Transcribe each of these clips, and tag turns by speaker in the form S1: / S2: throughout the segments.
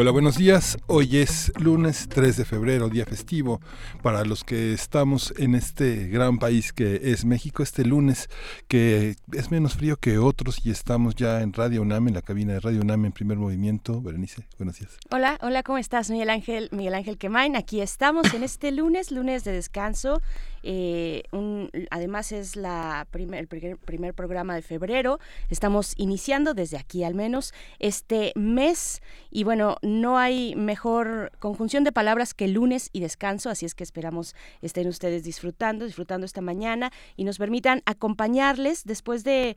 S1: Hola, buenos días. Hoy es lunes 3 de febrero, día festivo. Para los que estamos en este gran país que es México, este lunes que es menos frío que otros y estamos ya en Radio UNAM, en la cabina de Radio UNAM en primer movimiento. Berenice, buenos días.
S2: Hola, hola, ¿cómo estás? Miguel Ángel, Miguel Ángel Quemain. Aquí estamos en este lunes, lunes de descanso. Eh, además es la primer, el primer, programa de febrero. Estamos iniciando desde aquí al menos este mes y bueno, no hay mejor conjunción de palabras que lunes y descanso, así es que esperamos estén ustedes disfrutando, disfrutando esta mañana y nos permitan acompañarles después de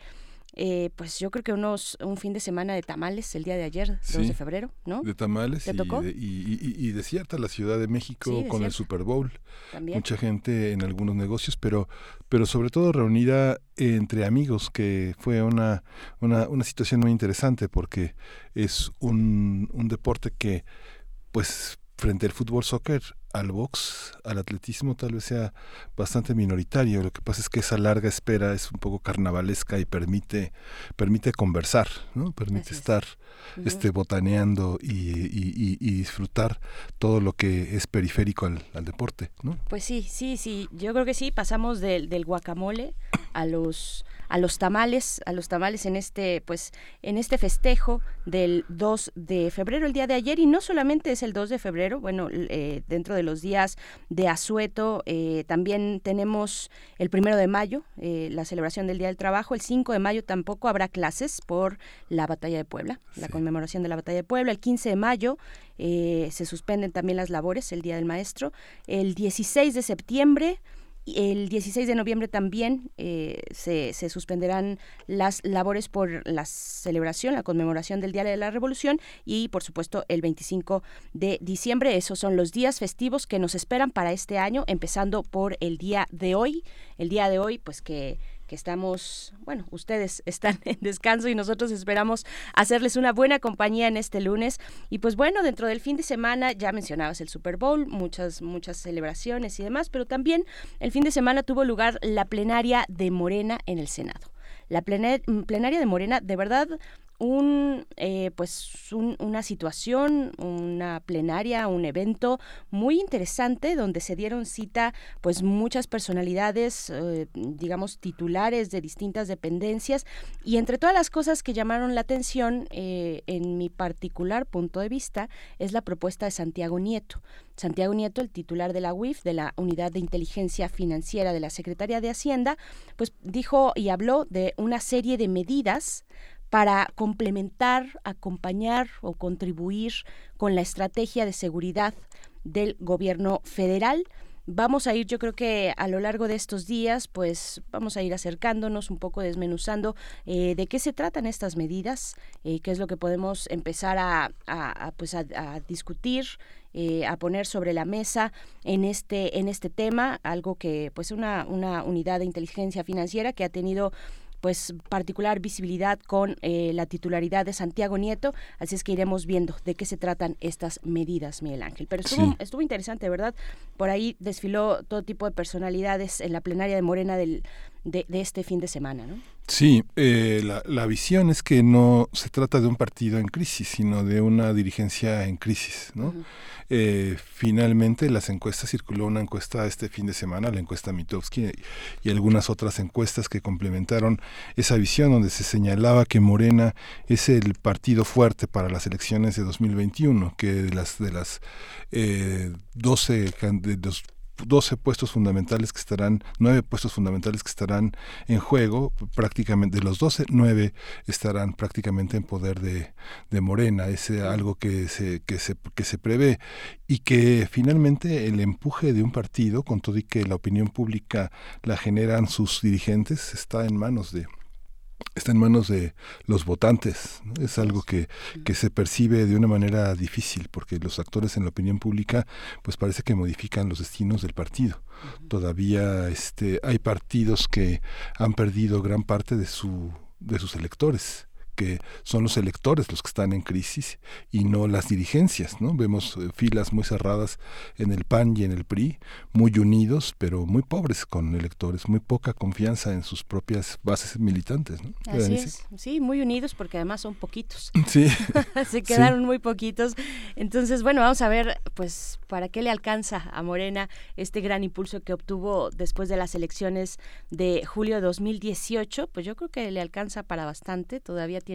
S2: eh, pues yo creo que unos un fin de semana de tamales el día de ayer, 2 de febrero, ¿no?
S1: De tamales y, tocó? De, y, desierta la Ciudad de México con el Super Bowl. Mucha gente en algunos negocios, pero, pero sobre todo reunida entre amigos, que fue una, una, una situación muy interesante porque es un, un deporte que pues frente al fútbol soccer, al box, al atletismo tal vez sea bastante minoritario. Lo que pasa es que esa larga espera es un poco carnavalesca y permite, permite conversar, ¿no? Permite estar este, botaneando y, disfrutar todo lo que es periférico al, deporte, ¿no?
S2: Pues sí, sí, sí. Yo creo que sí, pasamos del, del guacamole a los a los tamales, a los tamales en este, pues, en este festejo del 2 de febrero, el día de ayer, y no solamente es el 2 de febrero, bueno, eh, dentro de los días de asueto, eh, también tenemos el primero de mayo, eh, la celebración del Día del Trabajo, el 5 de mayo tampoco habrá clases por la batalla de Puebla, la conmemoración de la batalla de Puebla, el 15 de mayo se suspenden también las labores, el Día del Maestro, el 16 de septiembre, el 16 de noviembre también eh, se, se, suspenderán las labores por la celebración, la conmemoración del Día de la Revolución y, por supuesto, el 25 de diciembre. Esos son los días festivos que nos esperan para este año, empezando por el día de hoy. El día de hoy, pues que que estamos, bueno, ustedes están en descanso y nosotros esperamos hacerles una buena compañía en este lunes. Y pues bueno, dentro del fin de semana ya mencionabas el Super Bowl, muchas, muchas celebraciones y demás, pero también el fin de semana tuvo lugar la plenaria de Morena en el Senado. La plenaria de Morena, de verdad, un eh, pues una situación una plenaria un evento muy interesante donde se dieron cita pues muchas personalidades eh, digamos titulares de distintas dependencias. Y entre todas las cosas que llamaron la atención eh, en mi particular punto de vista es la propuesta de Santiago Nieto. Santiago Nieto, el titular de la UIF, de la Unidad de Inteligencia Financiera de la Secretaría de Hacienda, pues dijo y habló de una serie de medidas para complementar, acompañar o contribuir con la estrategia de seguridad del gobierno federal. Vamos a ir, yo creo que a lo largo de estos días, pues vamos a ir acercándonos un poco, desmenuzando eh, de qué se tratan estas medidas, eh, qué es lo que podemos empezar a, pues a, discutir, eh, a poner sobre la mesa en este en este tema, algo que pues una, una unidad de inteligencia financiera que ha tenido pues particular visibilidad con eh, la titularidad de Santiago Nieto, así es que iremos viendo de qué se tratan estas medidas, Miguel Ángel. Pero estuvo, estuvo interesante, ¿verdad? Por ahí desfiló todo tipo de personalidades en la plenaria de Morena del, de, este fin de semana, ¿no?
S1: Sí, eh, la, la, visión es que no se trata de un partido en crisis, sino de una dirigencia en crisis, ¿no? Eh, finalmente, las encuestas, circuló una encuesta este fin de semana, la encuesta Mitowski y algunas otras encuestas que complementaron esa visión donde se señalaba que Morena es el partido fuerte para las elecciones de 2021, que de las de las eh, 12 de 12 puestos fundamentales que estarán, 9 puestos fundamentales que estarán en juego, prácticamente de los 12, 9 estarán prácticamente en poder de, de Morena, es algo que se, que, se, que se prevé y que finalmente el empuje de un partido, con todo y que la opinión pública la generan sus dirigentes, está en manos de está en manos de los votantes. Es algo que, que, se percibe de una manera difícil, porque los actores en la opinión pública, pues parece que modifican los destinos del partido. Todavía este, hay partidos que han perdido gran parte de, su, de sus electores que son los electores los que están en crisis y no las dirigencias, ¿no? Vemos eh, filas muy cerradas en el PAN y en el PRI, muy unidos, pero muy pobres con electores, muy poca confianza en sus propias bases militantes, ¿no?
S2: Así es, sí, muy unidos porque además son poquitos.
S1: Sí.
S2: Se quedaron muy poquitos. Entonces, bueno, vamos a ver, pues, para qué le alcanza a Morena este gran impulso que obtuvo después de las elecciones de julio de 2018. Pues yo creo que le alcanza para bastante, todavía tiene,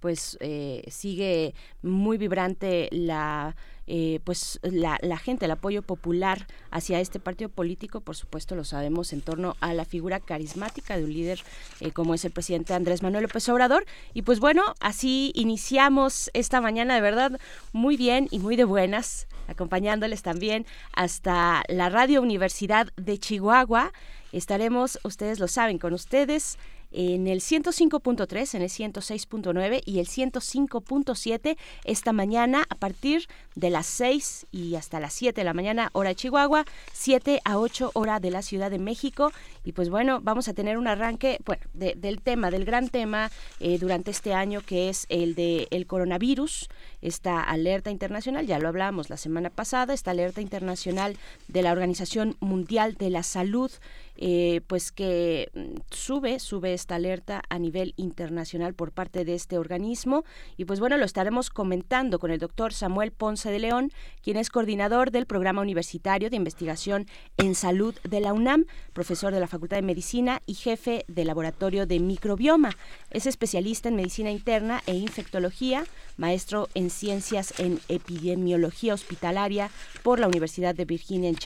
S2: pues, eh, sigue muy vibrante la eh, pues la, la, gente, el apoyo popular hacia este partido político, por supuesto lo sabemos en torno a la figura carismática de un líder eh, como es el presidente Andrés Manuel López Obrador. Y pues bueno, así iniciamos esta mañana de verdad muy bien y muy de buenas, acompañándoles también hasta la Radio Universidad de Chihuahua. Estaremos, ustedes lo saben, con ustedes en el 105.3, en el 106.9 y el 105.7 esta mañana a partir de las 6 y hasta las 7 de la mañana hora de Chihuahua, 7 a 8 hora de la Ciudad de México. Y pues bueno, vamos a tener un arranque bueno, del tema, del gran tema eh, durante este año que es el de el coronavirus, esta alerta internacional, ya lo hablamos la semana pasada, esta alerta internacional de la Organización Mundial de la Salud eh, pues que mm, sube, sube esta alerta a nivel internacional por parte de este organismo. Y pues bueno, lo estaremos comentando con el doctor Samuel Ponce de León, quien es coordinador del Programa Universitario de Investigación en Salud de la UNAM, profesor de la Facultad de Medicina y jefe del Laboratorio de Microbioma. Es especialista en medicina interna e infectología, maestro en ciencias en epidemiología hospitalaria por la Universidad de Virginia en,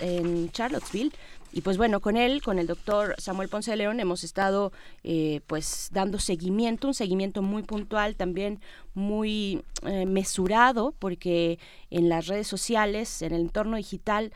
S2: en Charlottesville y pues bueno, con él, con el doctor Samuel Ponce de León, hemos estado eh, pues dando seguimiento, un seguimiento muy puntual, también muy eh, mesurado, porque en las redes sociales, en el entorno digital,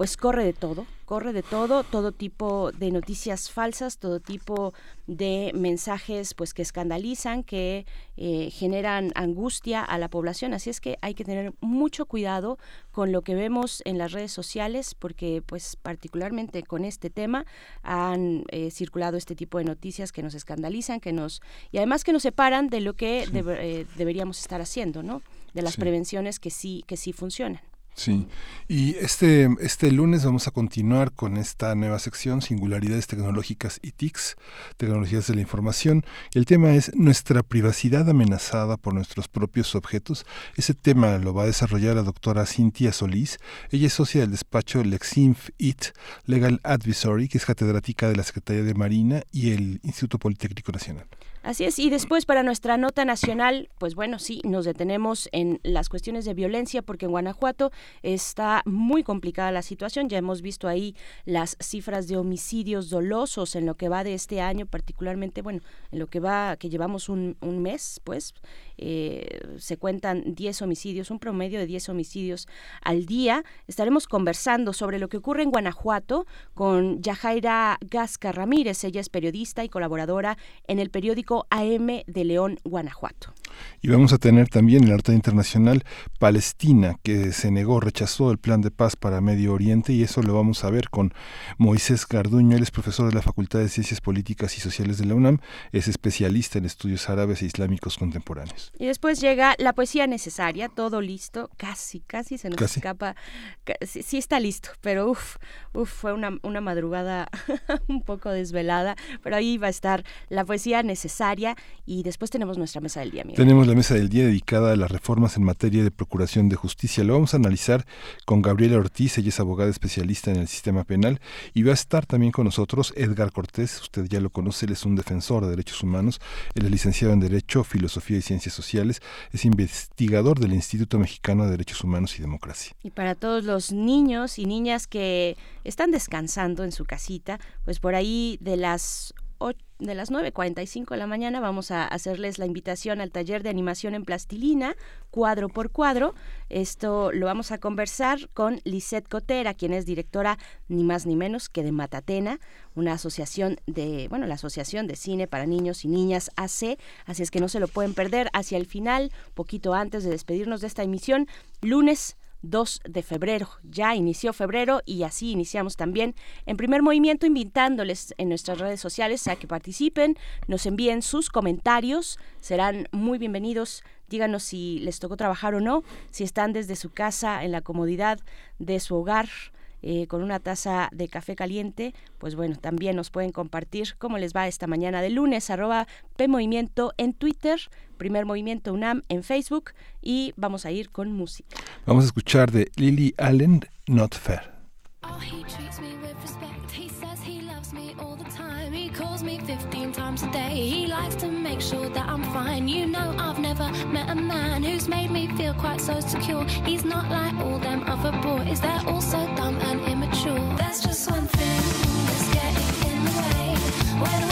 S2: pues corre de todo, corre de todo, todo tipo de noticias falsas, todo tipo de mensajes pues que escandalizan, que eh, generan angustia a la población. Así es que hay que tener mucho cuidado con lo que vemos en las redes sociales, porque pues particularmente con este tema han eh, circulado este tipo de noticias que nos escandalizan, que nos y además que nos separan de lo que eh, deberíamos estar haciendo, ¿no? De las prevenciones que sí que sí funcionan.
S1: Sí, y este, este lunes vamos a continuar con esta nueva sección, Singularidades Tecnológicas y TICs, Tecnologías de la Información. El tema es nuestra privacidad amenazada por nuestros propios objetos. Ese tema lo va a desarrollar la doctora Cintia Solís. Ella es socia del despacho Lexinf IT Legal Advisory, que es catedrática de la Secretaría de Marina y el Instituto Politécnico Nacional.
S2: Así es, y después para nuestra nota nacional, pues bueno, sí, nos detenemos en las cuestiones de violencia porque en Guanajuato está muy complicada la situación. Ya hemos visto ahí las cifras de homicidios dolosos en lo que va de este año, particularmente, bueno, en lo que va, que llevamos un, mes, pues, eh, se cuentan 10 homicidios, un promedio de 10 homicidios al día. Estaremos conversando sobre lo que ocurre en Guanajuato con Yajaira Gasca Ramírez. Ella es periodista y colaboradora en el periódico AM de León, Guanajuato.
S1: Y vamos a tener también el arte internacional Palestina, que se negó, rechazó el plan de paz para Medio Oriente, y eso lo vamos a ver con Moisés Garduño. Él es profesor de la Facultad de Ciencias Políticas y Sociales de la UNAM, es especialista en estudios árabes e islámicos contemporáneos.
S2: Y después llega la poesía necesaria, todo listo, casi, casi se nos escapa. Sí, está listo, pero uff, uf, fue una, una madrugada un poco desvelada, pero ahí va a estar la poesía necesaria y después tenemos nuestra mesa del día.
S1: Tenemos la mesa del día dedicada a las reformas en materia de procuración de justicia. Lo vamos a analizar con Gabriela Ortiz, ella es abogada especialista en el sistema penal y va a estar también con nosotros Edgar Cortés, usted ya lo conoce, él es un defensor de derechos humanos, él es licenciado en Derecho, Filosofía y Ciencias Sociales, es investigador del Instituto Mexicano de Derechos Humanos y Democracia.
S2: Y para todos los niños y niñas que están descansando en su casita, pues por ahí de las de las 9.45 de la mañana vamos a hacerles la invitación al taller de animación en plastilina, cuadro por cuadro. Esto lo vamos a conversar con Lisette Cotera, quien es directora ni más ni menos que de Matatena, una asociación de, bueno, la Asociación de Cine para Niños y Niñas AC, así es que no se lo pueden perder hacia el final, poquito antes de despedirnos de esta emisión, lunes 2 de febrero. Ya inició febrero y así iniciamos también en primer movimiento invitándoles en nuestras redes sociales a que participen, nos envíen sus comentarios, serán muy bienvenidos. Díganos si les tocó trabajar o no, si están desde su casa en la comodidad de su hogar eh, con una taza de café caliente, pues bueno, también nos pueden compartir cómo les va esta mañana de lunes, arroba PMovimiento en Twitter, Primer Movimiento UNAM en Facebook y vamos a ir con música.
S3: Vamos a escuchar de Lily Allen, Not Fair. Oh, me times a day. He likes to make sure that I'm fine. You know, I've never met a man who's made me feel quite so secure. He's not like all them other boys, they're all so dumb and immature. There's just one thing that's getting in the way.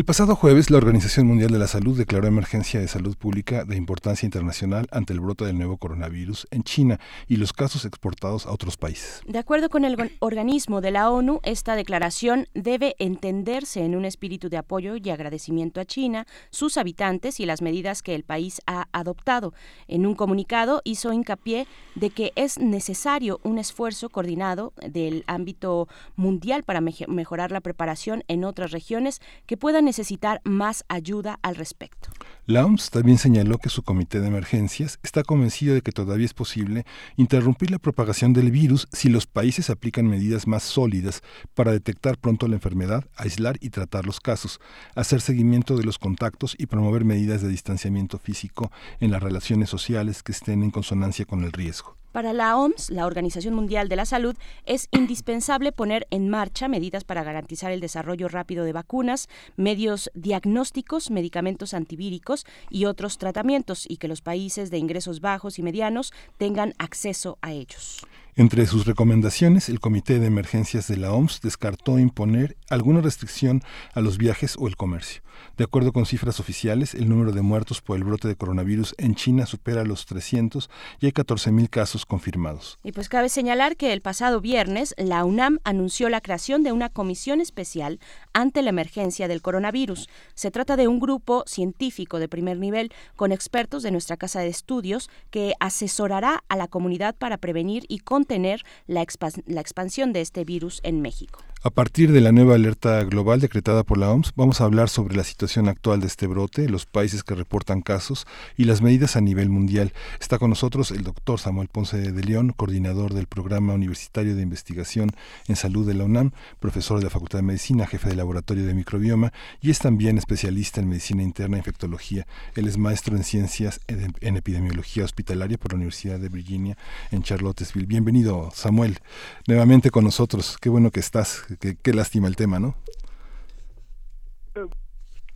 S3: El pasado jueves, la Organización Mundial de la Salud declaró emergencia de salud pública de importancia internacional ante el brote del nuevo coronavirus en China y los casos exportados a otros países.
S2: De acuerdo con el organismo de la ONU, esta declaración debe entenderse en un espíritu de apoyo y agradecimiento a China, sus habitantes y las medidas que el país ha adoptado. En un comunicado hizo hincapié de que es necesario un esfuerzo coordinado del ámbito mundial para mejorar la preparación en otras regiones que puedan necesitar más ayuda al respecto.
S1: La OMS también señaló que su comité de emergencias está convencido de que todavía es posible interrumpir la propagación del virus si los países aplican medidas más sólidas para detectar pronto la enfermedad, aislar y tratar los casos, hacer seguimiento de los contactos y promover medidas de distanciamiento físico en las relaciones sociales que estén en consonancia con el riesgo.
S2: Para la OMS, la Organización Mundial de la Salud, es indispensable poner en marcha medidas para garantizar el desarrollo rápido de vacunas, medios diagnósticos, medicamentos antivíricos y otros tratamientos y que los países de ingresos bajos y medianos tengan acceso a ellos.
S1: Entre sus recomendaciones, el Comité de Emergencias de la OMS descartó imponer alguna restricción a los viajes o el comercio. De acuerdo con cifras oficiales, el número de muertos por el brote de coronavirus en China supera los 300 y hay 14.000 casos confirmados.
S2: Y pues cabe señalar que el pasado viernes la UNAM anunció la creación de una comisión especial ante la emergencia del coronavirus. Se trata de un grupo científico de primer nivel con expertos de nuestra casa de estudios que asesorará a la comunidad para prevenir y contener la, la expansión de este virus en México.
S1: A partir de la nueva alerta global decretada por la OMS, vamos a hablar sobre la situación actual de este brote, los países que reportan casos y las medidas a nivel mundial. Está con nosotros el doctor Samuel Ponce de León, coordinador del Programa Universitario de Investigación en Salud de la UNAM, profesor de la Facultad de Medicina, jefe del Laboratorio de Microbioma y es también especialista en Medicina Interna e Infectología. Él es maestro en Ciencias en Epidemiología Hospitalaria por la Universidad de Virginia en Charlottesville. Bienvenido, Samuel, nuevamente con nosotros. Qué bueno que estás qué, lástima el tema, ¿no?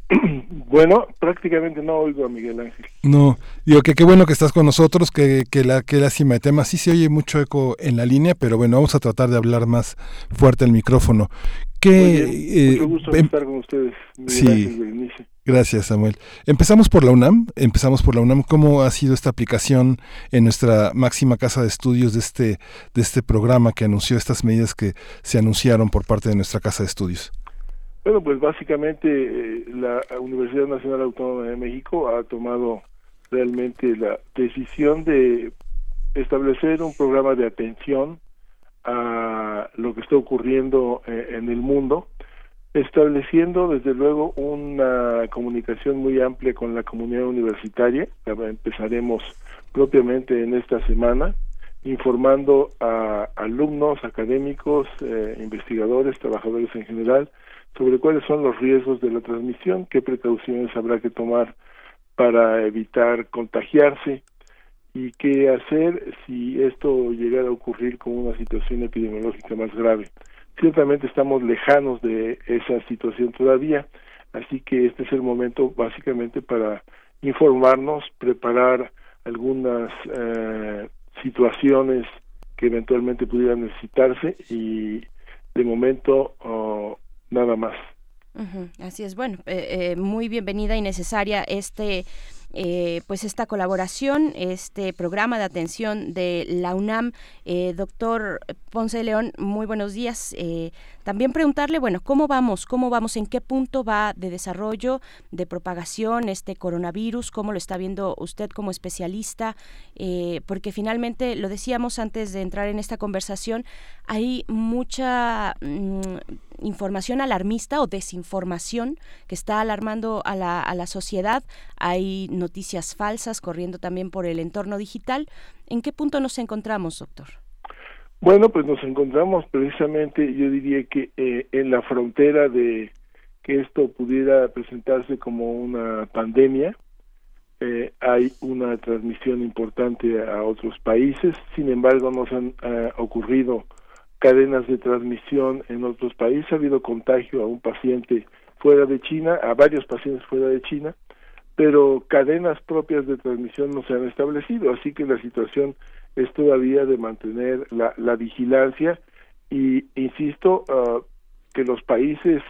S4: Bueno, prácticamente no oigo a Miguel Ángel.
S1: No, digo que qué bueno que estás con nosotros, que, que, la, que lástima el tema. Sí se oye mucho eco en la línea, pero bueno, vamos a tratar de hablar más fuerte el micrófono.
S4: Que, mucho gusto em, estar con ustedes.
S1: sí. Gracias, Samuel. Empezamos por la UNAM. Empezamos por la UNAM. ¿Cómo ha sido esta aplicación en nuestra máxima casa de estudios de este, de este programa que anunció estas medidas que se anunciaron por parte de nuestra casa de estudios?
S4: Bueno, pues básicamente eh, la Universidad Nacional Autónoma de México ha tomado realmente la decisión de establecer un programa de atención a lo que está ocurriendo eh, en el mundo estableciendo desde luego una comunicación muy amplia con la comunidad universitaria. Empezaremos propiamente en esta semana informando a alumnos, académicos, eh, investigadores, trabajadores en general sobre cuáles son los riesgos de la transmisión, qué precauciones habrá que tomar para evitar contagiarse y qué hacer si esto llegara a ocurrir con una situación epidemiológica más grave. Ciertamente estamos lejanos de esa situación todavía, así que este es el momento básicamente para informarnos, preparar algunas eh, situaciones que eventualmente pudieran necesitarse y de momento oh, nada más.
S2: así es, bueno, eh, eh, muy bienvenida y necesaria este eh, pues esta colaboración, este programa de atención de la UNAM. Eh, doctor Ponce de León, muy buenos días. Eh, también preguntarle, bueno, ¿cómo vamos? ¿Cómo vamos? ¿En qué punto va de desarrollo, de propagación este coronavirus? ¿Cómo lo está viendo usted como especialista? Eh, porque finalmente, lo decíamos antes de entrar en esta conversación, hay mucha mm, información alarmista o desinformación que está alarmando a la, a la sociedad. Hay noticias falsas corriendo también por el entorno digital. ¿En qué punto nos encontramos, doctor?
S4: Bueno, pues nos encontramos precisamente, yo diría que eh, en la frontera de que esto pudiera presentarse como una pandemia. Eh, hay una transmisión importante a otros países, sin embargo nos han eh, ocurrido cadenas de transmisión en otros países, ha habido contagio a un paciente fuera de China, a varios pacientes fuera de China, pero cadenas propias de transmisión no se han establecido, así que la situación es todavía de mantener la, la vigilancia y insisto uh, que los países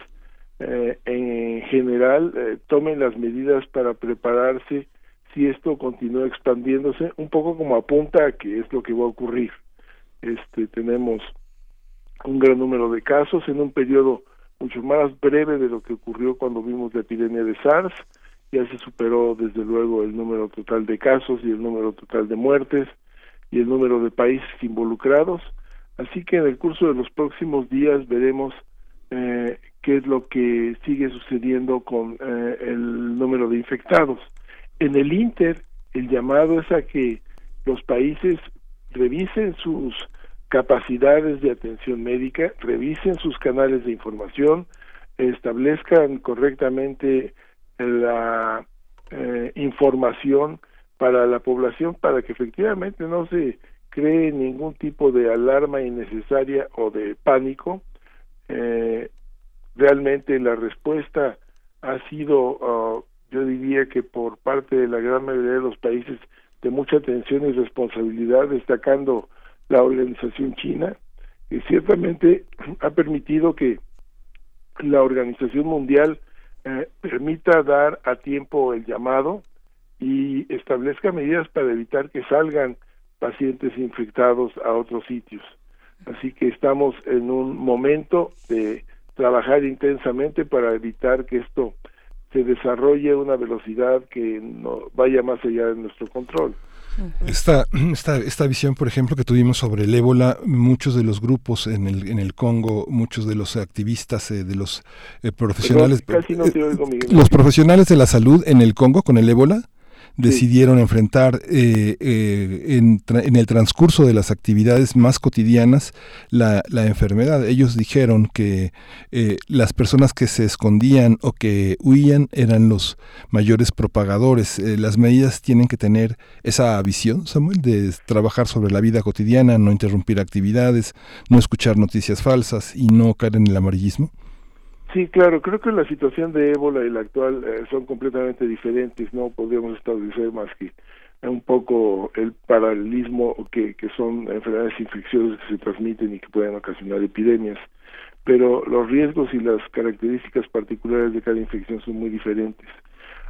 S4: eh, en general eh, tomen las medidas para prepararse si esto continúa expandiéndose un poco como apunta a que es lo que va a ocurrir. Este tenemos un gran número de casos en un periodo mucho más breve de lo que ocurrió cuando vimos la epidemia de SARS ya se superó desde luego el número total de casos y el número total de muertes y el número de países involucrados. Así que en el curso de los próximos días veremos eh, qué es lo que sigue sucediendo con eh, el número de infectados. En el Inter, el llamado es a que los países revisen sus capacidades de atención médica, revisen sus canales de información, establezcan correctamente la eh, información para la población para que efectivamente no se cree ningún tipo de alarma innecesaria o de pánico. Eh, realmente la respuesta ha sido, ah, yo diría que por parte de la gran mayoría de los países, de mucha atención y responsabilidad, destacando la organización china, que ciertamente ha permitido que la Organización Mundial eh, permita dar a tiempo el llamado y establezca medidas para evitar que salgan pacientes infectados a otros sitios. Así que estamos en un momento de trabajar intensamente para evitar que esto se desarrolle a una velocidad que no vaya más allá de nuestro control.
S1: Esta, esta, esta visión, por ejemplo, que tuvimos sobre el ébola, muchos de los grupos en el, en el Congo, muchos de los activistas, eh, de los eh, profesionales, los profesionales de la salud en el Congo con el ébola, decidieron enfrentar eh, eh, en, en, el transcurso de las actividades más cotidianas la, la enfermedad. Ellos dijeron que eh, las personas que se escondían o que huían eran los mayores propagadores. las medidas tienen que tener esa visión, Samuel, de trabajar sobre la vida cotidiana, no interrumpir actividades, no escuchar noticias falsas y no caer en el amarillismo.
S4: Sí, claro, creo que la situación de ébola y la actual eh, son completamente diferentes, no podríamos establecer más que un poco el paralelismo que, que son enfermedades infecciosas que se transmiten y que pueden ocasionar epidemias, pero los riesgos y las características particulares de cada infección son muy diferentes.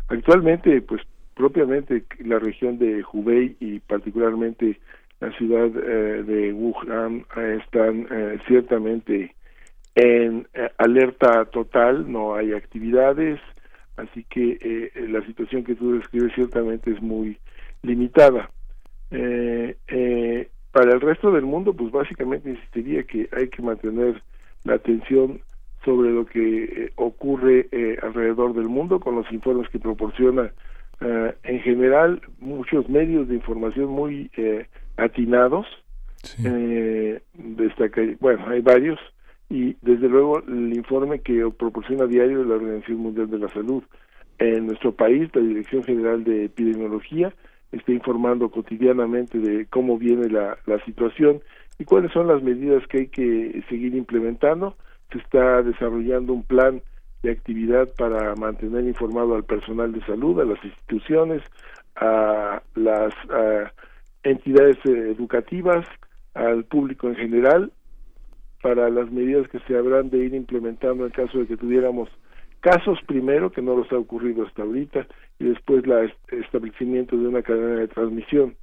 S4: Actualmente, pues propiamente la región de Hubei y particularmente la ciudad eh, de Wuhan eh, están ciertamente en eh, alerta total, no hay actividades, así que eh, la situación que tú describes ciertamente es muy limitada. Eh, eh, para el resto del mundo, pues básicamente insistiría que hay que mantener la atención sobre lo que eh, ocurre alrededor del mundo con los informes que proporciona en general muchos medios de información muy atinados. destaca, bueno, hay varios, y desde luego el informe que proporciona diario la Organización Mundial de la Salud. En nuestro país, la Dirección General de Epidemiología está informando cotidianamente de cómo viene la, la situación y cuáles son las medidas que hay que seguir implementando. Se está desarrollando un plan de actividad para mantener informado al personal de salud, a las instituciones, a las entidades educativas, al público en general para las medidas que se habrán de ir implementando en caso de que tuviéramos casos primero, que no los ha ocurrido hasta ahorita, y después el establecimiento de una cadena de transmisión.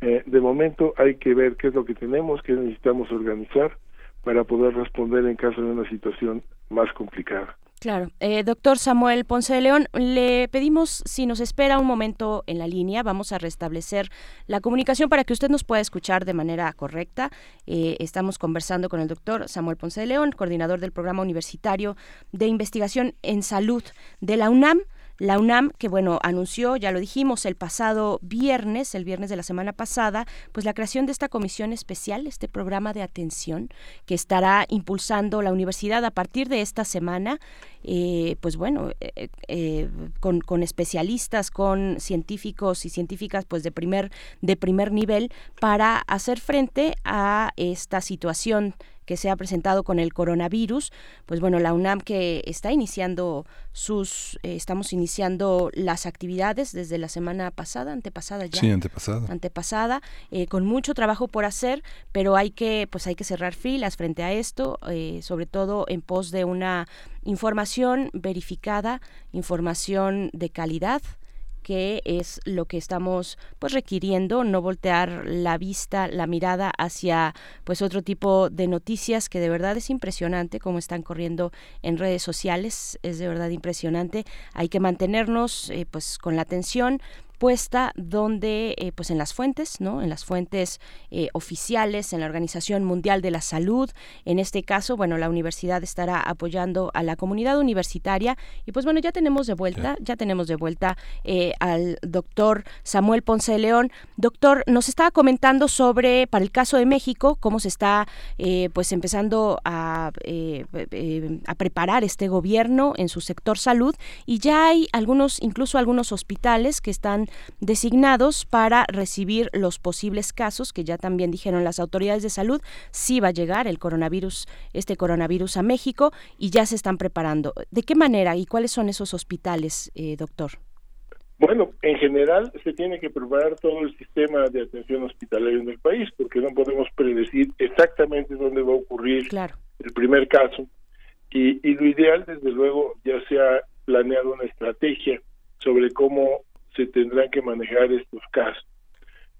S4: Eh, de momento hay que ver qué es lo que tenemos, qué necesitamos organizar para poder responder en caso de una situación más complicada.
S2: Claro. Eh, doctor Samuel Ponce de León, le pedimos si nos espera un momento en la línea. Vamos a restablecer la comunicación para que usted nos pueda escuchar de manera correcta. Eh, estamos conversando con el doctor Samuel Ponce de León, coordinador del Programa Universitario de Investigación en Salud de la UNAM. La UNAM, que bueno, anunció, ya lo dijimos, el pasado viernes, el viernes de la semana pasada, pues la creación de esta comisión especial, este programa de atención que estará impulsando la universidad a partir de esta semana, eh, pues bueno, eh, eh, con, con, especialistas, con científicos y científicas pues de primer, de primer nivel para hacer frente a esta situación que se ha presentado con el coronavirus, pues bueno, la UNAM que está iniciando sus, eh, estamos iniciando las actividades desde la semana pasada, antepasada ya.
S1: Sí, antepasada.
S2: Antepasada, eh, con mucho trabajo por hacer, pero hay que, pues hay que cerrar filas frente a esto, eh, sobre todo en pos de una información verificada, información de calidad, que es lo que estamos pues requiriendo, no voltear la vista, la mirada hacia pues otro tipo de noticias que de verdad es impresionante como están corriendo en redes sociales, es de verdad impresionante. Hay que mantenernos eh, pues con la atención, puesta donde, eh, pues en las fuentes, ¿no? En las fuentes eh, oficiales, en la Organización Mundial de la Salud. En este caso, bueno, la universidad estará apoyando a la comunidad universitaria. Y pues bueno, ya tenemos de vuelta, ya tenemos de vuelta eh, al doctor Samuel Ponce de León. Doctor, nos estaba comentando sobre, para el caso de México, cómo se está pues empezando a, a preparar este gobierno en su sector salud y ya hay algunos, incluso algunos hospitales que están designados para recibir los posibles casos que ya también dijeron las autoridades de salud, si va a llegar el coronavirus, este coronavirus a México y ya se están preparando. ¿De qué manera y cuáles son esos hospitales, eh, doctor?
S4: Bueno, en general se tiene que preparar todo el sistema de atención hospitalaria en el país, porque no podemos predecir exactamente dónde va a ocurrir el primer caso. Y, y, lo ideal, desde luego, ya se ha planeado una estrategia sobre cómo se tendrán que manejar estos casos.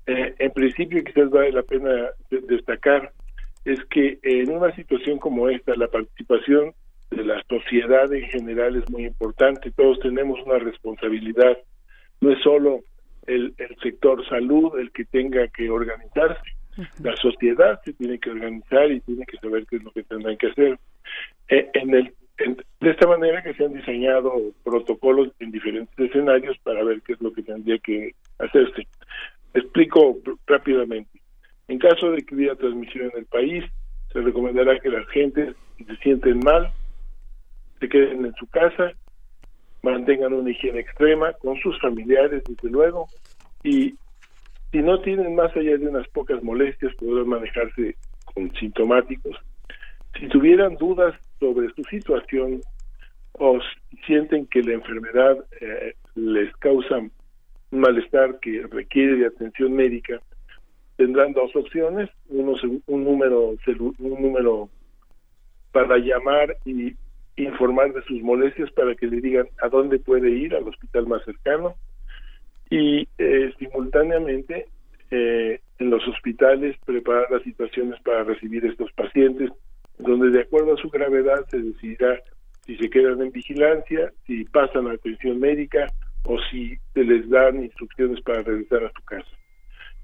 S4: Eh, en principio, quizás vale la pena destacar es que en una situación como esta, la participación de la sociedad en general es muy importante. Todos tenemos una responsabilidad. No es solo el, el sector salud el que tenga que organizarse. La sociedad se tiene que organizar y tiene que saber qué es lo que tendrán que hacer. Eh, en el de esta manera que se han diseñado protocolos en diferentes escenarios para ver qué es lo que tendría que hacerse. Explico rápidamente. En caso de que hubiera transmisión en el país, se recomendará que la gente, si se sienten mal, se queden en su casa, mantengan una higiene extrema con sus familiares, desde luego, y si no tienen más allá de unas pocas molestias, podrán manejarse con sintomáticos. Si tuvieran dudas sobre su situación o sienten que la enfermedad eh, les causa malestar que requiere de atención médica, tendrán dos opciones, uno un número un número para llamar y informar de sus molestias para que le digan a dónde puede ir al hospital más cercano. Y eh, simultáneamente eh, en los hospitales preparar las situaciones para recibir estos pacientes donde de acuerdo a su gravedad se decidirá si se quedan en vigilancia, si pasan a atención médica o si se les dan instrucciones para regresar a su casa.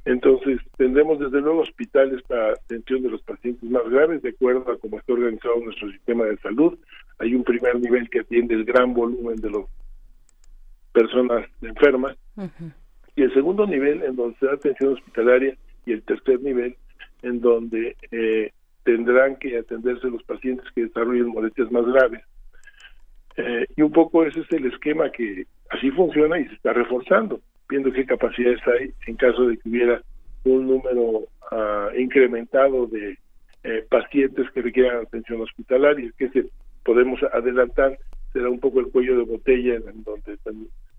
S4: Entonces, tendremos desde luego hospitales para atención de los pacientes más graves, de acuerdo a cómo está organizado nuestro sistema de salud. Hay un primer nivel que atiende el gran volumen de las personas enfermas, y el segundo nivel en donde se da atención hospitalaria, y el tercer nivel en donde eh, tendrán que atenderse los pacientes que desarrollen molestias más graves. Eh, y un poco ese es el esquema que así funciona y se está reforzando, viendo qué capacidades hay en caso de que hubiera un número ah, incrementado de eh, pacientes que requieran atención hospitalaria, que se podemos adelantar será un poco el cuello de botella en donde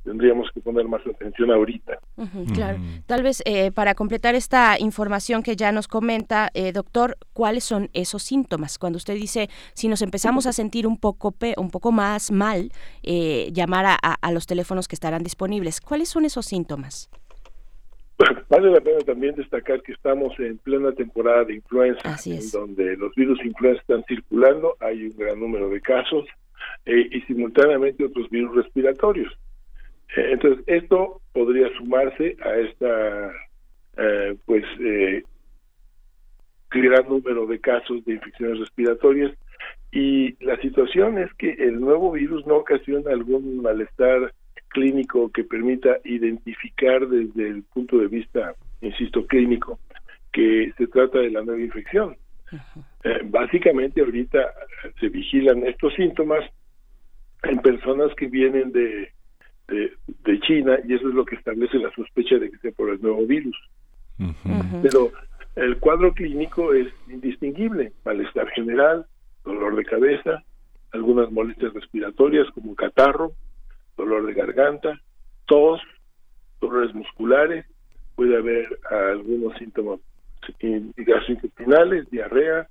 S4: tendríamos que poner más atención ahorita.
S2: Claro. Tal vez eh, para completar esta información que ya nos comenta, eh, doctor, ¿cuáles son esos síntomas? Cuando usted dice, si nos empezamos a sentir un poco, un poco más mal, eh, llamar a, a, los teléfonos que estarán disponibles, ¿cuáles son esos síntomas?
S4: Vale la pena también destacar que estamos en plena temporada de influenza, en donde los virus influenza están circulando, hay un gran número de casos y simultáneamente otros virus respiratorios. Entonces, esto podría sumarse a esta, eh, pues, eh, gran número de casos de infecciones respiratorias. Y la situación es que el nuevo virus no ocasiona algún malestar clínico que permita identificar desde el punto de vista, insisto, clínico, que se trata de la nueva infección. Eh, básicamente ahorita se vigilan estos síntomas en personas que vienen de de, China y eso es lo que establece la sospecha de que sea por el nuevo virus. Pero el cuadro clínico es indistinguible, malestar general, dolor de cabeza, algunas molestias respiratorias como catarro, dolor de garganta, tos, dolores musculares, puede haber algunos síntomas gastrointestinales, diarrea,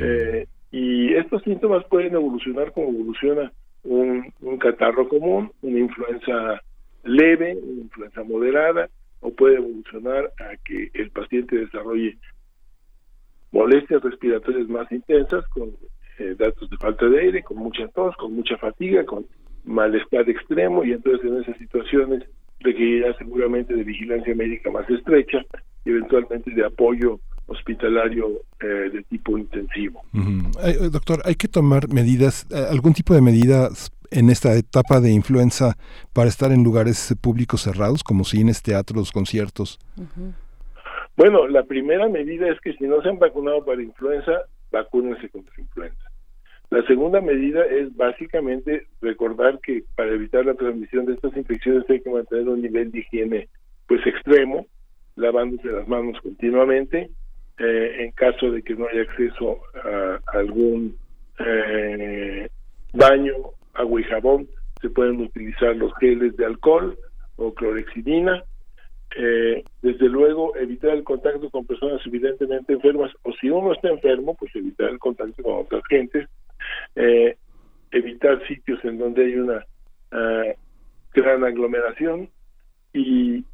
S4: eh, y estos síntomas pueden evolucionar como evoluciona un, catarro común, una influenza leve, una influenza moderada, o puede evolucionar a que el paciente desarrolle molestias respiratorias más intensas, con eh, datos de falta de aire, con mucha tos, con mucha fatiga, con malestar extremo, y entonces en esas situaciones requerirá seguramente de vigilancia médica más estrecha y eventualmente de apoyo hospitalario eh, de tipo intensivo.
S1: Eh, doctor, ¿hay que tomar medidas, eh, algún tipo de medidas en esta etapa de influenza para estar en lugares públicos cerrados como cines, teatros, conciertos?
S4: Bueno, la primera medida es que si no se han vacunado para influenza, vacúnense contra influenza. La segunda medida es básicamente recordar que para evitar la transmisión de estas infecciones hay que mantener un nivel de higiene pues extremo, lavándose las manos continuamente, eh, en caso de que no haya acceso a, algún eh, baño, agua y jabón, se pueden utilizar los geles de alcohol o clorexidina. Eh, desde luego, evitar el contacto con personas evidentemente enfermas, o si uno está enfermo, pues evitar el contacto con otras gentes. evitar sitios en donde hay una gran aglomeración y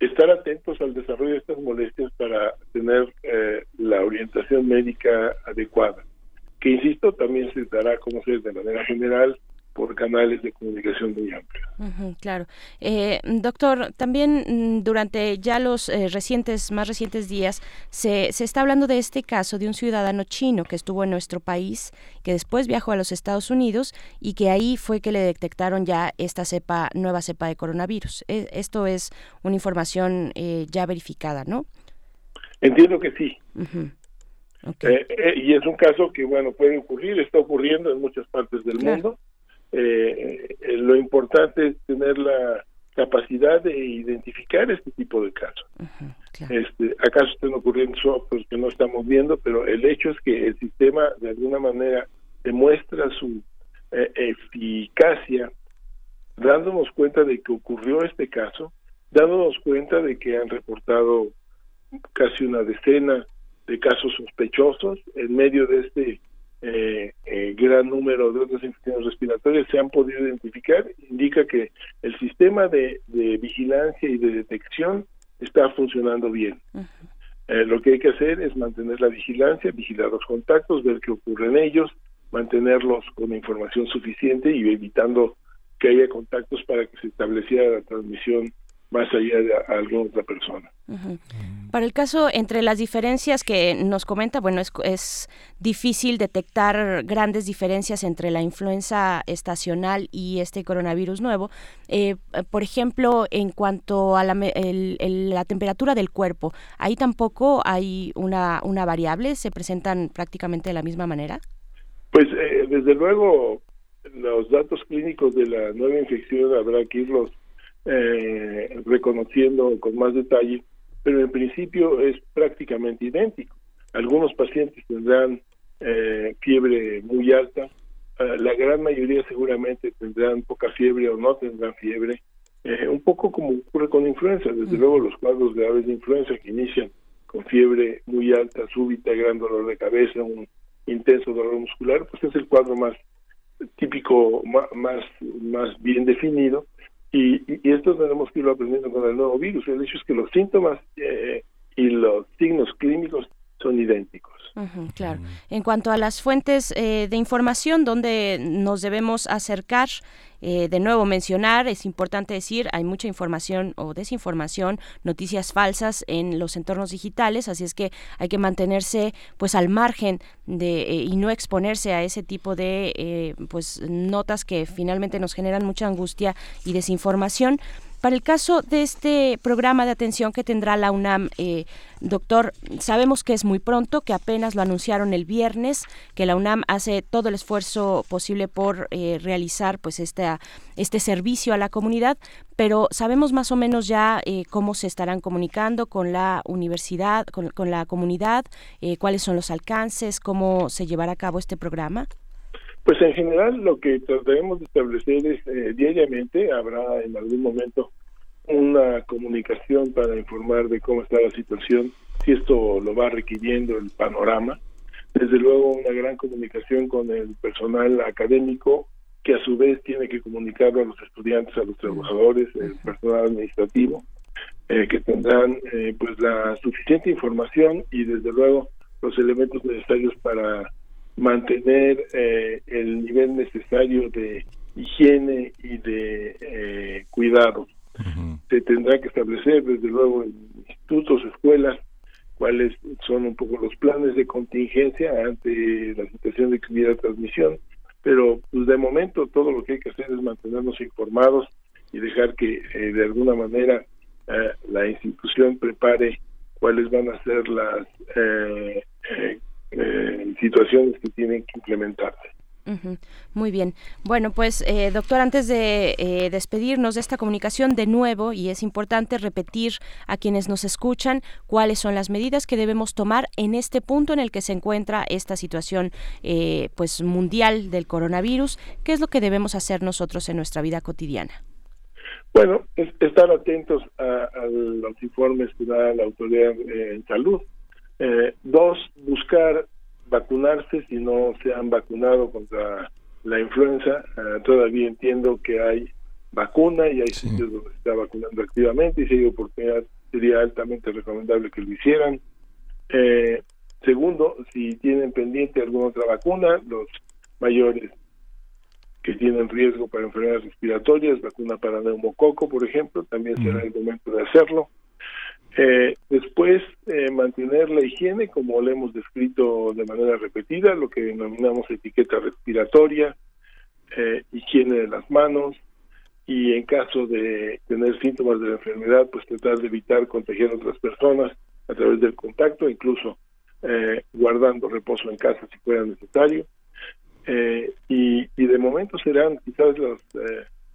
S4: estar atentos al desarrollo de estas molestias para tener eh, la orientación médica adecuada, que insisto, también se dará a conocer de manera general por canales de comunicación muy amplios.
S2: claro. Eh, doctor, también mm, durante ya los eh, recientes, más recientes días, se, se está hablando de este caso de un ciudadano chino que estuvo en nuestro país, que después viajó a los Estados Unidos y que ahí fue que le detectaron ya esta cepa, nueva cepa de coronavirus. E, esto es una información eh, ya verificada, ¿no?
S4: Entiendo que sí. y es un caso que, bueno, puede ocurrir, está ocurriendo en muchas partes del mundo eh, lo importante es tener la capacidad de identificar este tipo de casos. este, acaso están ocurriendo pues que no estamos viendo, pero el hecho es que el sistema de alguna manera demuestra su eh, eficacia dándonos cuenta de que ocurrió este caso, dándonos cuenta de que han reportado casi una decena de casos sospechosos en medio de este eh, eh, gran número de otras infecciones respiratorias se han podido identificar, indica que el sistema de, vigilancia y de detección está funcionando bien. Eh, lo que hay que hacer es mantener la vigilancia, vigilar los contactos, ver qué ocurre en ellos, mantenerlos con información suficiente y evitando que haya contactos para que se estableciera la transmisión más allá de alguna otra persona.
S2: Para el caso, entre las diferencias que nos comenta, bueno, es, es, difícil detectar grandes diferencias entre la influenza estacional y este coronavirus nuevo. Eh, por ejemplo, en cuanto a la, la, temperatura del cuerpo, ahí tampoco hay una, una variable, se presentan prácticamente de la misma manera.
S4: Pues eh, desde luego los datos clínicos de la nueva infección habrá que irlos eh, reconociendo con más detalle, pero en principio es prácticamente idéntico. Algunos pacientes tendrán eh, fiebre muy alta, eh, la gran mayoría seguramente tendrán poca fiebre o no tendrán fiebre, eh, un poco como ocurre con influenza, desde luego los cuadros graves de influenza que inician con fiebre muy alta, súbita, gran dolor de cabeza, un intenso dolor muscular, pues es el cuadro más típico, más, más bien definido, y, esto tenemos que irlo aprendiendo con el nuevo virus. El hecho es que los síntomas eh, y los signos clínicos son idénticos.
S2: claro. En cuanto a las fuentes eh, de información, ¿dónde nos debemos acercar? Eh, de nuevo mencionar, es importante decir, hay mucha información o desinformación, noticias falsas en los entornos digitales, así es que hay que mantenerse pues al margen de eh, y no exponerse a ese tipo de pues notas que finalmente nos generan mucha angustia y desinformación. Para el caso de este programa de atención que tendrá la UNAM, eh, doctor, sabemos que es muy pronto, que apenas lo anunciaron el viernes, que la UNAM hace todo el esfuerzo posible por eh, realizar pues este, este servicio a la comunidad, pero sabemos más o menos ya eh, cómo se estarán comunicando con la universidad, con, con la comunidad, cuáles son los alcances, cómo se llevará a cabo este programa.
S4: Pues en general lo que trataremos de establecer es eh, diariamente, habrá en algún momento una comunicación para informar de cómo está la situación, si esto lo va requiriendo el panorama. Desde luego una gran comunicación con el personal académico que a su vez tiene que comunicarlo a los estudiantes, a los trabajadores, el personal administrativo, eh, que tendrán eh, pues la suficiente información y desde luego los elementos necesarios para mantener eh, el nivel necesario de higiene y de eh, cuidado. se tendrá que establecer desde luego en institutos, escuelas, cuáles son un poco los planes de contingencia ante la situación de que hubiera transmisión, pero pues de momento todo lo que hay que hacer es mantenernos informados y dejar que eh, de alguna manera eh, la institución prepare cuáles van a ser las eh, situaciones que tienen que implementarse.
S2: Muy bien. Bueno, pues eh, doctor, antes de eh, despedirnos de esta comunicación de nuevo, y es importante repetir a quienes nos escuchan cuáles son las medidas que debemos tomar en este punto en el que se encuentra esta situación eh, pues mundial del coronavirus, ¿qué es lo que debemos hacer nosotros en nuestra vida cotidiana?
S4: Bueno, estar atentos a, los informes que da la autoridad en salud. Dos, buscar vacunarse si no se han vacunado contra la influenza. Eh, todavía entiendo que hay vacuna y hay sitios donde se está vacunando activamente y si hay oportunidad sería altamente recomendable que lo hicieran. Eh, segundo, si tienen pendiente alguna otra vacuna, los mayores que tienen riesgo para enfermedades respiratorias, vacuna para neumococo, por ejemplo, también será el momento de hacerlo. Eh, después, eh, mantener la higiene, como lo hemos descrito de manera repetida, lo que denominamos etiqueta respiratoria, eh, higiene de las manos, y en caso de tener síntomas de la enfermedad, pues tratar de evitar contagiar a otras personas a través del contacto, incluso eh, guardando reposo en casa si fuera necesario. y, y de momento serán quizás los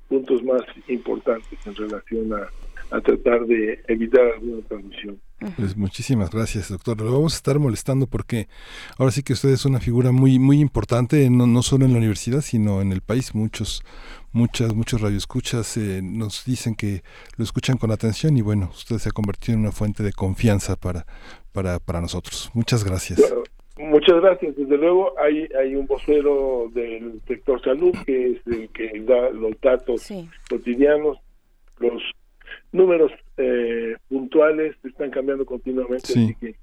S4: puntos más importantes en relación a a tratar de evitar alguna transmisión.
S1: Pues muchísimas gracias, doctor. Lo vamos a estar molestando porque ahora sí que usted es una figura muy muy importante, no, no solo en la universidad, sino en el país. Muchos muchas muchos radioescuchas eh, nos dicen que lo escuchan con atención y bueno, usted se ha convertido en una fuente de confianza para para para nosotros. Muchas gracias.
S4: Muchas gracias. Desde luego hay hay un vocero del sector salud que es el que da los datos cotidianos, los números eh, puntuales están cambiando continuamente, así que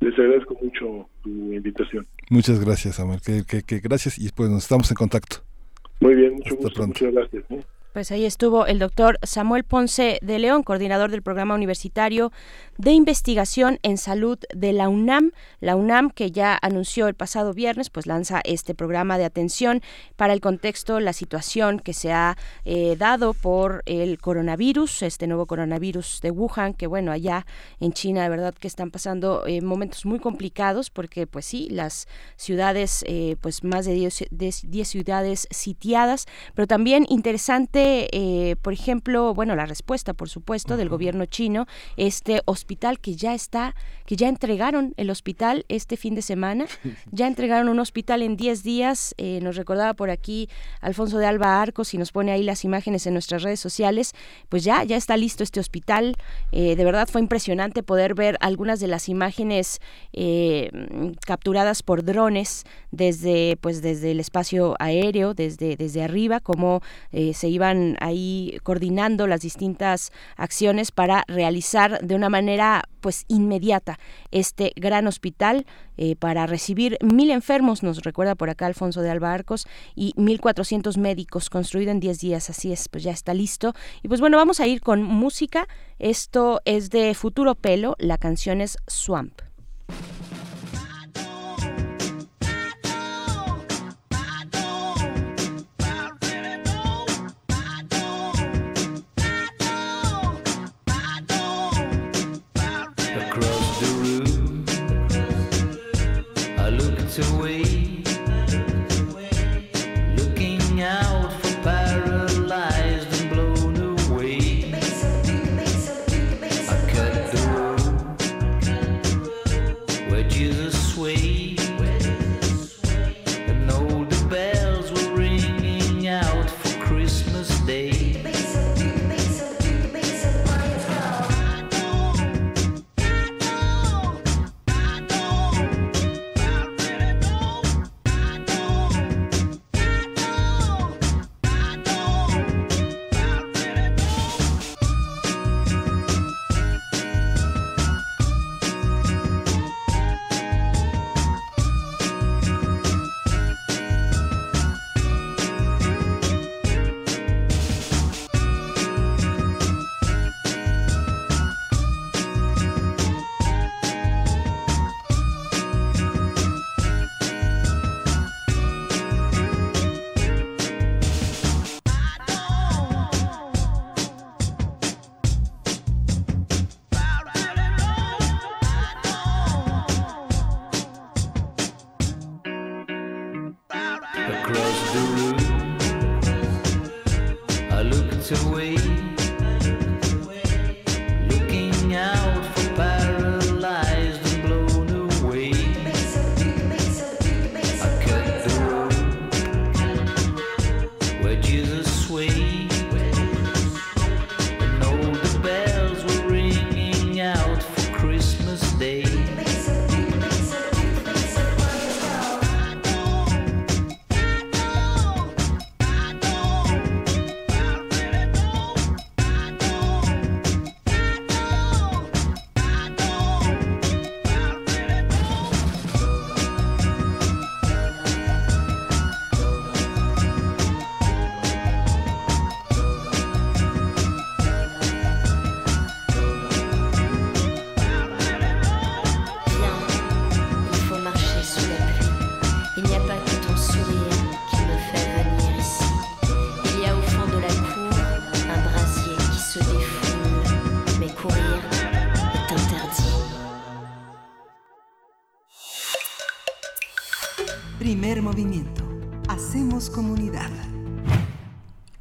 S4: les agradezco mucho tu invitación.
S1: Muchas gracias, Samuel. Que, que, gracias y pues nos estamos en contacto.
S4: Muy bien, mucho gusto. Muchas gracias. ¿eh?
S2: Pues ahí estuvo el doctor Samuel Ponce de León, coordinador del programa universitario de investigación en salud de la UNAM. La UNAM, que ya anunció el pasado viernes, pues lanza este programa de atención para el contexto, la situación que se ha eh, dado por el coronavirus, este nuevo coronavirus de Wuhan, que bueno, allá en China de verdad que están pasando eh, momentos muy complicados porque pues sí, las ciudades, eh, pues más de 10 ciudades sitiadas, pero también interesante eh, por ejemplo, bueno, la respuesta, por supuesto, del gobierno chino, este hospital que ya está, que ya entregaron el hospital este fin de semana, ya entregaron un hospital en 10 días, eh, nos recordaba por aquí Alfonso de Alba Arcos y nos pone ahí las imágenes en nuestras redes sociales, pues ya, ya está listo este hospital, eh, de verdad fue impresionante poder ver algunas de las imágenes capturadas por drones desde, pues desde el espacio aéreo, desde, desde arriba, como se iban ahí coordinando las distintas acciones para realizar de una manera pues inmediata este gran hospital eh, para recibir mil enfermos, nos recuerda por acá Alfonso de Alba Arcos, y 1.400 médicos, construido en 10 días, así es, pues ya está listo. Y pues bueno, vamos a ir con música, esto es de Futuro Pelo, la canción es Swamp.
S5: to wait.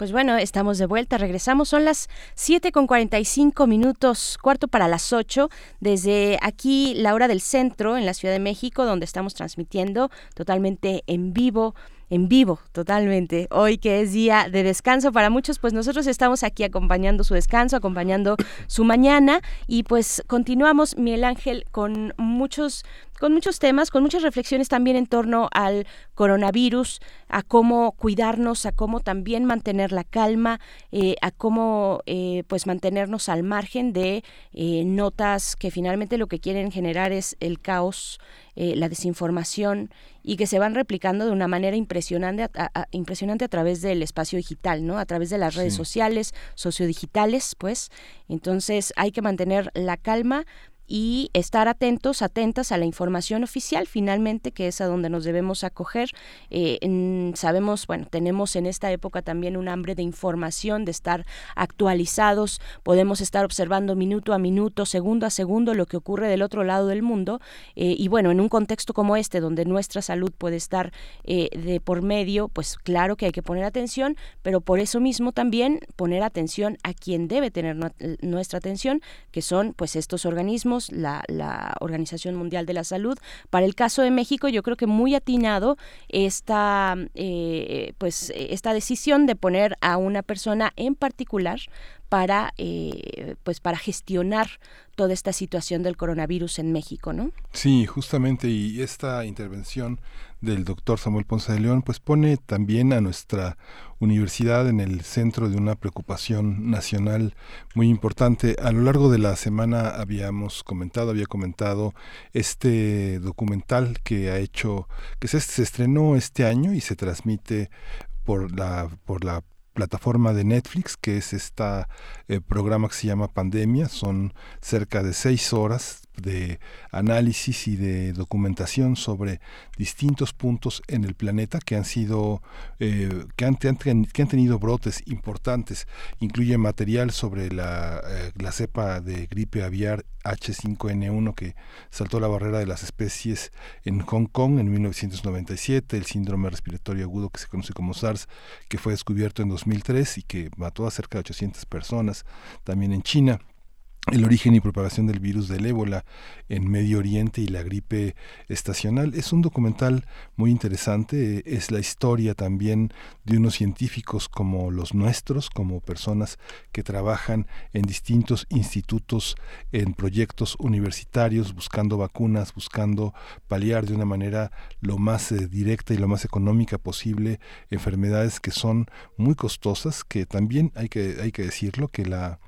S2: Pues bueno, estamos de vuelta, regresamos. Son las 7 con 45 minutos, cuarto para las 8, desde aquí, la hora del centro, en la Ciudad de México, donde estamos transmitiendo totalmente en vivo en vivo totalmente. Hoy que es día de descanso para muchos, pues nosotros estamos aquí acompañando su descanso, acompañando su mañana y pues continuamos, Miguel Ángel, con muchos con muchos temas, con muchas reflexiones también en torno al coronavirus, a cómo cuidarnos, a cómo también mantener la calma, eh, a cómo eh, pues mantenernos al margen de eh, notas que finalmente lo que quieren generar es el caos, la desinformación y que se van replicando de una manera impresionante a, impresionante a través del espacio digital, ¿no? A través de las redes sociales, sociodigitales, pues. Entonces hay que mantener la calma, y estar atentos, atentas a la información oficial, finalmente, que es a donde nos debemos acoger. Eh, sabemos, bueno, tenemos en esta época también un hambre de información, de estar actualizados, podemos estar observando minuto a minuto, segundo a segundo lo que ocurre del otro lado del mundo. Eh, y bueno, en un contexto como este, donde nuestra salud puede estar eh, de por medio, pues claro que hay que poner atención, pero por eso mismo también poner atención a quien debe tener nuestra atención, que son pues estos organismos la, Organización Mundial de la Salud. Para el caso de México, yo creo que muy atinado esta, eh, pues, esta decisión de poner a una persona en particular para, eh, pues, para gestionar toda esta situación del coronavirus en México, ¿no?
S1: Sí, justamente, y esta intervención del doctor Samuel Ponce de León, pues pone también a nuestra universidad en el centro de una preocupación nacional muy importante. A lo largo de la semana habíamos comentado, había comentado este documental que ha hecho, que se, se estrenó este año y se transmite por la, por la plataforma de Netflix, que es este programa que se llama Pandemia. Son cerca de seis horas de análisis y de documentación sobre distintos puntos en el planeta que han sido eh, que, han, que, han, tenido brotes importantes. Incluye material sobre la, eh, la cepa de gripe aviar H5N1 que saltó la barrera de las especies en Hong Kong en 1997 el síndrome respiratorio agudo que se conoce como SARS que fue descubierto en 2003 y que mató a cerca de 800 personas también en China el origen y propagación del virus del ébola en Medio Oriente y la gripe estacional. Es un documental muy interesante, es la historia también de unos científicos como los nuestros, como personas que trabajan en distintos institutos, en proyectos universitarios, buscando vacunas, buscando paliar de una manera lo más eh, directa y lo más económica posible enfermedades que son muy costosas, que también hay que, hay que decirlo, que la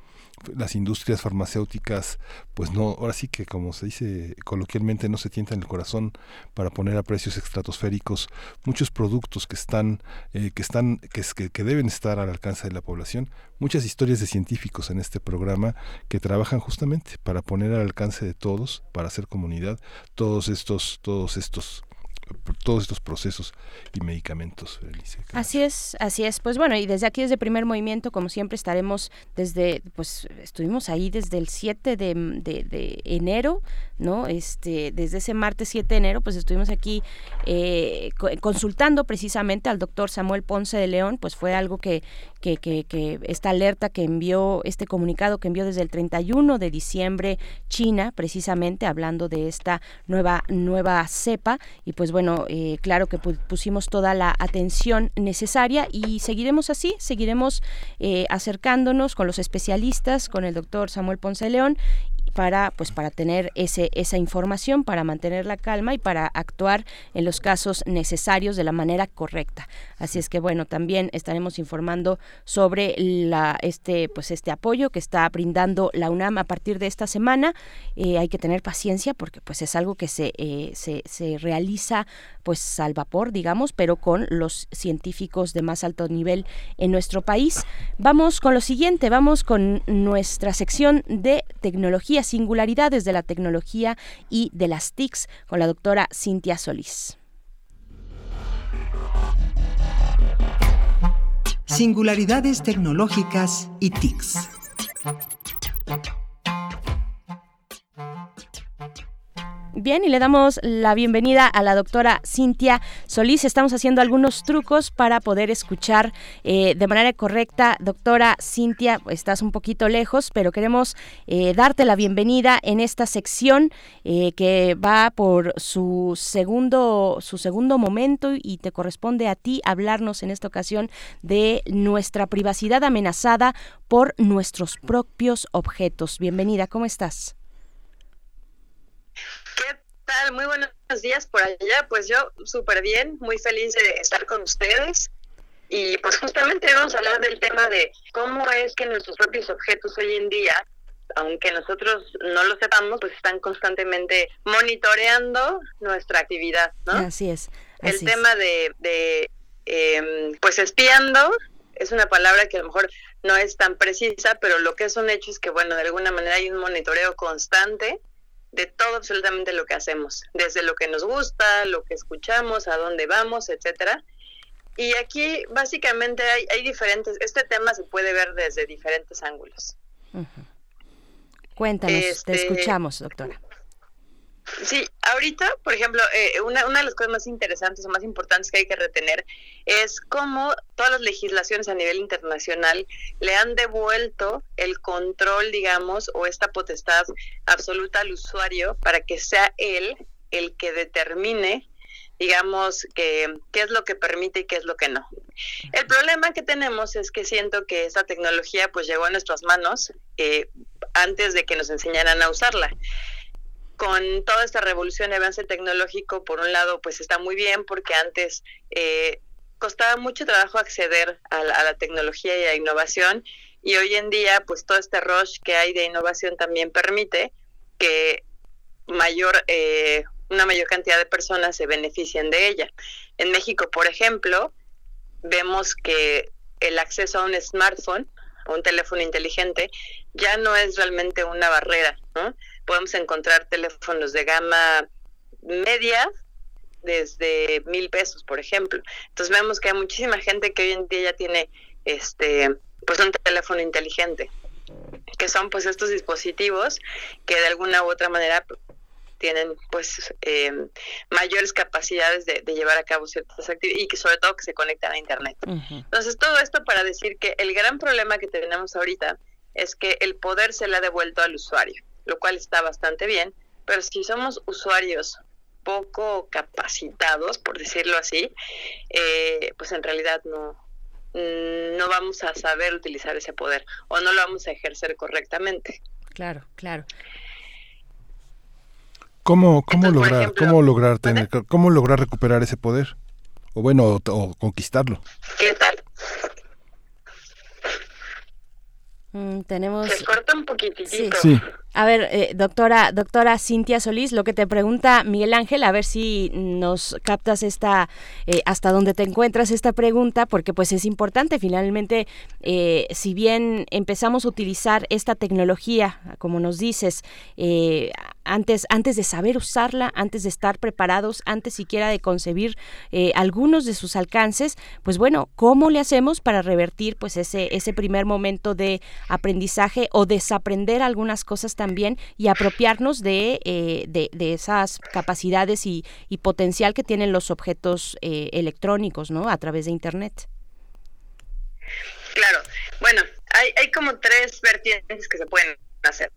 S1: las industrias farmacéuticas, pues no, ahora sí que como se dice coloquialmente, no se tientan el corazón para poner a precios estratosféricos muchos productos que están, eh, que están, que, que deben estar al alcance de la población. Muchas historias de científicos en este programa que trabajan justamente para poner al alcance de todos, para hacer comunidad, todos estos, todos estos todos estos procesos y medicamentos.
S2: Así es, así es. Pues bueno, y desde aquí, desde primer movimiento, como siempre, estaremos desde, pues estuvimos ahí desde el 7 de, de, enero, ¿no? Este, desde ese martes 7 de enero, pues estuvimos aquí eh, consultando precisamente al doctor Samuel Ponce de León, pues fue algo que, que, que, esta alerta que envió, este comunicado que envió desde el 31 de diciembre China, precisamente hablando de esta nueva, nueva cepa, y pues bueno, eh, claro que pusimos toda la atención necesaria y seguiremos así, seguiremos eh, acercándonos con los especialistas, con el doctor Samuel Ponce León para pues para tener ese esa información para mantener la calma y para actuar en los casos necesarios de la manera correcta. Así es que bueno también estaremos informando sobre la este pues este apoyo que está brindando la UNAM a partir de esta semana. Eh, hay que tener paciencia porque pues es algo que se, eh, se, se realiza pues al vapor digamos pero con los científicos de más alto nivel en nuestro país. Vamos con lo siguiente vamos con nuestra sección de singularidades de la tecnología y de las TICs con la doctora Cintia Solís.
S5: Singularidades tecnológicas y TICs.
S2: Bien, y le damos la bienvenida a la doctora Cintia Solís. Estamos haciendo algunos trucos para poder escuchar eh, de manera correcta. Doctora Cintia, estás un poquito lejos, pero queremos eh, darte la bienvenida en esta sección eh, que va por su segundo, su segundo momento y te corresponde a ti hablarnos en esta ocasión de nuestra privacidad amenazada por nuestros propios objetos. Bienvenida, ¿cómo estás?
S6: Tal? Muy buenos días por allá. Pues yo súper bien, muy feliz de estar con ustedes. Y pues justamente vamos a hablar del tema de cómo es que nuestros propios objetos hoy en día, aunque nosotros no lo sepamos, pues están constantemente monitoreando nuestra actividad, ¿no?
S2: Así es.
S6: El tema de, de em, pues espiando es una palabra que a lo mejor no es tan precisa, pero lo que es un hecho es que, bueno, de alguna manera hay un monitoreo constante de todo absolutamente lo que hacemos, desde lo que nos gusta, lo que escuchamos, a dónde vamos, etcétera. Y aquí básicamente hay, hay diferentes, este tema se puede ver desde diferentes ángulos.
S2: Cuéntanos, te este, escuchamos, doctora.
S6: Sí, ahorita, por ejemplo, eh, una, una de las cosas más interesantes o más importantes que hay que retener es cómo todas las legislaciones a nivel internacional le han devuelto el control, digamos, o esta potestad absoluta al usuario para que sea él el que determine digamos, que, qué es lo que permite y qué es lo que no. El problema que tenemos es que siento que esta tecnología pues llegó a nuestras manos eh, antes de que nos enseñaran a usarla con toda esta revolución y avance tecnológico, por un lado, pues está muy bien porque antes eh, costaba mucho trabajo acceder a la, tecnología y a la innovación y hoy en día, pues todo este rush que hay de innovación también permite que mayor eh, una mayor cantidad de personas se beneficien de ella. En México, por ejemplo, vemos que el acceso a un smartphone, a un teléfono inteligente, ya no es realmente una barrera, ¿no? Podemos encontrar teléfonos de gama media desde mil pesos, por ejemplo. Entonces vemos que hay muchísima gente que hoy en día ya tiene este pues un teléfono inteligente, que son pues estos dispositivos que de alguna u otra manera tienen pues eh, mayores capacidades de, llevar a cabo ciertas actividades y que sobre todo que se conectan a internet. Entonces todo esto para decir que el gran problema que tenemos ahorita es que el poder se le ha devuelto al usuario lo cual está bastante bien, pero si somos usuarios poco capacitados, por decirlo así, eh, pues en realidad no, no vamos a saber utilizar ese poder o no lo vamos a ejercer correctamente.
S2: Claro, claro.
S1: ¿Cómo, cómo lograr, cómo lograr tener, cómo lograr recuperar ese poder? O bueno, o, o conquistarlo.
S6: ¿Qué tal?
S2: Mm, tenemos...
S6: Se corta un poquitito.
S2: Sí. A ver, eh, doctora, doctora Cintia Solís, lo que te pregunta Miguel Ángel, a ver si nos captas esta, eh, hasta dónde te encuentras esta pregunta, porque pues es importante. Finalmente, eh, si bien empezamos a utilizar esta tecnología, como nos dices, antes, antes de saber usarla, antes de estar preparados, antes siquiera de concebir algunos de sus alcances, pues bueno, ¿cómo le hacemos para revertir pues ese, ese primer momento de aprendizaje o desaprender algunas cosas también y apropiarnos de, eh, de, esas capacidades y, potencial que tienen los objetos eh, electrónicos, ¿no? A través de Internet.
S6: Claro. Bueno, hay, hay como tres vertientes que se pueden hacer.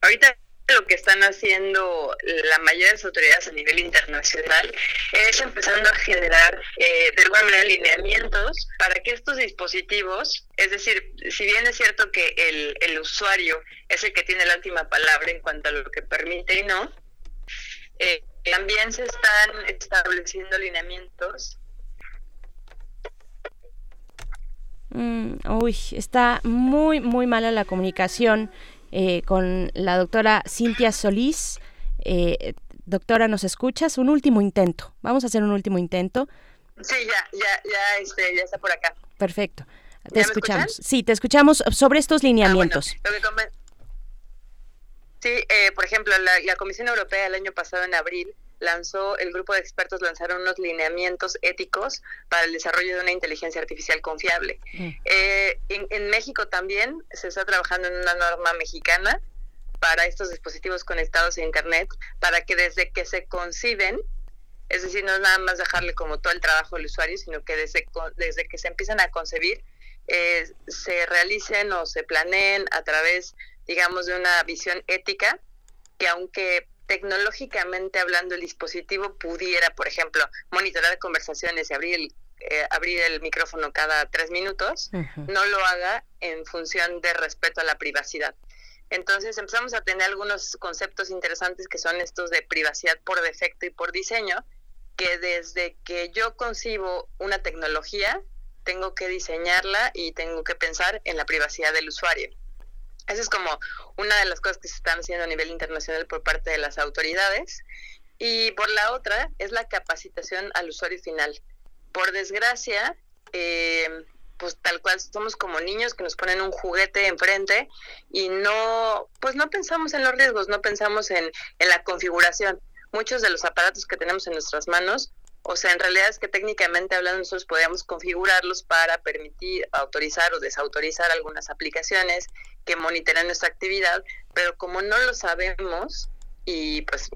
S6: Ahorita lo que están haciendo la mayoría de las autoridades a nivel internacional es empezando a generar eh, de alguna manera lineamientos para que estos dispositivos, es decir, si bien es cierto que el, el usuario es el que tiene la última palabra en cuanto a lo que permite y no, eh, también se están estableciendo lineamientos
S2: mm, uy, está muy, muy mala la comunicación eh, con la doctora Cintia Solís. Eh, doctora, ¿nos escuchas? Un último intento. Vamos a hacer un último intento.
S6: Sí, ya, ya, ya, este, ya está por acá.
S2: Perfecto. Te escuchamos. Sí, te escuchamos sobre estos lineamientos.
S6: Ah, sí, eh, por ejemplo, la, la Comisión Europea el año pasado, en abril, lanzó, el grupo de expertos lanzaron unos lineamientos éticos para el desarrollo de una inteligencia artificial confiable. Mm. Eh, en, México también se está trabajando en una norma mexicana para estos dispositivos conectados a Internet, para que desde que se conciben, es decir, no es nada más dejarle como todo el trabajo al usuario, sino que desde, desde que se empiezan a concebir, eh, se realicen o se planeen a través, digamos, de una visión ética, que aunque tecnológicamente hablando el dispositivo pudiera, por ejemplo, monitorar conversaciones y abrir el, eh, abrir el micrófono cada tres minutos, no lo haga en función de respeto a la privacidad. Entonces empezamos a tener algunos conceptos interesantes que son estos de privacidad por defecto y por diseño, que desde que yo concibo una tecnología, tengo que diseñarla y tengo que pensar en la privacidad del usuario. Esa es como una de las cosas que se están haciendo a nivel internacional por parte de las autoridades. Y por la otra es la capacitación al usuario final. Por desgracia, eh, pues tal cual somos como niños que nos ponen un juguete enfrente y no, pues no pensamos en los riesgos, no pensamos en, en la configuración. Muchos de los aparatos que tenemos en nuestras manos o sea, en realidad es que técnicamente hablando nosotros podríamos configurarlos para permitir, autorizar o desautorizar algunas aplicaciones que monitoren nuestra actividad, pero como no lo sabemos y pues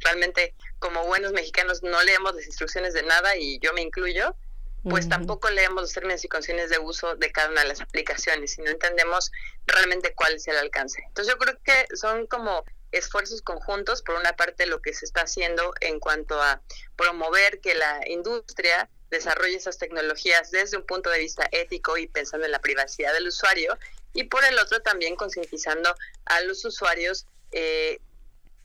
S6: realmente como buenos mexicanos no leemos las instrucciones de nada y yo me incluyo, pues tampoco leemos los términos y condiciones de uso de cada una de las aplicaciones y no entendemos realmente cuál es el alcance. Entonces yo creo que son como esfuerzos conjuntos, por una parte lo que se está haciendo en cuanto a promover que la industria desarrolle esas tecnologías desde un punto de vista ético y pensando en la privacidad del usuario, y por el otro también concientizando a los usuarios eh,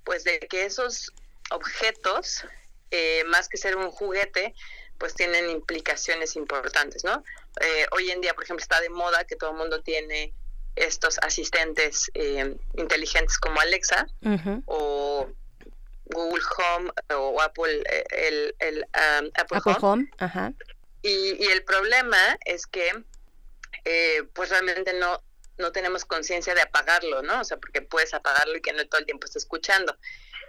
S6: pues de que esos objetos, eh, más que ser un juguete, pues tienen implicaciones importantes, ¿no? Eh, hoy en día, por ejemplo, está de moda que todo el mundo tiene estos asistentes eh, inteligentes como Alexa o Google Home o Apple, eh, el, um, Apple, Home. Y, el problema es que eh, pues realmente no, no tenemos conciencia de apagarlo, ¿no? O sea, porque puedes apagarlo y que no todo el tiempo esté escuchando.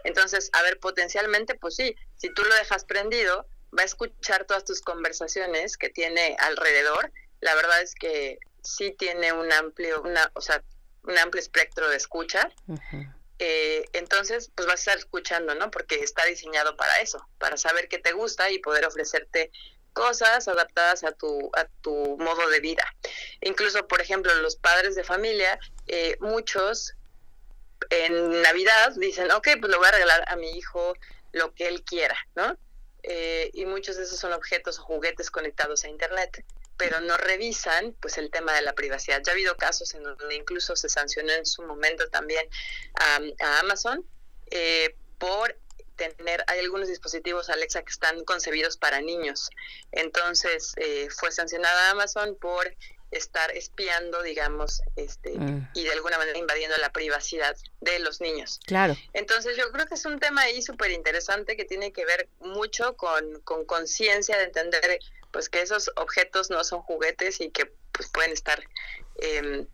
S6: Entonces, a ver, potencialmente, pues sí, si tú lo dejas prendido, va a escuchar todas tus conversaciones que tiene alrededor. La verdad es que sí tiene un amplio, una, o sea, un amplio espectro de escucha. Eh, entonces, pues vas a estar escuchando, ¿no? Porque está diseñado para eso, para saber qué te gusta y poder ofrecerte cosas adaptadas a tu, a tu modo de vida. Incluso, por ejemplo, los padres de familia, eh, muchos en Navidad dicen, ok, pues le voy a regalar a mi hijo lo que él quiera, ¿no? Eh, y muchos de esos son objetos o juguetes conectados a Internet pero no revisan pues el tema de la privacidad. Ya ha habido casos en donde incluso se sancionó en su momento también a, Amazon eh, por tener, hay algunos dispositivos Alexa que están concebidos para niños. Entonces eh, fue sancionada Amazon por estar espiando, digamos, este, mm. y de alguna manera invadiendo la privacidad de los niños.
S2: Claro.
S6: Entonces yo creo que es un tema ahí súper interesante que tiene que ver mucho con conciencia de entender pues que esos objetos no son juguetes y que pues pueden estar eh,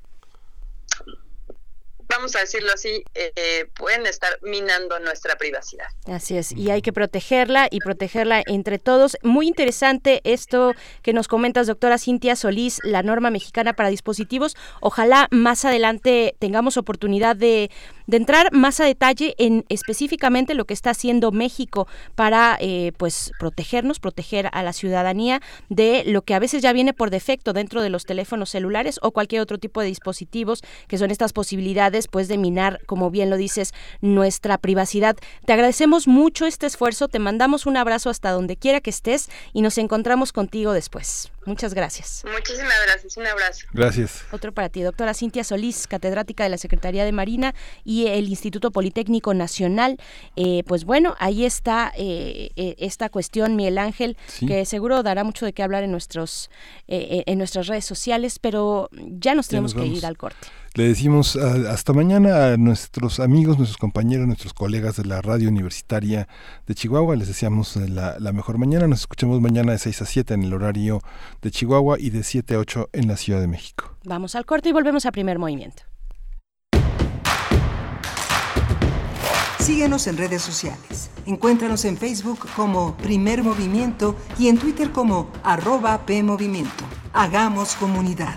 S6: vamos a decirlo así, eh, pueden estar minando nuestra privacidad.
S2: Así es, y hay que protegerla y protegerla entre todos. Muy interesante esto que nos comentas, doctora Cintia Solís, la norma mexicana para dispositivos. Ojalá más adelante tengamos oportunidad de, entrar más a detalle en específicamente lo que está haciendo México para eh, pues protegernos, proteger a la ciudadanía de lo que a veces ya viene por defecto dentro de los teléfonos celulares o cualquier otro tipo de dispositivos que son estas posibilidades después de minar, como bien lo dices, nuestra privacidad. Te agradecemos mucho este esfuerzo, te mandamos un abrazo hasta donde quiera que estés y nos encontramos contigo después. Muchas gracias.
S6: Muchísimas gracias, un abrazo.
S1: Gracias.
S2: Otro para ti, doctora Cintia Solís, catedrática de la Secretaría de Marina y el Instituto Politécnico Nacional. Eh, pues bueno, ahí está eh, eh, esta cuestión, Miguel Ángel, que seguro dará mucho de qué hablar en, nuestros, en nuestras redes sociales, pero ya nos tenemos que ir al corte.
S1: Le decimos hasta mañana a nuestros amigos, nuestros compañeros, nuestros colegas de la radio universitaria de Chihuahua. Les deseamos la, la mejor mañana. Nos escuchamos mañana de 6 a 7 en el horario de Chihuahua y de 7 a 8 en la Ciudad de México.
S2: Vamos al corte y volvemos a primer movimiento.
S5: Síguenos en redes sociales. Encuéntranos en Facebook como Primer Movimiento y en Twitter como arroba PMovimiento. Hagamos comunidad.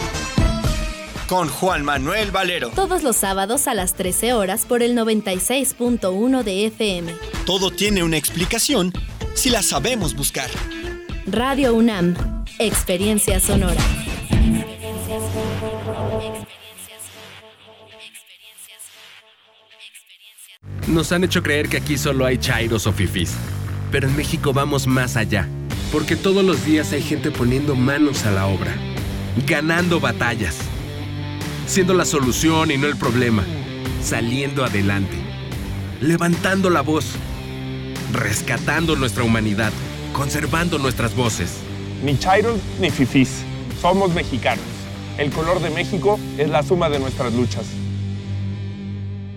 S7: Con Juan Manuel Valero.
S8: todos los sábados a las 13 horas por el 96.1 de FM.
S7: Todo tiene una explicación si la sabemos buscar.
S8: Radio UNAM, Experiencia Sonora.
S9: Nos han hecho creer que aquí solo hay chairos o fifís. Pero en México vamos más allá. Porque todos los días hay gente poniendo manos a la obra. Ganando batallas. Siendo la solución y no el problema. Saliendo adelante. Levantando la voz. Rescatando nuestra humanidad. Conservando nuestras voces.
S10: Ni chairos ni fifís. Somos mexicanos. El color de México es la suma de nuestras luchas.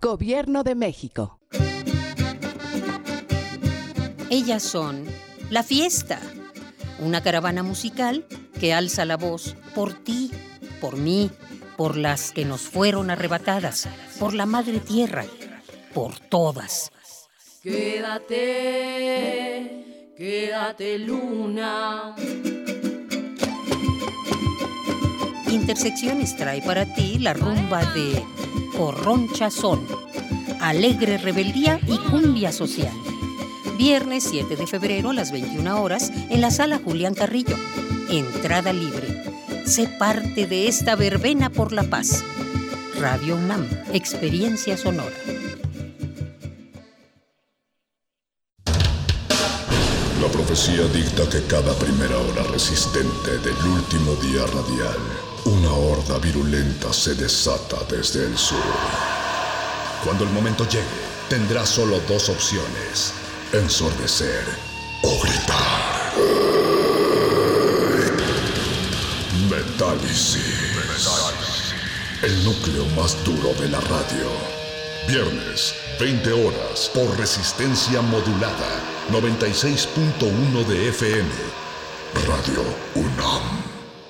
S11: Gobierno de México.
S12: Ellas son La Fiesta, una caravana musical que alza la voz por ti, por mí, por las que nos fueron arrebatadas, por la Madre Tierra, por todas.
S13: Quédate, quédate luna.
S12: Intersecciones trae para ti la rumba de Corroncha Son, Alegre Rebeldía y Cumbia Social. Viernes 7 de febrero a las 21 horas en la sala Julián Carrillo. Entrada libre. Sé parte de esta verbena por la paz. Radio UNAM, Experiencia Sonora.
S14: La profecía dicta que cada primera hora resistente del último día radial, una horda virulenta se desata desde el sur. Cuando el momento llegue, tendrá solo dos opciones, ensordecer o gritar. Metálisis. El núcleo más duro de la radio. Viernes, 20 horas, por resistencia modulada, 96.1 de FM. Radio UNAM.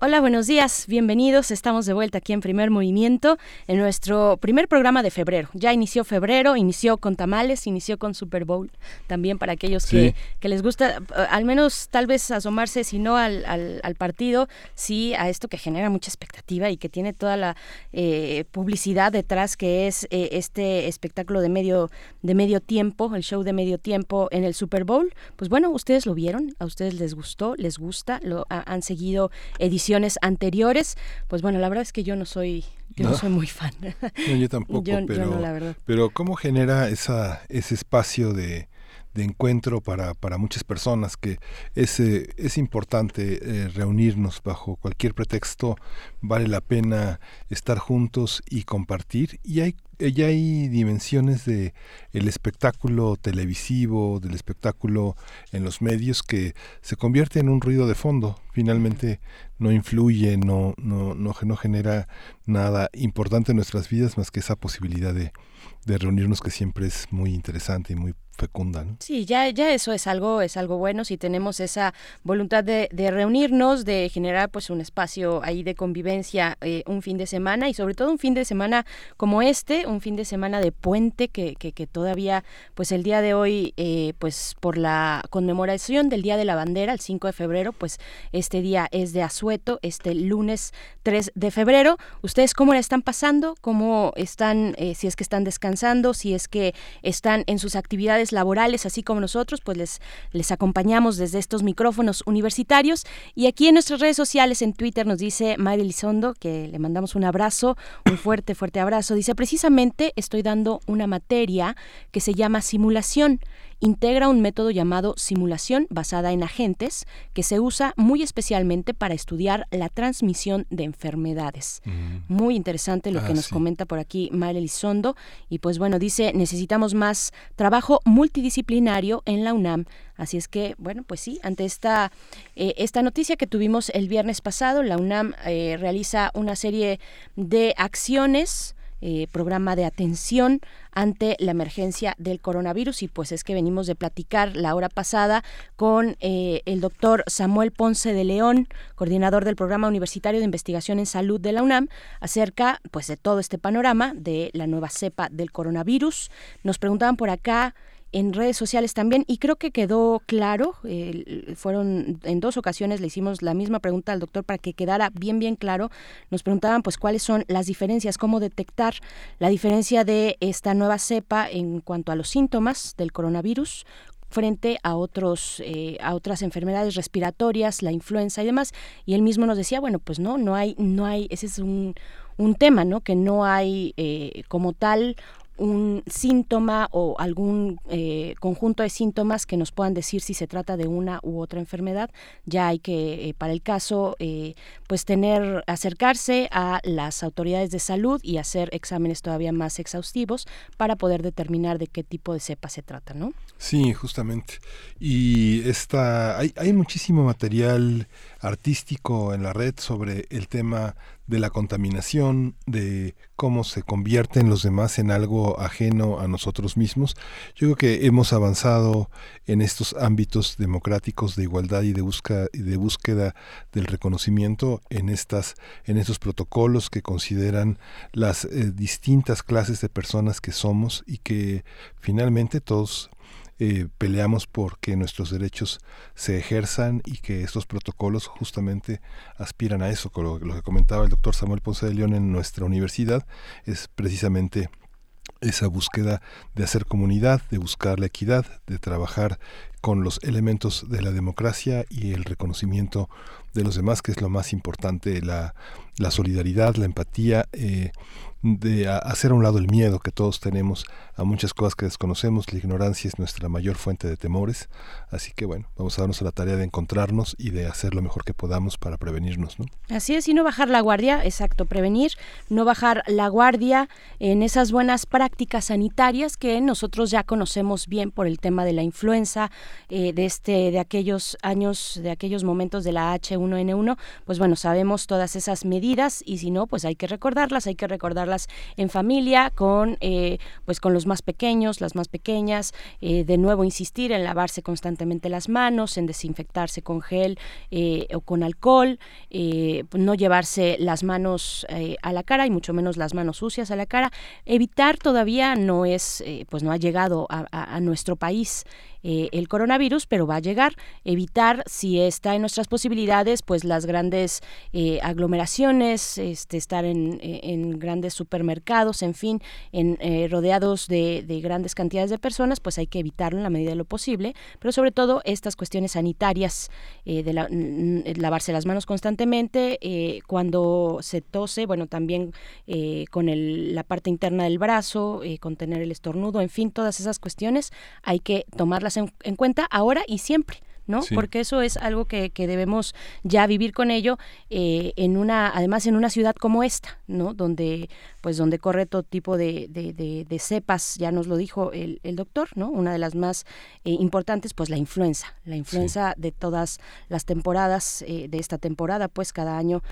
S2: Hola, buenos días, bienvenidos. Estamos de vuelta aquí en Primer Movimiento, en nuestro primer programa de febrero. Ya inició febrero, inició con tamales, inició con Super Bowl, también para aquellos que,
S1: Sí.
S2: que les gusta, eh, al menos tal vez asomarse, si no al, al- al partido, sí a esto que genera mucha expectativa y que tiene toda la eh, publicidad detrás, que es eh, este espectáculo de medio, de medio tiempo, el show de medio tiempo en el Super Bowl. Pues bueno, ustedes lo vieron, a ustedes les gustó, les gusta, lo ha- han seguido ediciones anteriores. Pues bueno, la verdad es que yo no soy, yo no,
S1: ¿No?
S2: soy muy fan.
S1: No, yo tampoco,
S2: Yo- yo
S1: pero,
S2: no, la verdad.
S1: pero ¿cómo genera esa, ese espacio de, de encuentro para, para muchas personas que es, eh, es importante eh, reunirnos bajo cualquier pretexto, vale la pena estar juntos y compartir y hay ya hay dimensiones de el espectáculo televisivo, del espectáculo en los medios que se convierte en un ruido de fondo. Finalmente no influye, no, no, no, no genera nada importante en nuestras vidas más que esa posibilidad de, de reunirnos que siempre es muy interesante y muy fecunda. ¿no?
S2: Sí, ya, ya eso es algo, es algo bueno si tenemos esa voluntad de, reunirnos, de generar pues un espacio ahí de convivencia eh, un fin de semana y sobre todo un fin de semana como este, un fin de semana de puente que, que, todavía, pues el día de hoy, eh, pues por la conmemoración del Día de la Bandera, el 5 de febrero, pues este día es de este lunes 3 de febrero. ¿Ustedes cómo la están pasando? ¿Cómo están, eh, si es que están descansando, si es que están en sus actividades laborales, así como nosotros, pues les, les acompañamos desde estos micrófonos universitarios. Y aquí en nuestras redes sociales, en Twitter, nos dice Mari Lizondo, que le mandamos un abrazo, un fuerte, fuerte abrazo. Dice, precisamente estoy dando una materia que se llama simulación integra un método llamado simulación basada en agentes que se usa muy especialmente para estudiar la transmisión de enfermedades. Mm. Muy interesante lo que ah, nos comenta por aquí María Elizondo. Y pues bueno, dice, necesitamos más trabajo multidisciplinario en la UNAM. Así es que, bueno, pues sí, ante esta, eh, esta noticia que tuvimos el viernes pasado, la UNAM eh, realiza una serie de acciones eh, programa de atención ante la emergencia del coronavirus y pues es que venimos de platicar la hora pasada con eh, el doctor Samuel Ponce de León, coordinador del programa universitario de investigación en salud de la UNAM, acerca pues de todo este panorama de la nueva cepa del coronavirus. Nos preguntaban por acá en redes sociales también y creo que quedó claro, fueron en dos ocasiones le hicimos la misma pregunta al doctor para que quedara bien bien claro, nos preguntaban pues cuáles son las diferencias, cómo detectar la diferencia de esta nueva cepa en cuanto a los síntomas del coronavirus frente a otros eh, a otras enfermedades respiratorias, la influenza y demás y él mismo nos decía bueno pues no no hay no hay ese es un un tema, ¿no? Que no hay eh, como tal un síntoma o algún eh, conjunto de síntomas que nos puedan decir si se trata de una u otra enfermedad. Ya hay que, eh, para el caso, eh, pues tener, acercarse a las autoridades de salud y hacer exámenes todavía más exhaustivos para poder determinar de qué tipo de cepa se trata, ¿no?
S1: Sí, justamente. Y esta, hay, hay muchísimo material artístico en la red sobre el tema de la contaminación, de cómo se convierten los demás en algo ajeno a nosotros mismos. Yo creo que hemos avanzado en estos ámbitos democráticos de igualdad y de búsqueda, de búsqueda del reconocimiento en estas en estos protocolos que consideran las eh, distintas clases de personas que somos y que finalmente todos eh, peleamos por que nuestros derechos se ejerzan y que estos protocolos justamente aspiran a eso. Lo, lo que comentaba el doctor Samuel Ponce de León en nuestra universidad es precisamente esa búsqueda de hacer comunidad, de buscar la equidad, de trabajar con los elementos de la democracia y el reconocimiento de los demás, que es lo más importante, la, la solidaridad, la empatía, eh, de hacer a un lado el miedo que todos tenemos a muchas cosas que desconocemos. La ignorancia es nuestra mayor fuente de temores. Así que bueno, vamos a darnos a la tarea de encontrarnos y de hacer lo mejor que podamos para prevenirnos. ¿no?
S2: Así es, y no bajar la guardia, exacto, prevenir, no bajar la guardia en esas buenas prácticas sanitarias que nosotros ya conocemos bien por el tema de la influenza, eh, de, este, de aquellos años, de aquellos momentos de la H1N1. Pues bueno, sabemos todas esas medidas y si no, pues hay que recordarlas, hay que recordar en familia, con, eh, pues con los más pequeños, las más pequeñas, eh, de nuevo insistir en lavarse constantemente las manos, en desinfectarse con gel eh, o con alcohol, no llevarse las manos a la cara y mucho menos las manos sucias a la cara. Evitar todavía no es, pues no ha llegado a nuestro país eh, el coronavirus, pero va a llegar. Evitar, si está en nuestras posibilidades, pues las grandes eh, aglomeraciones, este, estar en, grandes supermercados, en fin, en, eh, rodeados de, de, grandes cantidades de personas, pues hay que evitarlo en la medida de lo posible, pero sobre todo estas cuestiones sanitarias, lavarse las manos constantemente, cuando se tose, bueno, también con el, la parte interna del brazo, contener el estornudo, en fin, todas esas cuestiones hay que tomarlas en, cuenta ahora y siempre. ¿no? Porque eso es algo que, que debemos ya vivir con ello eh, en una, además en una ciudad como esta, ¿no? Donde, pues donde corre todo tipo de, de, cepas, ya nos lo dijo el, el, doctor, ¿no? Una de las más eh, importantes, pues la influenza, la influenza de todas las temporadas, eh, de esta temporada, pues cada año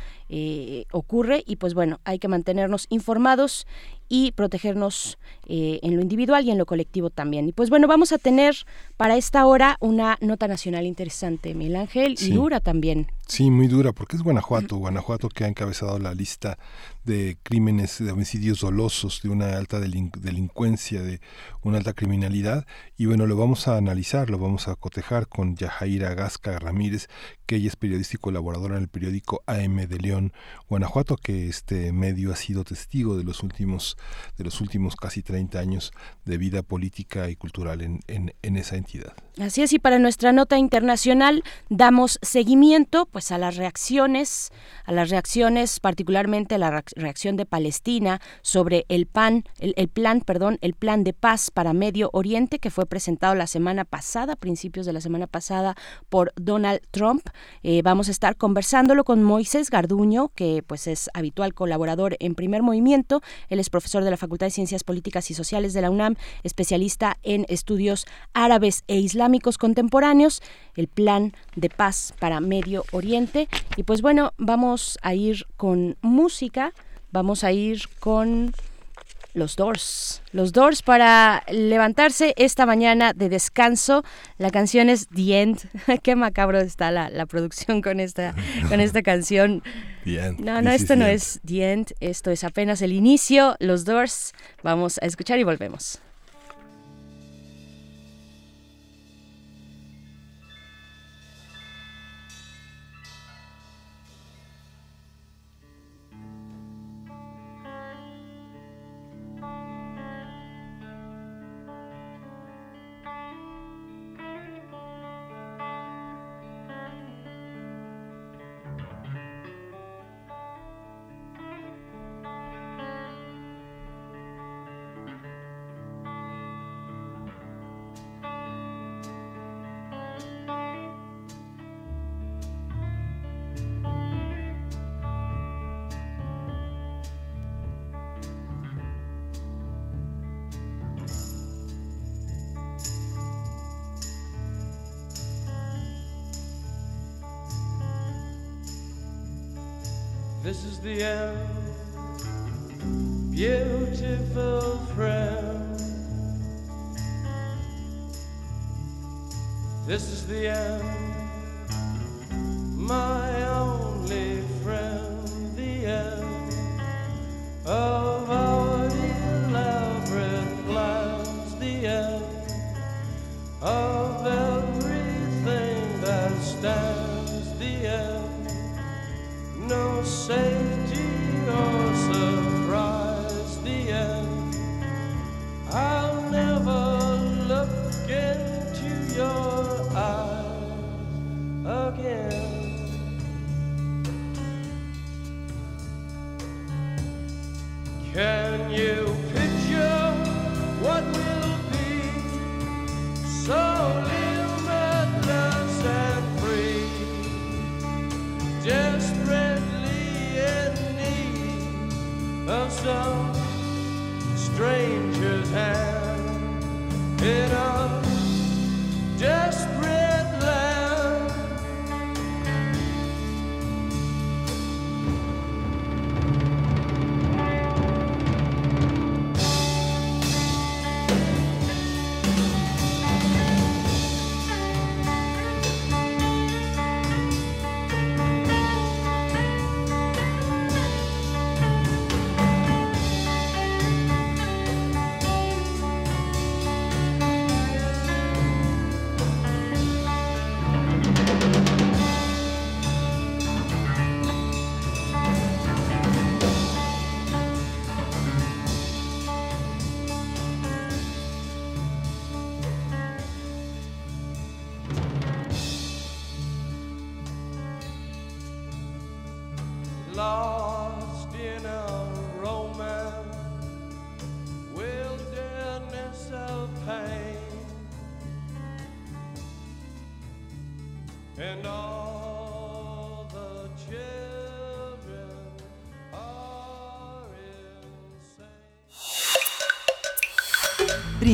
S2: ocurre y pues bueno, hay que mantenernos informados y protegernos eh, en lo individual y en lo colectivo también. Y pues bueno, vamos a tener para esta hora una nota nacional interesante, Miguel Ángel, y dura también.
S1: Sí, muy dura, porque es Guanajuato, Guanajuato que ha encabezado la lista de crímenes, de homicidios dolosos, de una alta delincuencia, de una alta criminalidad. Y bueno, lo vamos a analizar, lo vamos a cotejar con Yajaira Gasca Ramírez, que ella es periodista y colaboradora en el periódico AM de León, Guanajuato, que este medio ha sido testigo de los últimos, de los últimos casi 30 años de vida política y cultural en, en, en esa entidad.
S2: Así es, y para nuestra nota internacional damos seguimiento pues a las reacciones, a las reacciones, particularmente a la reacción de Palestina sobre el pan, el, plan, perdón, el plan de paz para Medio Oriente que fue presentado la semana pasada, principios de la semana pasada, por Donald Trump. Eh, vamos a estar conversándolo con Moisés Garduño, que pues es habitual colaborador en Primer Movimiento. Él es profesor de la Facultad de Ciencias Políticas y Sociales de la UNAM, especialista en estudios árabes e islámicos contemporáneos, el plan de paz para Medio Oriente y pues bueno, vamos a ir con música, vamos a ir con los Doors. Los Doors para levantarse esta mañana de descanso. La canción es The End. Qué macabro está la, producción con esta, con esta canción. No, no, esto no es The End. Esto es apenas el inicio. Los Doors. Vamos a escuchar y volvemos.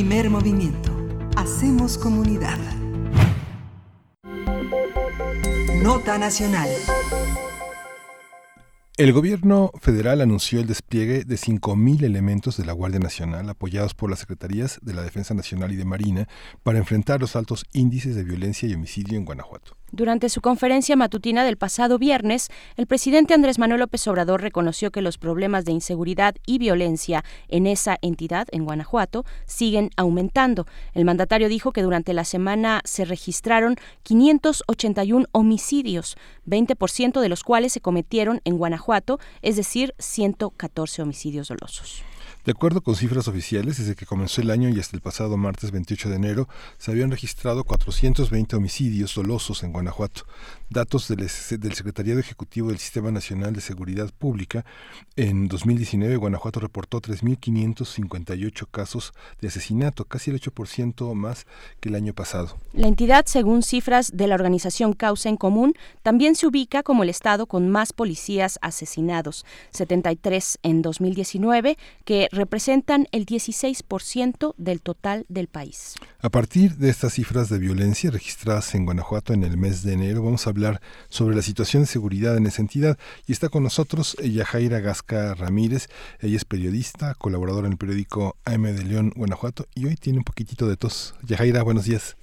S5: Primer movimiento. Hacemos comunidad. Nota nacional.
S1: El gobierno federal anunció el despliegue de 5.000 elementos de la Guardia Nacional apoyados por las Secretarías de la Defensa Nacional y de Marina para enfrentar los altos índices de violencia y homicidio en Guanajuato.
S2: Durante su conferencia matutina del pasado viernes, el presidente Andrés Manuel López Obrador reconoció que los problemas de inseguridad y violencia en esa entidad, en Guanajuato, siguen aumentando. El mandatario dijo que durante la semana se registraron 581 homicidios, 20% de los cuales se cometieron en Guanajuato, es decir, 114 homicidios dolosos.
S1: De acuerdo con cifras oficiales, desde que comenzó el año y hasta el pasado martes 28 de enero, se habían registrado 420 homicidios dolosos en Guanajuato. Datos del, Secretariado Ejecutivo del Sistema Nacional de Seguridad Pública, en 2019 Guanajuato reportó 3.558 casos de asesinato, casi el 8% más que el año pasado.
S2: La entidad, según cifras de la organización Causa en Común, también se ubica como el estado con más policías asesinados, 73 en 2019, que representan el 16% del total del país.
S1: A partir de estas cifras de violencia registradas en Guanajuato en el mes de enero, vamos a hablar sobre la situación de seguridad en esa entidad y está con nosotros Yajaira Gasca Ramírez. Ella es periodista, colaboradora en el periódico AM de León, Guanajuato y hoy tiene un poquitito de tos. Yajaira, buenos días.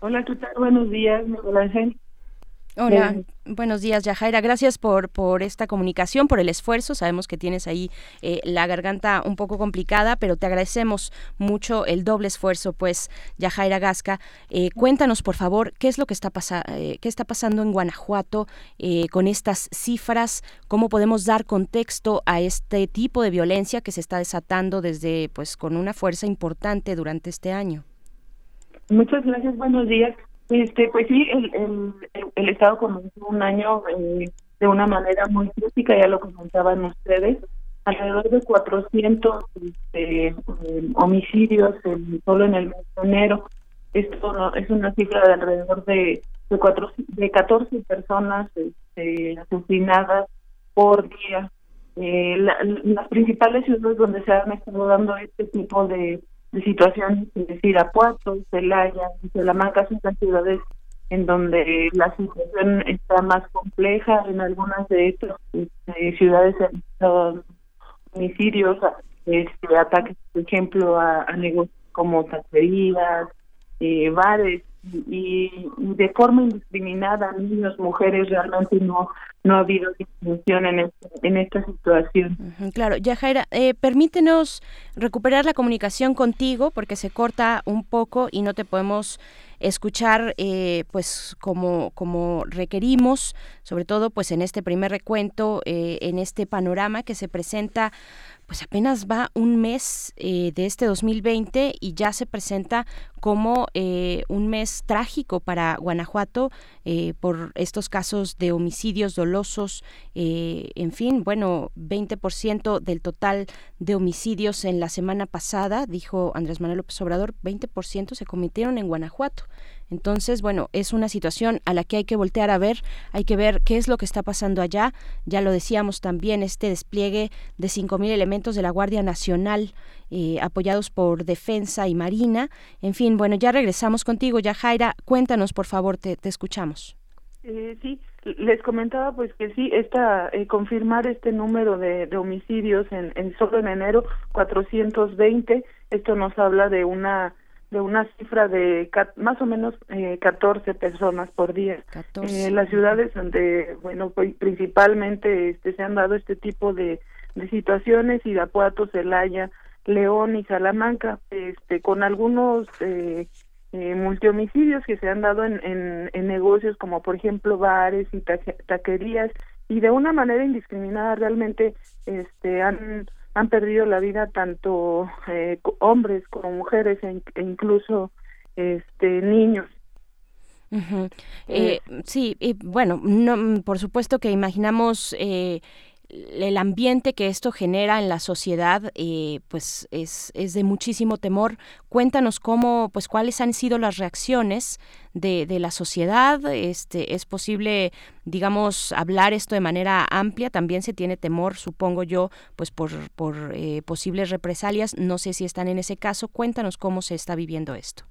S15: Hola, ¿qué tal? Buenos días, Miguel Ángel.
S2: Hola, buenos días, Yajaira. Gracias por, por esta comunicación, por el esfuerzo. Sabemos que tienes ahí eh, la garganta un poco complicada, pero te agradecemos mucho el doble esfuerzo, pues, Yajaira Gasca. Eh, cuéntanos, por favor, qué es lo que está, pasa eh, qué está pasando en Guanajuato eh, con estas cifras, cómo podemos dar contexto a este tipo de violencia que se está desatando desde, pues, con una fuerza importante durante este año.
S15: Muchas gracias, buenos días. Este, pues sí, el, el, el Estado comenzó un año eh, de una manera muy crítica, ya lo comentaban ustedes, alrededor de 400 este, eh, homicidios en, solo en el mes de enero. Esto no, es una cifra de alrededor de, de, cuatro, de 14 personas este, asesinadas por día. Eh, la, las principales ciudades donde se han estado dando este tipo de de situaciones, es decir, Irapuato, Celaya Salamanca son las ciudades en donde la situación está más compleja. En algunas de estas este, ciudades se han visto homicidios, este, ataques, por ejemplo, a, a negocios como taquerías, eh, bares, y, de forma indiscriminada niños, mujeres, realmente no no ha habido distinción en, este, en esta situación.
S2: Claro, Yajaira, eh, permítenos recuperar la comunicación contigo porque se corta un poco y no te podemos escuchar eh, pues como como requerimos sobre todo pues en este primer recuento eh, en este panorama que se presenta pues apenas va un mes eh, de este 2020 y ya se presenta como eh, un mes trágico para Guanajuato eh, por estos casos de homicidios dolosos. eh, en fin, bueno, 20% del total de homicidios en la semana pasada, dijo Andrés Manuel López Obrador, 20% se cometieron en Guanajuato. Entonces, bueno, es una situación a la que hay que voltear a ver, hay que ver qué es lo que está pasando allá. Ya lo decíamos también, este despliegue de 5.000 elementos de la Guardia Nacional eh, apoyados por Defensa y Marina. En fin, bueno, ya regresamos contigo, ya Jaira, cuéntanos por favor, te, te escuchamos.
S15: Eh, sí, les comentaba pues que sí, esta, eh, confirmar este número de, homicidios en, en solo en enero, 420, esto nos habla de una de una cifra de más o menos eh, 14 personas por día.
S2: 14.
S15: Eh, las ciudades donde, bueno, principalmente este, se han dado este tipo de, de situaciones, Irapuato, Celaya, León y Salamanca, este, con algunos eh, eh, multihomicidios que se han dado en, en, en negocios como por ejemplo bares y taque- taquerías y de una manera indiscriminada realmente este han han perdido la vida tanto eh, hombres como mujeres e, e incluso este niños
S2: Ujú. Eh, sí, y bueno, no, por supuesto que imaginamos eh, el ambiente que esto genera en la sociedad, eh, pues es, es de muchísimo temor. Cuéntanos cómo, pues cuáles han sido las reacciones de, de la sociedad. Este, es posible, digamos, hablar esto de manera amplia. También se tiene temor, supongo yo, pues por, por eh, posibles represalias. No sé si están en ese caso. Cuéntanos cómo se está viviendo esto.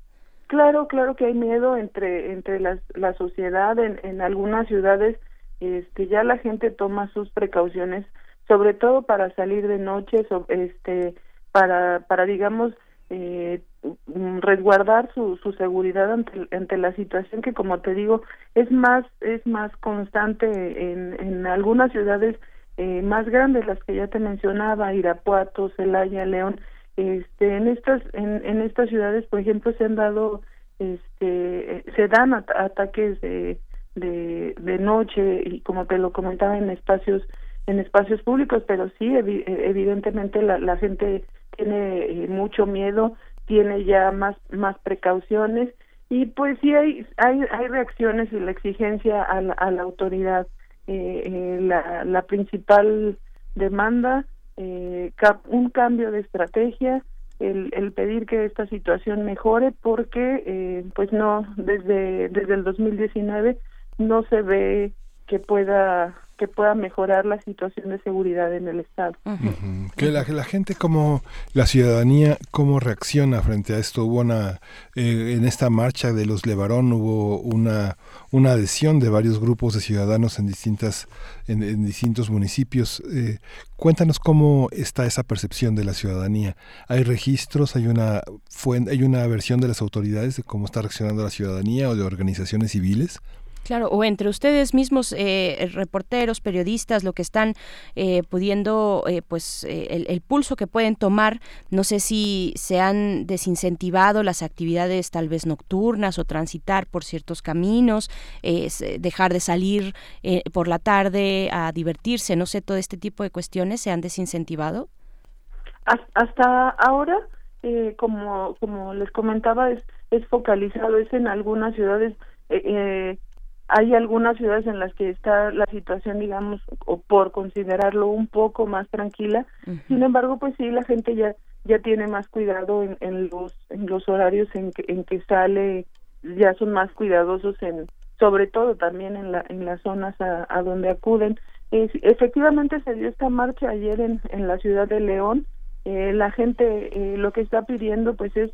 S15: Claro, claro que hay miedo entre entre la sociedad en, en algunas ciudades este ya la gente toma sus precauciones sobre todo para salir de noche este para para digamos eh, mm, resguardar su, su seguridad ante, ante la situación que como te digo es más es más constante en, en algunas ciudades eh, más grandes las que ya te mencionaba Irapuato Celaya León este en estas en, en estas ciudades por ejemplo se han dado este se dan at- ataques de, de de noche y como te lo comentaba en espacios en espacios públicos pero sí evi- evidentemente la, la gente tiene eh, mucho miedo tiene ya más más precauciones y pues sí hay hay hay reacciones y la exigencia a la, autoridad. Eh, eh, la la principal demanda eh, un cambio de estrategia el, el pedir que esta situación mejore porque eh, pues no desde desde el 2019 no se ve que pueda que pueda mejorar la situación de seguridad en el estado.
S1: Que la, gente como la ciudadanía cómo reacciona frente a esto. Hubo una eh, en esta marcha de los Levarón hubo una una adhesión de varios grupos de ciudadanos en distintas en, en distintos municipios. Eh, cuéntanos cómo está esa percepción de la ciudadanía. Hay registros hay una hay una versión de las autoridades de cómo está reaccionando la ciudadanía o de organizaciones civiles
S2: Claro, o entre ustedes mismos, eh, reporteros, periodistas, lo que están eh, pudiendo, eh, pues eh, el, el pulso que pueden tomar, no sé si se han desincentivado las actividades tal vez nocturnas o transitar por ciertos caminos, eh, dejar de salir por la tarde a divertirse, no sé, todo este tipo de cuestiones se han desincentivado.
S15: Has- hasta ahora como como les comentaba es es focalizado es en algunas ciudades eh, hay algunas ciudades en las que está la situación digamos o por considerarlo un poco más tranquila. Sin embargo pues sí la gente ya ya tiene más cuidado en, en los en los horarios en que en que sale ya son más cuidadosos en sobre todo también en la en las zonas a, a donde acuden. Es- efectivamente se dio esta marcha ayer en en la ciudad de León. Eh, la gente eh, lo que está pidiendo pues es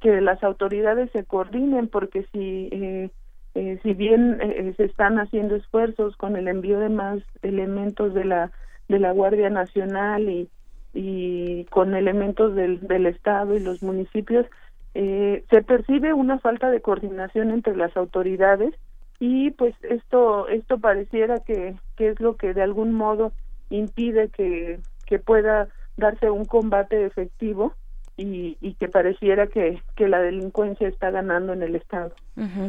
S15: que las autoridades se coordinen porque si eh, eh, si bien eh, se están haciendo esfuerzos con el envío de más elementos de la de la Guardia Nacional y y con elementos del, del estado y los municipios eh, se percibe una falta de coordinación entre las autoridades y pues esto esto pareciera que, que es lo que de algún modo impide que, que pueda darse un combate efectivo y, y que pareciera que, que la delincuencia está ganando en el estado.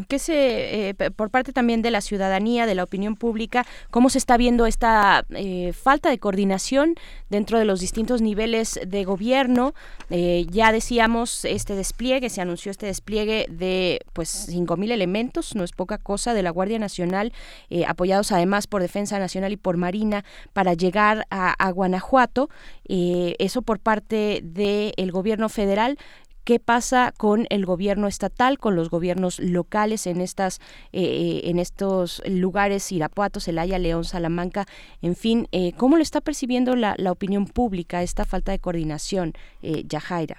S2: ¿Qué se, eh, por parte también de la ciudadanía, de la opinión pública, cómo se está viendo esta eh, falta de coordinación dentro de los distintos niveles de gobierno? Eh, ya decíamos este despliegue, se anunció este despliegue de pues 5.000 elementos, no es poca cosa, de la Guardia Nacional, eh, apoyados además por Defensa Nacional y por Marina, para llegar a, a Guanajuato. Eh, eso por parte del gobierno federal. ¿Qué pasa con el gobierno estatal, con los gobiernos locales en estas, eh, en estos lugares, Irapuato, Celaya, León, Salamanca, en fin, eh, cómo lo está percibiendo la, la opinión pública esta falta de coordinación, eh, Yajaira?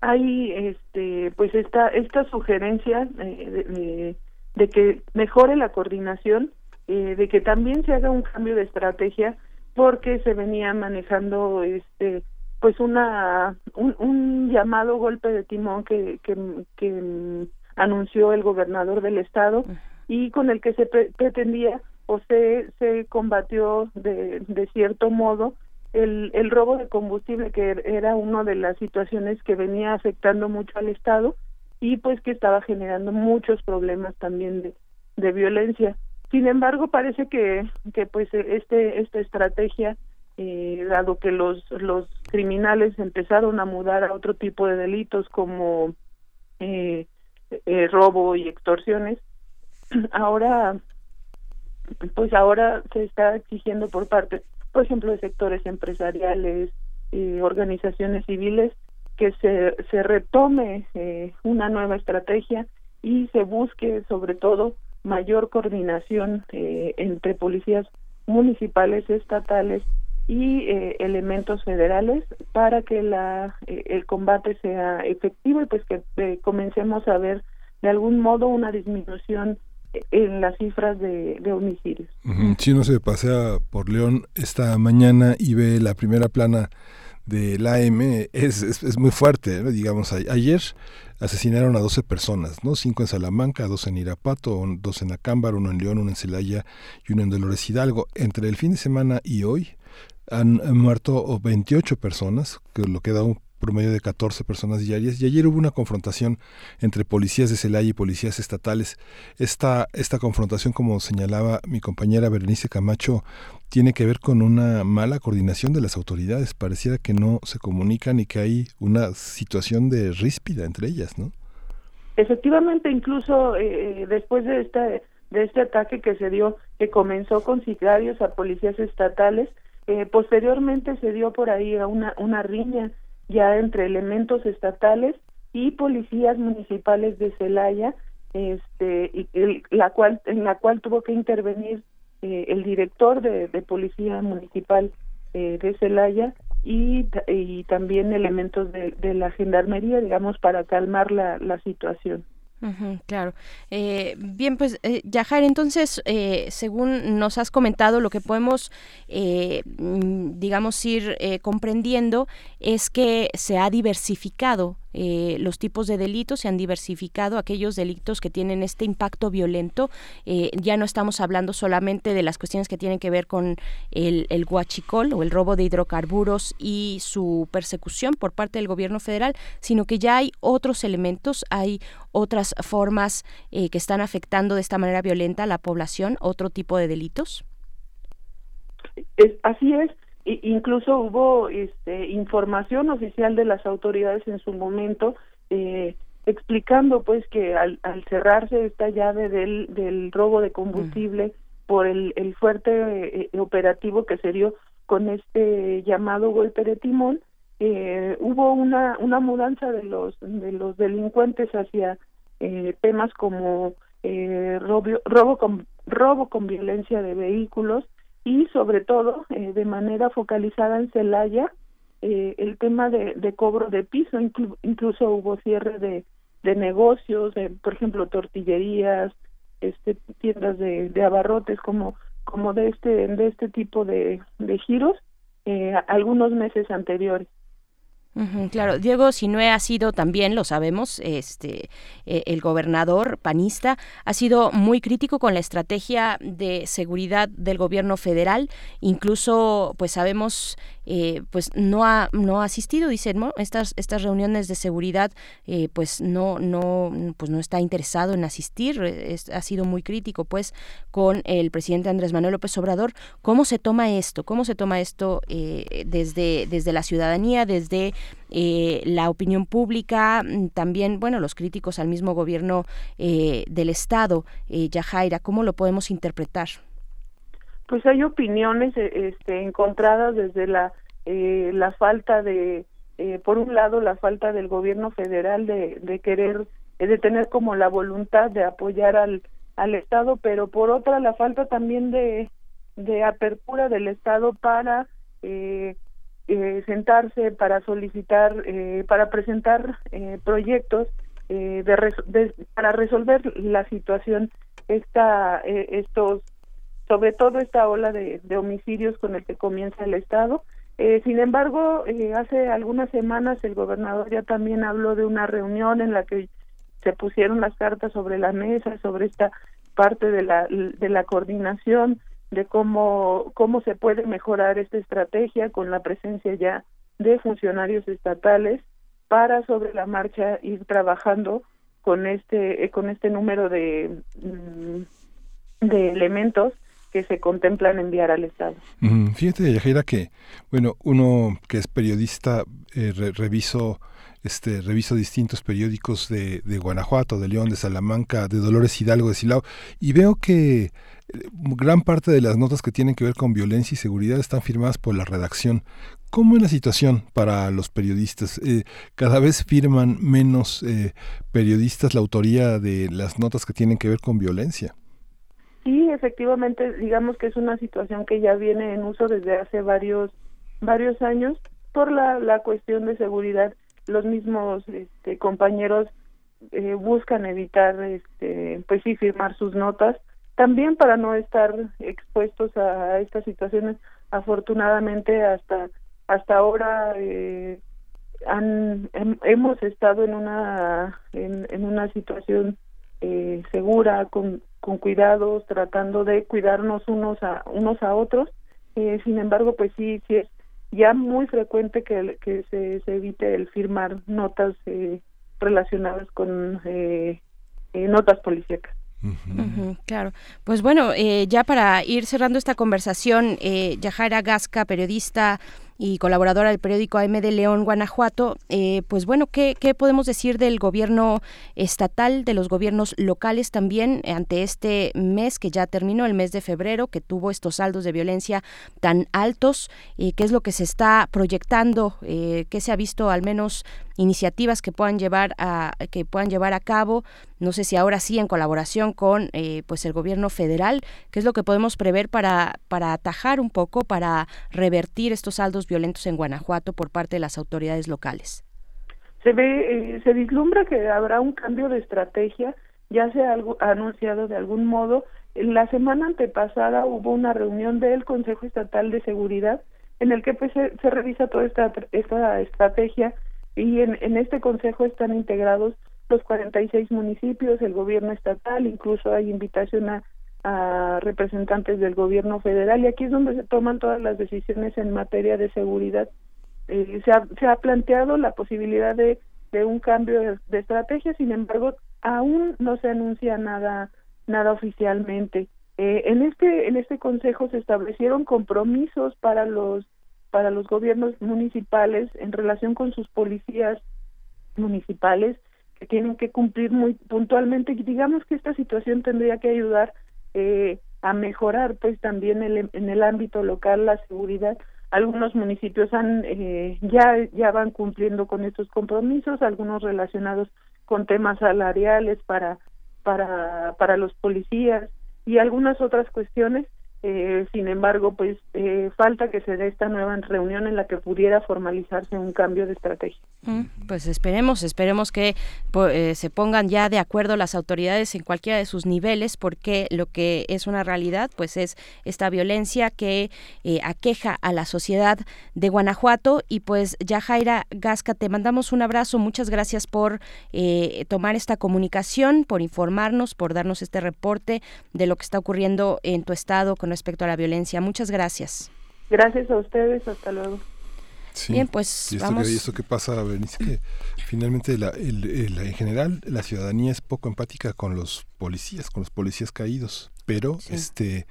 S15: hay este pues esta esta sugerencia eh, de, de- de que mejore la coordinación eh, de que también se haga un cambio de estrategia porque se venía manejando este pues una un, un llamado golpe de timón que que, que anunció el gobernador del estado y con el que se pre- pretendía o se se combatió de, de cierto modo el, el robo de combustible que er- era una de las situaciones que venía afectando mucho al estado y pues que estaba generando muchos problemas también de, de violencia. Sin embargo parece que que pues este esta estrategia eh, dado que los los criminales empezaron a mudar a otro tipo de delitos como eh, eh, robo y extorsiones ahora pues ahora se está exigiendo por parte por ejemplo de sectores empresariales y organizaciones civiles que se se retome eh, una nueva estrategia y se busque sobre todo mayor coordinación eh, entre policías municipales estatales y eh, elementos federales para que la eh, el combate sea efectivo y pues que eh, comencemos a ver de algún modo una disminución en las cifras de, de homicidios.
S1: Si uno se pasea por León esta mañana y ve la primera plana del AM es, es, muy fuerte. Digamos, ayer asesinaron a 12 personas, ¿no? Cinco en Salamanca, dos en Irapato, dos en Acámbar, uno en León, uno en Celaya y uno en Dolores Hidalgo. Entre el fin de semana y hoy han muerto 28 personas, que lo que da un promedio de 14 personas diarias. Y ayer hubo una confrontación entre policías de Celaya y policías estatales. Esta, esta confrontación, como señalaba mi compañera Berenice Camacho, tiene que ver con una mala coordinación de las autoridades. Pareciera que no se comunican y que hay una situación de ríspida entre ellas, ¿no?
S15: Efectivamente, incluso eh, eh, después de este, de este ataque que se dio, que comenzó con sicarios a policías estatales, eh, posteriormente se dio por ahí una, una riña ya entre elementos estatales y policías municipales de Celaya, este, y, la cual, en la cual tuvo que intervenir eh, el director de, policía municipal eh, de Celaya y, y también elementos de, de, la gendarmería, digamos, para calmar la, la situación
S2: claro. Eh, bien, pues, eh, Yajar, entonces, eh, según nos has comentado, lo que podemos, eh, mm, digamos, ir comprendiendo es que se ha diversificado eh, los tipos de delitos, se han diversificado aquellos delitos que tienen este impacto violento. Eh, ya no estamos hablando solamente de las cuestiones que tienen que ver con el, el guachicol o el robo de hidrocarburos y su persecución por parte del gobierno federal, sino que ya hay otros elementos, hay otras formas eh, que están afectando de esta manera violenta a la población, otro tipo de delitos.
S15: Es, así es incluso hubo este, información oficial de las autoridades en su momento eh, explicando pues que al, cerrarse esta llave del, del robo de combustible por el, el fuerte eh, operativo que se dio con este llamado golpe de timón eh, hubo una una mudanza de los de los delincuentes hacia temas como robo robo con robo con violencia de vehículos y sobre todo eh, de manera focalizada en Celaya eh, el tema de, de, cobro de piso incluso hubo cierre de, de negocios por ejemplo tortillerías este tiendas de, de abarrotes como como de este de este tipo de, de giros eh, algunos meses anteriores
S2: claro, Diego Sinue ha sido también, lo sabemos, este, eh, el gobernador panista, ha sido muy crítico con la estrategia de seguridad del gobierno federal. Incluso, pues sabemos eh, pues no ha no asistido dicen ¿no? estas estas reuniones de seguridad eh, pues no no pues no está interesado en asistir. Ha sido muy crítico pues con el presidente Andrés Manuel López Obrador. Cómo se toma esto cómo se toma esto desde desde la ciudadanía desde la opinión pública también bueno los críticos al mismo gobierno del estado. Yajaira cómo lo podemos interpretar
S15: pues hay opiniones eh, este, encontradas desde la eh, la falta de eh, por un lado la falta del gobierno federal de, de querer de tener como la voluntad de apoyar al al estado pero por otra la falta también de de apertura del estado para sentarse para solicitar para presentar proyectos de, de, para resolver la situación esta estos sobre todo esta ola de, homicidios con el que comienza el Estado. Eh, sin embargo, eh, hace algunas semanas el gobernador ya también habló de una reunión en la que se pusieron las cartas sobre la mesa, sobre esta parte de la, de la coordinación, de cómo, cómo se puede mejorar esta estrategia con la presencia ya de funcionarios estatales para sobre la marcha ir trabajando con este eh, con este número de mm, de elementos que se contemplan enviar al Estado.
S1: Fíjate, Yajaira, que, bueno, uno que es periodista, eh, reviso este, reviso distintos periódicos de, de, Guanajuato, de León, de Salamanca, de Dolores Hidalgo, de Silao, y veo que gran parte de las notas que tienen que ver con violencia y seguridad están firmadas por la redacción. ¿Cómo es la situación para los periodistas? Eh, cada vez firman menos periodistas la autoría de las notas que tienen que ver con violencia.
S15: Sí, efectivamente, digamos que es una situación que ya viene en uso desde hace varios varios años por la, la cuestión de seguridad. Los mismos este, compañeros eh, buscan evitar, este, pues sí, firmar sus notas, también para no estar expuestos a estas situaciones. Afortunadamente, hasta hasta ahora eh, han, hemos estado en una en, una situación eh, segura con, con cuidados tratando de cuidarnos unos a unos a otros eh, sin embargo pues sí sí es ya muy frecuente que, que se, se evite el firmar notas eh, relacionadas con eh, eh,
S2: claro. Pues bueno, eh, ya para ir cerrando esta conversación, eh, Gasca, periodista y colaboradora del periódico AM de León, Guanajuato, eh, pues bueno, ¿qué, ¿qué podemos decir del gobierno estatal, de los gobiernos locales también ante este mes que ya terminó, el mes de febrero, que tuvo estos saldos de violencia tan altos? Eh, ¿Qué es lo que se está proyectando? Eh, ¿Qué se ha visto al menos iniciativas que puedan llevar a que puedan llevar a cabo no sé si ahora sí en colaboración con eh, pues el gobierno federal qué es lo que podemos prever para para atajar un poco para revertir estos saldos violentos en Guanajuato por parte de las autoridades locales.
S15: Se ve eh, se vislumbra que habrá un cambio de estrategia ya se ha anunciado de algún modo. La semana antepasada hubo una reunión del Consejo Estatal de Seguridad en el que pues se, se revisa toda esta esta estrategia y en, en este consejo están integrados los 46 municipios, el gobierno estatal, incluso hay invitación a, representantes del gobierno federal y aquí es donde se toman todas las decisiones en materia de seguridad. Eh, se, ha, planteado la posibilidad de, de un cambio de, de estrategia, sin embargo, aún no se anuncia nada nada oficialmente. Eh, en este en este consejo se establecieron compromisos para los para los gobiernos municipales en relación con sus policías municipales que tienen que cumplir muy puntualmente. Digamos que esta situación tendría que ayudar eh, a mejorar pues también el, en el ámbito local la seguridad. Algunos municipios han eh, ya ya van cumpliendo con estos compromisos algunos relacionados con temas salariales para para para los policías y algunas otras cuestiones eh, sin embargo, pues eh, falta que se dé esta nueva reunión en la que pudiera formalizarse un cambio de estrategia.
S2: Mm, pues esperemos, esperemos que eh, se pongan ya de acuerdo las autoridades en cualquiera de sus niveles, porque lo que es una realidad, pues es esta violencia que eh, aqueja a la sociedad de Guanajuato. Y pues ya Jaira Gasca, te mandamos un abrazo, muchas gracias por eh, tomar esta comunicación, por informarnos, por darnos este reporte de lo que está ocurriendo en tu estado con respecto a la violencia. Muchas gracias.
S15: Gracias a ustedes, hasta luego.
S1: Sí.
S2: Bien, pues
S1: y esto,
S2: vamos.
S1: que, y esto que pasa, Berenice, que finalmente la, el, el, en general la ciudadanía es poco empática con los policías, con los policías caídos. Pero, sí. este,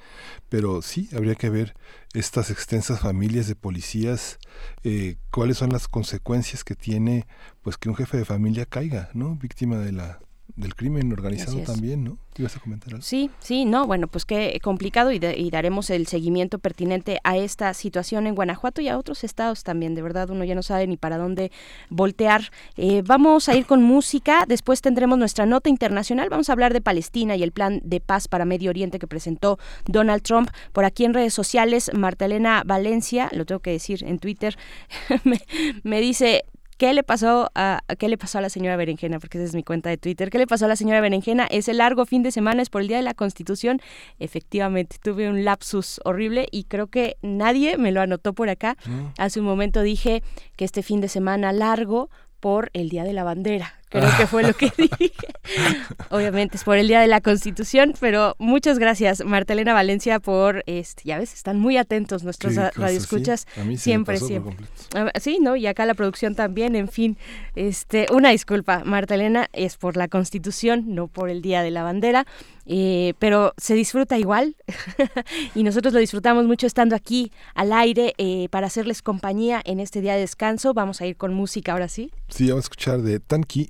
S1: pero sí, habría que ver estas extensas familias de policías, eh, cuáles son las consecuencias que tiene, pues, que un jefe de familia caiga, ¿no? Víctima de la del crimen organizado también, ¿no? ¿Ibas a comentar algo?
S2: Sí, sí, no, bueno, pues qué complicado y, de, y, daremos el seguimiento pertinente a esta situación en Guanajuato y a otros estados también, de verdad uno ya no sabe ni para dónde voltear. Eh, vamos a ir con música, después tendremos nuestra nota internacional, vamos a hablar de Palestina y el plan de paz para Medio Oriente que presentó Donald Trump. Por aquí en redes sociales, Marta Elena Valencia, lo tengo que decir en Twitter, me, me dice, ¿Qué le pasó a qué le pasó a la señora Berenjena? Porque esa es mi cuenta de Twitter. ¿Qué le pasó a la señora Berenjena? Ese largo fin de semana es por el Día de la Constitución. Efectivamente, tuve un lapsus horrible y creo que nadie me lo anotó por acá. Mm. Hace un momento dije que este fin de semana largo por el Día de la Bandera. Creo que fue lo que dije. Obviamente es por el Día de la Constitución, pero muchas gracias, Martelena Valencia, por este, ya ves, están muy atentos nuestros radioescuchas.
S1: Sí. A mí
S2: siempre, siempre. Sí, ¿no? Y acá la producción también, en fin. Este, una disculpa, Martelena, es por la Constitución, no por el Día de la Bandera. Eh, pero se disfruta igual y nosotros lo disfrutamos mucho estando aquí al aire eh, para hacerles compañía en este día de descanso. Vamos a ir con música ahora sí.
S1: Sí, vamos a escuchar de Tanki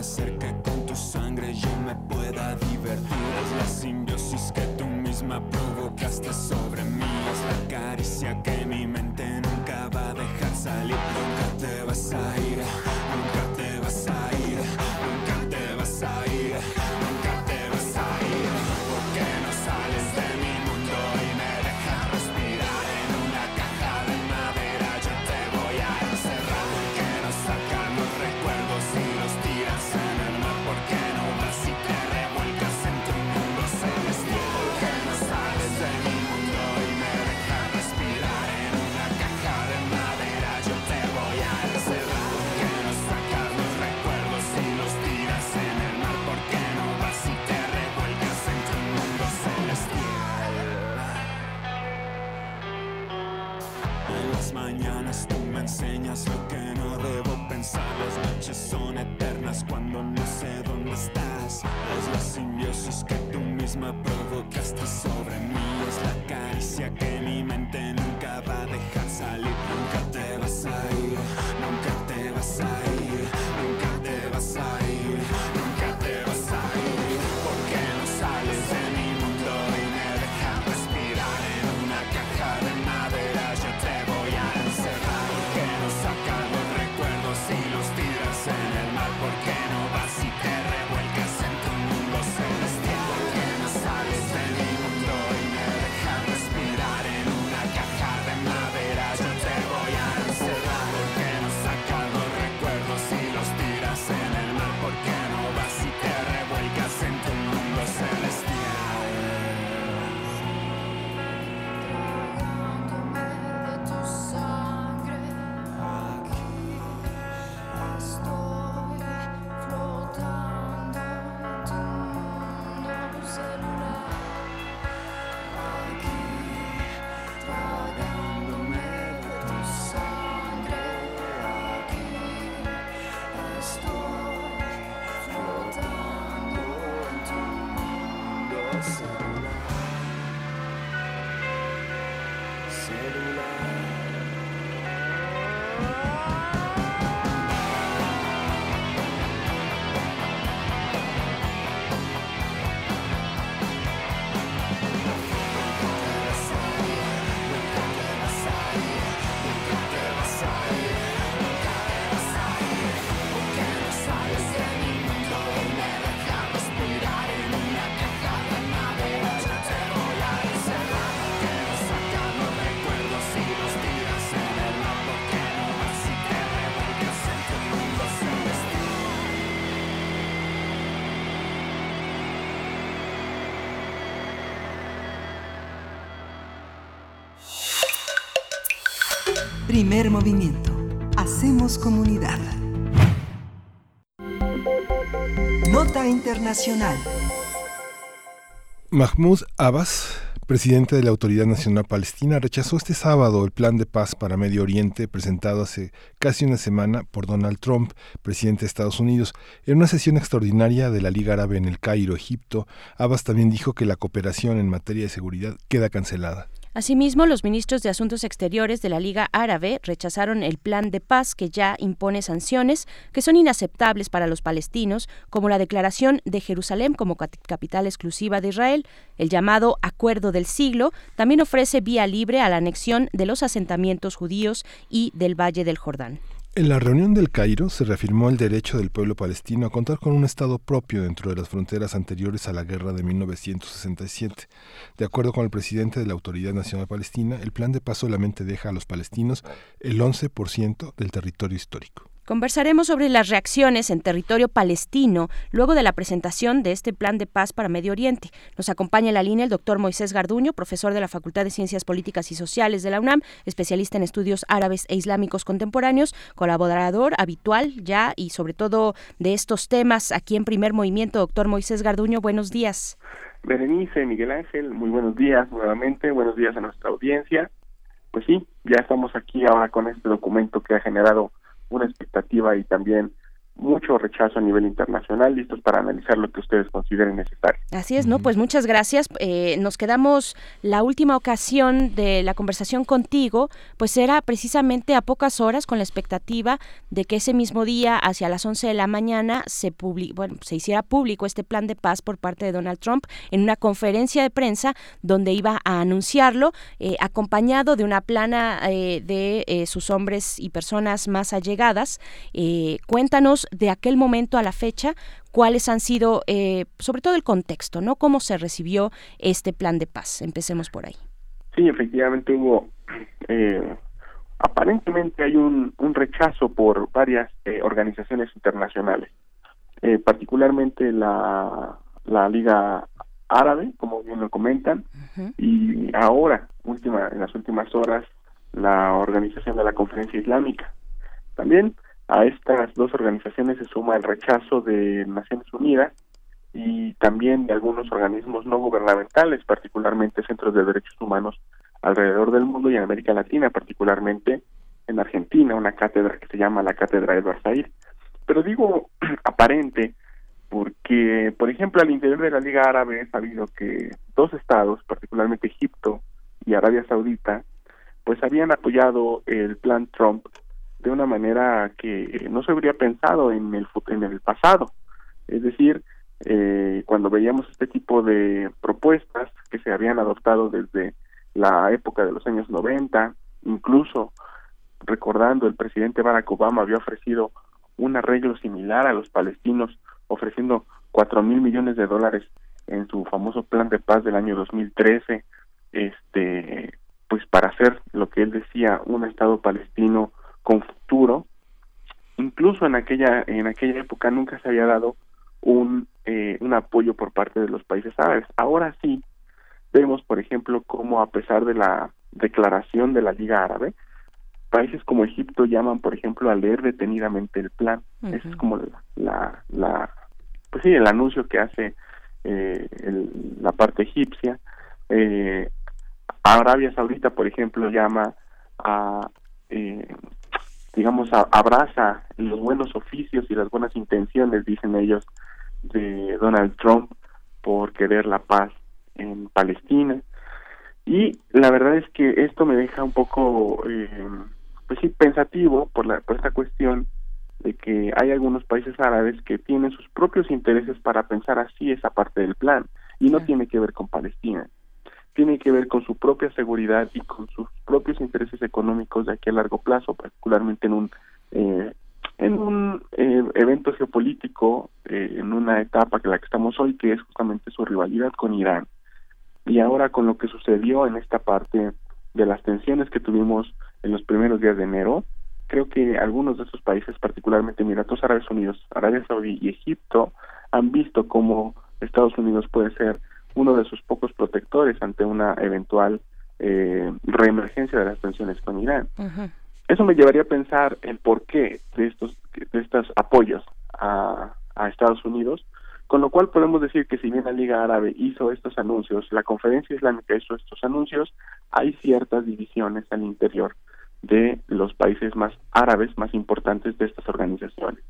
S16: Puede ser que con tu sangre yo me pueda divertir. Es la simbiosis que tú misma provocaste sobre mí. Es la caricia que mi mente nunca va a dejar salir. Tócate vas a ir, lo que no debo pensar. Las noches son eternas cuando no sé dónde estás. Es la simbiosis que tú misma provocaste sobre mí. Es la caricia que mi mente nunca va a dejar salir. Nunca te vas a ir, nunca te vas a ir,
S5: Primer movimiento. Hacemos comunidad. Nota Internacional.
S1: Mahmoud Abbas, presidente de la Autoridad Nacional Palestina, rechazó este sábado el plan de paz para Medio Oriente presentado hace casi una semana por Donald Trump, presidente de Estados Unidos. En una sesión extraordinaria de la Liga Árabe en el Cairo, Egipto, Abbas también dijo que la cooperación en materia de seguridad queda cancelada.
S2: Asimismo, los ministros de Asuntos Exteriores de la Liga Árabe rechazaron el plan de paz que ya impone sanciones que son inaceptables para los palestinos, como la declaración de Jerusalén como cap- capital exclusiva de Israel. El llamado Acuerdo del Siglo también ofrece vía libre a la anexión de los asentamientos judíos y del Valle del Jordán.
S1: En la reunión del Cairo se reafirmó el derecho del pueblo palestino a contar con un Estado propio dentro de las fronteras anteriores a la guerra de 1967. De acuerdo con el presidente de la Autoridad Nacional Palestina, el plan de paz solamente deja a los palestinos el 11% del territorio histórico.
S2: Conversaremos sobre las reacciones en territorio palestino luego de la presentación de este plan de paz para Medio Oriente. Nos acompaña en la línea el doctor Moisés Garduño, profesor de la Facultad de Ciencias Políticas y Sociales de la UNAM, especialista en estudios árabes e islámicos contemporáneos, colaborador habitual ya y sobre todo de estos temas aquí en Primer Movimiento. Doctor Moisés Garduño, buenos días.
S17: Berenice, Miguel Ángel, muy buenos días nuevamente, buenos días a nuestra audiencia. Pues sí, ya estamos aquí ahora con este documento que ha generado una expectativa y también mucho rechazo a nivel internacional, listos para analizar lo que ustedes consideren necesario.
S2: Así es, ¿no? Pues muchas gracias. Eh, nos quedamos la última ocasión de la conversación contigo, pues era precisamente a pocas horas con la expectativa de que ese mismo día, hacia las 11 de la mañana, se, bueno, se hiciera público este plan de paz por parte de Donald Trump en una conferencia de prensa donde iba a anunciarlo, eh, acompañado de una plana eh, de sus hombres y personas más allegadas. cuéntanos de aquel momento a la fecha, cuáles han sido, eh, sobre todo el contexto, ¿no? ¿Cómo se recibió este plan de paz? Empecemos por ahí.
S17: Sí, efectivamente hubo, eh, aparentemente hay un, un, rechazo por varias eh, organizaciones internacionales, particularmente la, la Liga Árabe, como bien lo comentan, y ahora, última, en las últimas horas, la Organización de la Conferencia Islámica. También a estas dos organizaciones se suma el rechazo de Naciones Unidas y también de algunos organismos no gubernamentales, particularmente centros de derechos humanos alrededor del mundo y en América Latina, particularmente en Argentina, una cátedra que se llama la Cátedra Edward Said. Pero digo aparente porque, por ejemplo, al interior de la Liga Árabe he sabido que dos estados, particularmente Egipto y Arabia Saudita, pues habían apoyado el plan Trump de una manera que no se habría pensado en el, en el pasado. Es decir, eh, cuando veíamos este tipo de propuestas que se habían adoptado desde la época de los años 90, incluso recordando el presidente Barack Obama había ofrecido un arreglo similar a los palestinos, ofreciendo cuatro mil millones de dólares en su famoso plan de paz del año 2013, este, pues para hacer lo que él decía un Estado palestino con futuro. Incluso en aquella en aquella época nunca se había dado un eh, un apoyo por parte de los países árabes. Ahora sí vemos, por ejemplo, cómo a pesar de la declaración de la Liga Árabe, países como Egipto llaman, por ejemplo, a leer detenidamente el plan. Ese es como la, la, pues sí, el anuncio que hace eh, la parte egipcia. Eh, Arabia Saudita, por ejemplo, llama a eh, digamos, abraza los buenos oficios y las buenas intenciones, dicen ellos, de Donald Trump por querer la paz en Palestina. Y la verdad es que esto me deja un poco, eh, pues sí, pensativo por, la, por esta cuestión de que hay algunos países árabes que tienen sus propios intereses para pensar así esa parte del plan y no tiene que ver con Palestina tiene que ver con su propia seguridad y con sus propios intereses económicos de aquí a largo plazo, particularmente en un eh, en un eh, evento geopolítico, eh, en una etapa que la que estamos hoy, que es justamente su rivalidad con Irán. Y ahora con lo que sucedió en esta parte de las tensiones que tuvimos en los primeros días de enero, creo que algunos de esos países, particularmente Emiratos Árabes Unidos, Arabia Saudí y Egipto, han visto cómo Estados Unidos puede ser uno de sus pocos protectores ante una eventual eh, reemergencia de las tensiones con Irán. Eso me llevaría a pensar el porqué de estos de estos apoyos a, a Estados Unidos, con lo cual podemos decir que si bien la Liga Árabe hizo estos anuncios, la Conferencia Islámica hizo estos anuncios, hay ciertas divisiones al interior de los países más árabes más importantes de estas organizaciones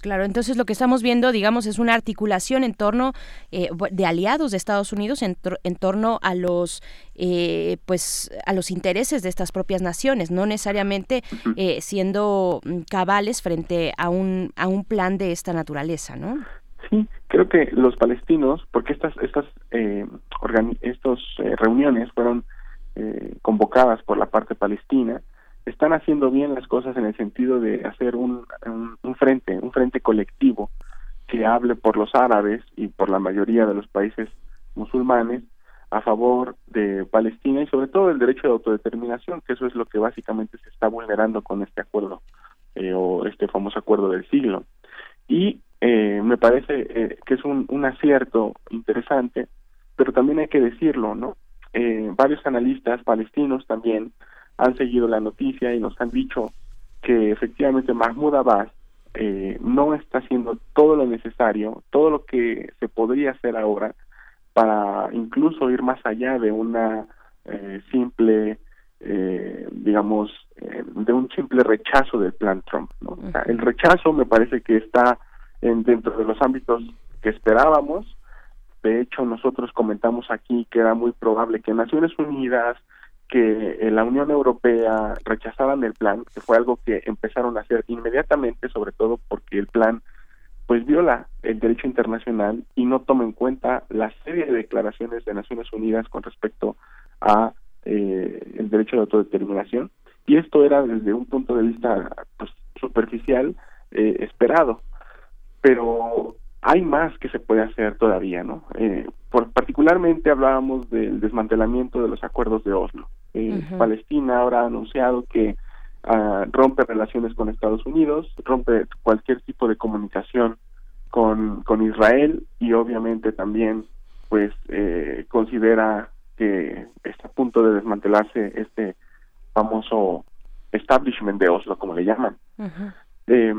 S2: claro, entonces lo que estamos viendo, digamos, es una articulación en torno eh, de aliados de Estados Unidos en, torno a los, eh, pues, a los intereses de estas propias naciones, no necesariamente eh, siendo mm, cabales frente a un a un plan de esta naturaleza, ¿no?
S17: Sí, creo que los palestinos, porque estas estas estos reuniones fueron convocadas por la parte palestina están haciendo bien las cosas en el sentido de hacer un, un, frente, un frente colectivo que hable por los árabes y por la mayoría de los países musulmanes a favor de Palestina y sobre todo el derecho de autodeterminación, que eso es lo que básicamente se está vulnerando con este acuerdo eh, o este famoso acuerdo del siglo. Y eh, me parece eh, que es un, un acierto interesante, pero también hay que decirlo, ¿no? varios analistas palestinos también han seguido la noticia y nos han dicho que efectivamente Mahmoud Abbas eh, no está haciendo todo lo necesario, todo lo que se podría hacer ahora para incluso ir más allá de una eh, simple eh, digamos, eh, de un simple rechazo del plan Trump. O sea, el rechazo me parece que está en, dentro de los ámbitos que esperábamos. De hecho, nosotros comentamos aquí que era muy probable que Naciones Unidas, que la Unión Europea rechazaran el plan, que fue algo que empezaron a hacer inmediatamente, sobre todo porque el plan pues viola el derecho internacional y no toma en cuenta la serie de declaraciones de Naciones Unidas con respecto a eh, el derecho de autodeterminación. Y esto era desde un punto de vista pues, superficial eh, esperado. Pero hay más que se puede hacer todavía no eh, por particularmente hablábamos del desmantelamiento de los acuerdos de Oslo. Eh. Palestina ahora ha anunciado que ah, rompe relaciones con Estados Unidos rompe cualquier tipo de comunicación con, con Israel y obviamente también pues eh, considera que está a punto de desmantelarse este famoso establishment de Oslo como le llaman. Eh,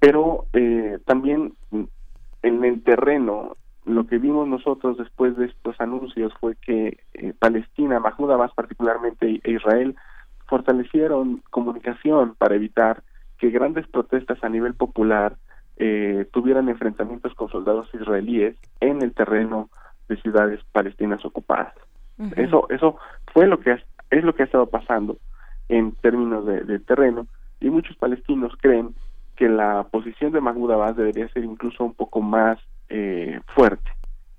S17: pero eh, también en el terreno lo que vimos nosotros después de estos anuncios fue que eh, Palestina, Mahmoud Abbas particularmente e Israel fortalecieron comunicación para evitar que grandes protestas a nivel popular eh, tuvieran enfrentamientos con soldados israelíes en el terreno de ciudades palestinas ocupadas. Eso eso fue lo que es lo que ha estado pasando en términos de, de terreno y muchos palestinos creen que la posición de Mahmoud Abbas debería ser incluso un poco más eh, fuerte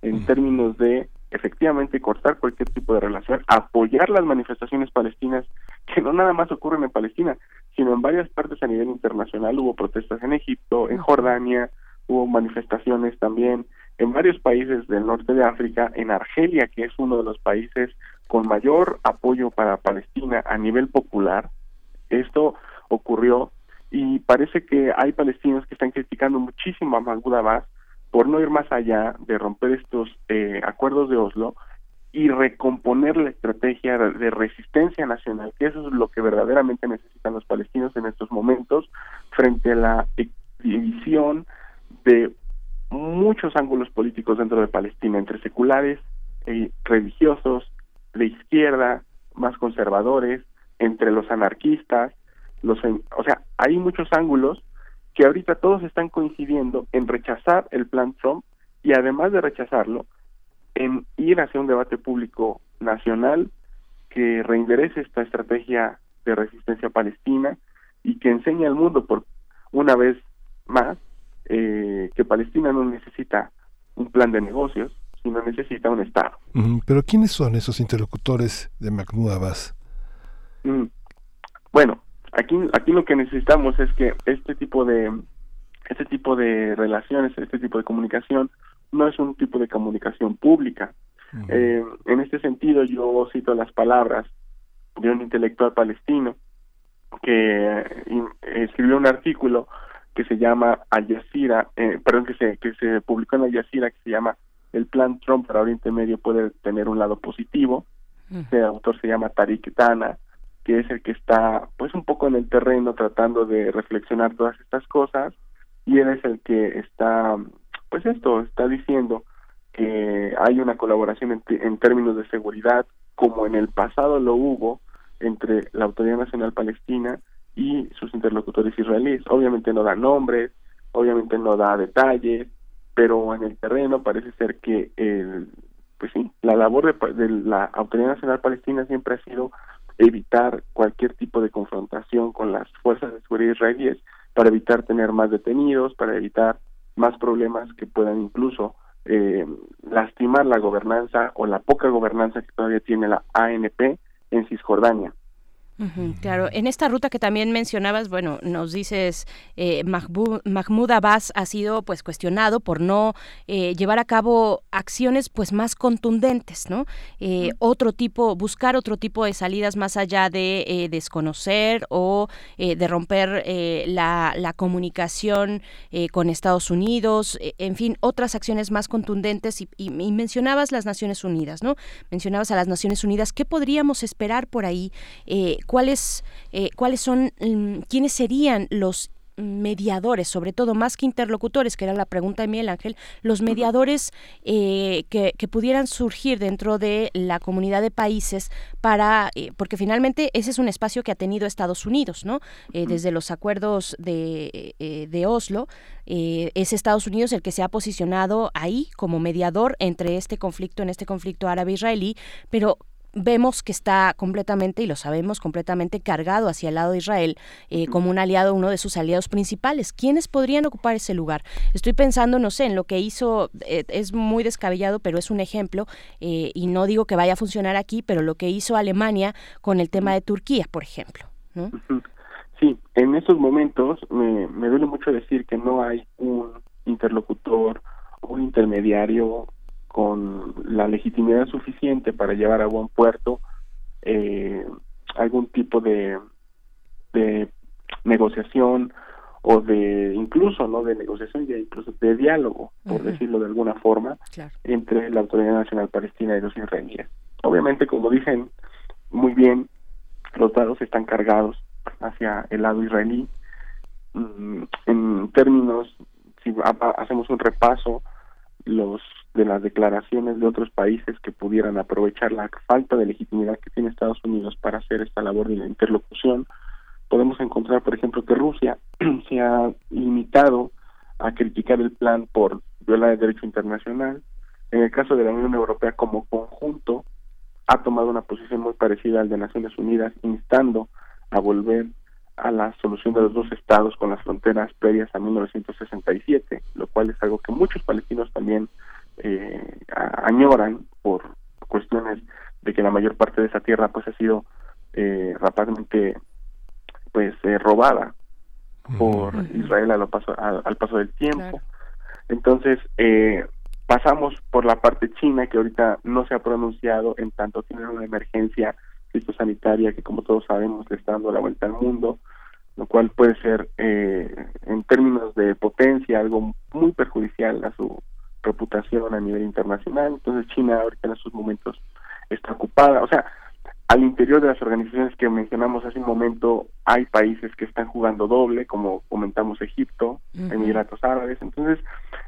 S17: en términos de efectivamente cortar cualquier tipo de relación, apoyar las manifestaciones palestinas que no nada más ocurren en Palestina, sino en varias partes a nivel internacional. Hubo protestas en Egipto, en Jordania, hubo manifestaciones también en varios países del norte de África, en Argelia, que es uno de los países con mayor apoyo para Palestina a nivel popular. Esto ocurrió y parece que hay palestinos que están criticando muchísimo a Mahmoud Abbas por no ir más allá de romper estos eh, acuerdos de Oslo y recomponer la estrategia de resistencia nacional, que eso es lo que verdaderamente necesitan los palestinos en estos momentos frente a la división de muchos ángulos políticos dentro de Palestina, entre seculares, y religiosos, de izquierda, más conservadores, entre los anarquistas, los, o sea, hay muchos ángulos que ahorita todos están coincidiendo en rechazar el plan Trump y además de rechazarlo, en ir hacia un debate público nacional que reenderece esta estrategia de resistencia palestina y que enseñe al mundo por una vez más eh, que Palestina no necesita un plan de negocios, sino necesita un Estado.
S1: Pero ¿quiénes son esos interlocutores de Mahmoud Abbas?
S17: Mm. Bueno, aquí aquí lo que necesitamos es que este tipo de este tipo de relaciones, este tipo de comunicación no es un tipo de comunicación pública. Eh, en este sentido, yo cito las palabras de un intelectual palestino que eh, escribió un artículo que se llama Al Jazeera, eh, perdón, que se, que se publicó en Al Jazeera, que se llama El plan Trump para Oriente Medio puede tener un lado positivo. Este autor se llama Tariq Dana, que es el que está pues un poco en el terreno tratando de reflexionar todas estas cosas y él es el que está pues esto está diciendo que hay una colaboración en, en términos de seguridad como en el pasado lo hubo entre la Autoridad Nacional Palestina y sus interlocutores israelíes. Obviamente no da nombres, obviamente no da detalles, pero en el terreno parece ser que el, pues sí, la labor de, de la Autoridad Nacional Palestina siempre ha sido evitar cualquier tipo de confrontación con las fuerzas de seguridad israelíes para evitar tener más detenidos, para evitar más problemas que puedan incluso eh, lastimar la gobernanza o la poca gobernanza que todavía tiene la ANP en Cisjordania.
S2: Claro, en esta ruta que también mencionabas, bueno, nos dices, eh, Mahmoud Abbas ha sido pues cuestionado por no eh, llevar a cabo acciones pues más contundentes, ¿no? Eh, Otro tipo, buscar otro tipo de salidas más allá de desconocer o de romper la, la comunicación con Estados Unidos, en fin, otras acciones más contundentes y, y- y mencionabas las Naciones Unidas, ¿no? Mencionabas a las Naciones Unidas, ¿qué podríamos esperar por ahí? ¿Cuáles, eh, ¿Cuáles son, mm, quiénes serían los mediadores, sobre todo más que interlocutores, que era la pregunta de Miguel Ángel, los mediadores eh, que, que, pudieran surgir dentro de la comunidad de países para, eh, porque finalmente ese es un espacio que ha tenido Estados Unidos, ¿no? Eh, desde los acuerdos de, de Oslo, es Estados Unidos el que se ha posicionado ahí como mediador entre este conflicto, en este conflicto árabe-israelí, pero vemos que está completamente, y lo sabemos, completamente cargado hacia el lado de Israel eh, como un aliado, uno de sus aliados principales. ¿Quiénes podrían ocupar ese lugar? Estoy pensando, no sé, en lo que hizo, eh, es muy descabellado, pero es un ejemplo, eh, y no digo que vaya a funcionar aquí, pero lo que hizo Alemania con el tema de Turquía, por ejemplo. ¿no?
S17: Sí, en estos momentos me, me duele mucho decir que no hay un interlocutor, un intermediario con la legitimidad suficiente para llevar a buen puerto eh, algún tipo de, de negociación o de incluso no de negociación ya incluso de diálogo por decirlo de alguna forma entre la autoridad nacional palestina y los israelíes. Obviamente como dicen muy bien los dados están cargados hacia el lado israelí. Mm, en términos si hacemos un repaso los de las declaraciones de otros países que pudieran aprovechar la falta de legitimidad que tiene Estados Unidos para hacer esta labor de interlocución, podemos encontrar, por ejemplo, que Rusia se ha limitado a criticar el plan por violar el derecho internacional. En el caso de la Unión Europea como conjunto, ha tomado una posición muy parecida al de Naciones Unidas, instando a volver a la solución de los dos estados con las fronteras previas a 1967, lo cual es algo que muchos palestinos también eh, añoran por cuestiones de que la mayor parte de esa tierra pues ha sido eh, rapazmente pues eh, robada por Israel a paso, al, paso del tiempo. Entonces, eh, pasamos por la parte china que ahorita no se ha pronunciado en tanto tiene una emergencia sanitaria que como todos sabemos le está dando la vuelta al mundo, lo cual puede ser eh, en términos de potencia algo muy perjudicial a su reputación a nivel internacional. Entonces China ahorita en estos momentos está ocupada. O sea, al interior de las organizaciones que mencionamos hace un momento hay países que están jugando doble, como comentamos Egipto, Emiratos Árabes. Entonces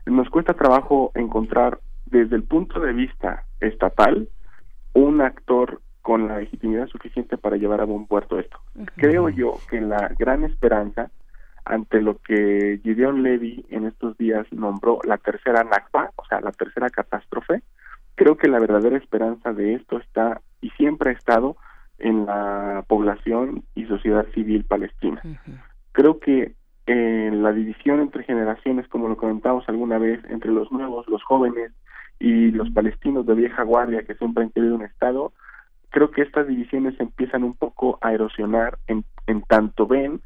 S17: nos cuesta trabajo encontrar desde el punto de vista estatal un actor con la legitimidad suficiente para llevar a buen puerto esto. Creo yo que la gran esperanza ante lo que Gideon Levy en estos días nombró la tercera Nakba, o sea, la tercera catástrofe, creo que la verdadera esperanza de esto está y siempre ha estado en la población y sociedad civil palestina. Creo que eh, la división entre generaciones, como lo comentamos alguna vez, entre los nuevos, los jóvenes y los palestinos de vieja guardia que siempre han querido un Estado, creo que estas divisiones empiezan un poco a erosionar en, en tanto ven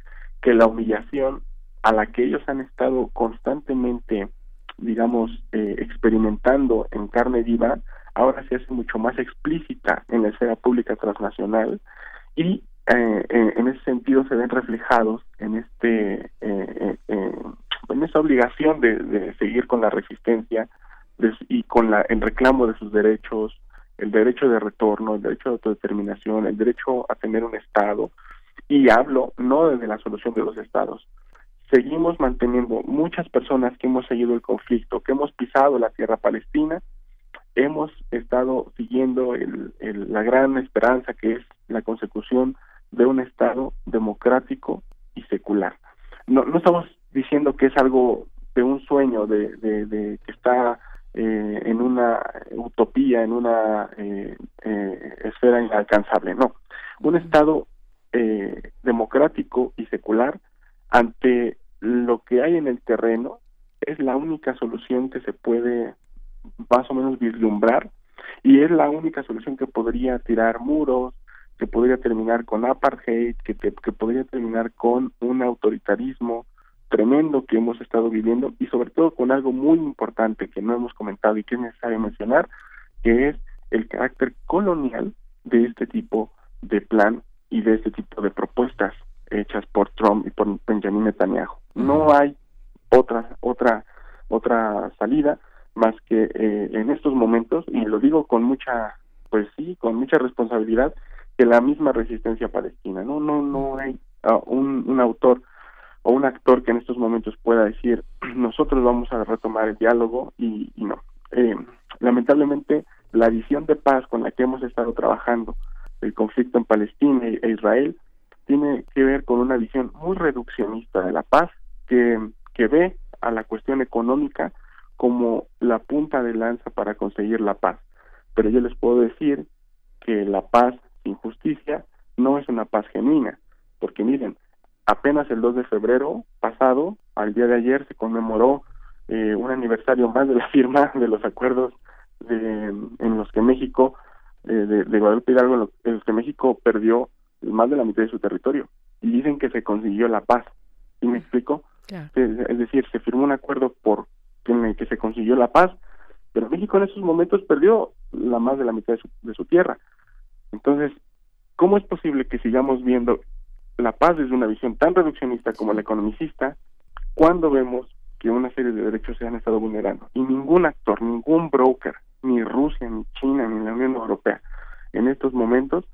S17: que la humillación a la que ellos han estado constantemente, digamos, eh, experimentando en carne viva, ahora se hace mucho más explícita en la esfera pública transnacional y eh, en ese sentido se ven reflejados en este eh, en esa obligación de, de, seguir con la resistencia y con la el reclamo de sus derechos el derecho de retorno el derecho de autodeterminación el derecho a tener un estado y hablo no desde la solución de los estados. Seguimos manteniendo muchas personas que hemos seguido el conflicto, que hemos pisado la tierra palestina, hemos estado siguiendo el, la gran esperanza que es la consecución de un Estado democrático y secular. No, no estamos diciendo que es algo de un sueño, de, que está eh, en una utopía, en una eh, eh, esfera inalcanzable, no. Un Estado eh, democrático y secular ante lo que hay en el terreno es la única solución que se puede más o menos vislumbrar y es la única solución que podría tirar muros, que podría terminar con apartheid, que, que, podría terminar con un autoritarismo tremendo que hemos estado viviendo y sobre todo con algo muy importante que no hemos comentado y que es necesario mencionar, que es el carácter colonial de este tipo de plan y de este tipo de propuestas hechas por Trump y por Benjamin Netanyahu. No hay otra otra otra salida más que eh, en estos momentos y lo digo con mucha pues sí con mucha responsabilidad que la misma resistencia palestina no no no hay uh, un, un autor o un actor que en estos momentos pueda decir nosotros vamos a retomar el diálogo y, y no. Eh, lamentablemente la visión de paz con la que hemos estado trabajando el conflicto en Palestina e Israel tiene que ver con una visión muy reduccionista de la paz que, que ve a la cuestión económica como la punta de lanza para conseguir la paz. Pero yo les puedo decir que la paz sin justicia no es una paz genuina, porque miren, apenas el 2 de febrero pasado, al día de ayer, se conmemoró eh, un aniversario más de la firma de los acuerdos de, en los que México, eh, de, de Guadalupe Hidalgo, en los- en los que México perdió más de la mitad de su territorio. Y dicen que se consiguió la paz. ¿Sí me explico?
S2: Claro.
S17: Es decir, se firmó un acuerdo por en el que se consiguió la paz, pero México en esos momentos perdió la más de la mitad de su, de su tierra. Entonces, ¿cómo es posible que sigamos viendo la paz desde una visión tan reduccionista como la economicista cuando vemos que una serie de derechos se han estado vulnerando? Y ningún actor, ningún broker, ni Rusia, ni China, ni la Unión Europea, en estos momentos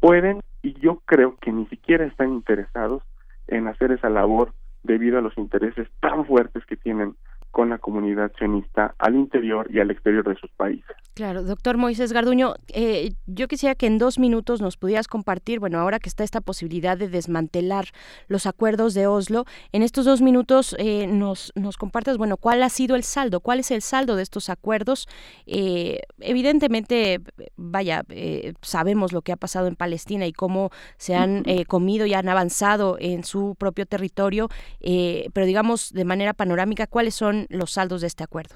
S17: pueden, y yo creo que ni siquiera están interesados en hacer esa labor debido a los intereses tan fuertes que tienen con la comunidad sionista al interior y al exterior de sus países.
S2: Claro, doctor Moisés Garduño, eh, yo quisiera que en dos minutos nos pudieras compartir, bueno, ahora que está esta posibilidad de desmantelar los acuerdos de Oslo, en estos dos minutos eh, nos, nos compartas, bueno, cuál ha sido el saldo, cuál es el saldo de estos acuerdos. Eh, evidentemente, vaya, eh, sabemos lo que ha pasado en Palestina y cómo se han eh, comido y han avanzado en su propio territorio, eh, pero digamos de manera panorámica, ¿cuáles son los saldos de este acuerdo?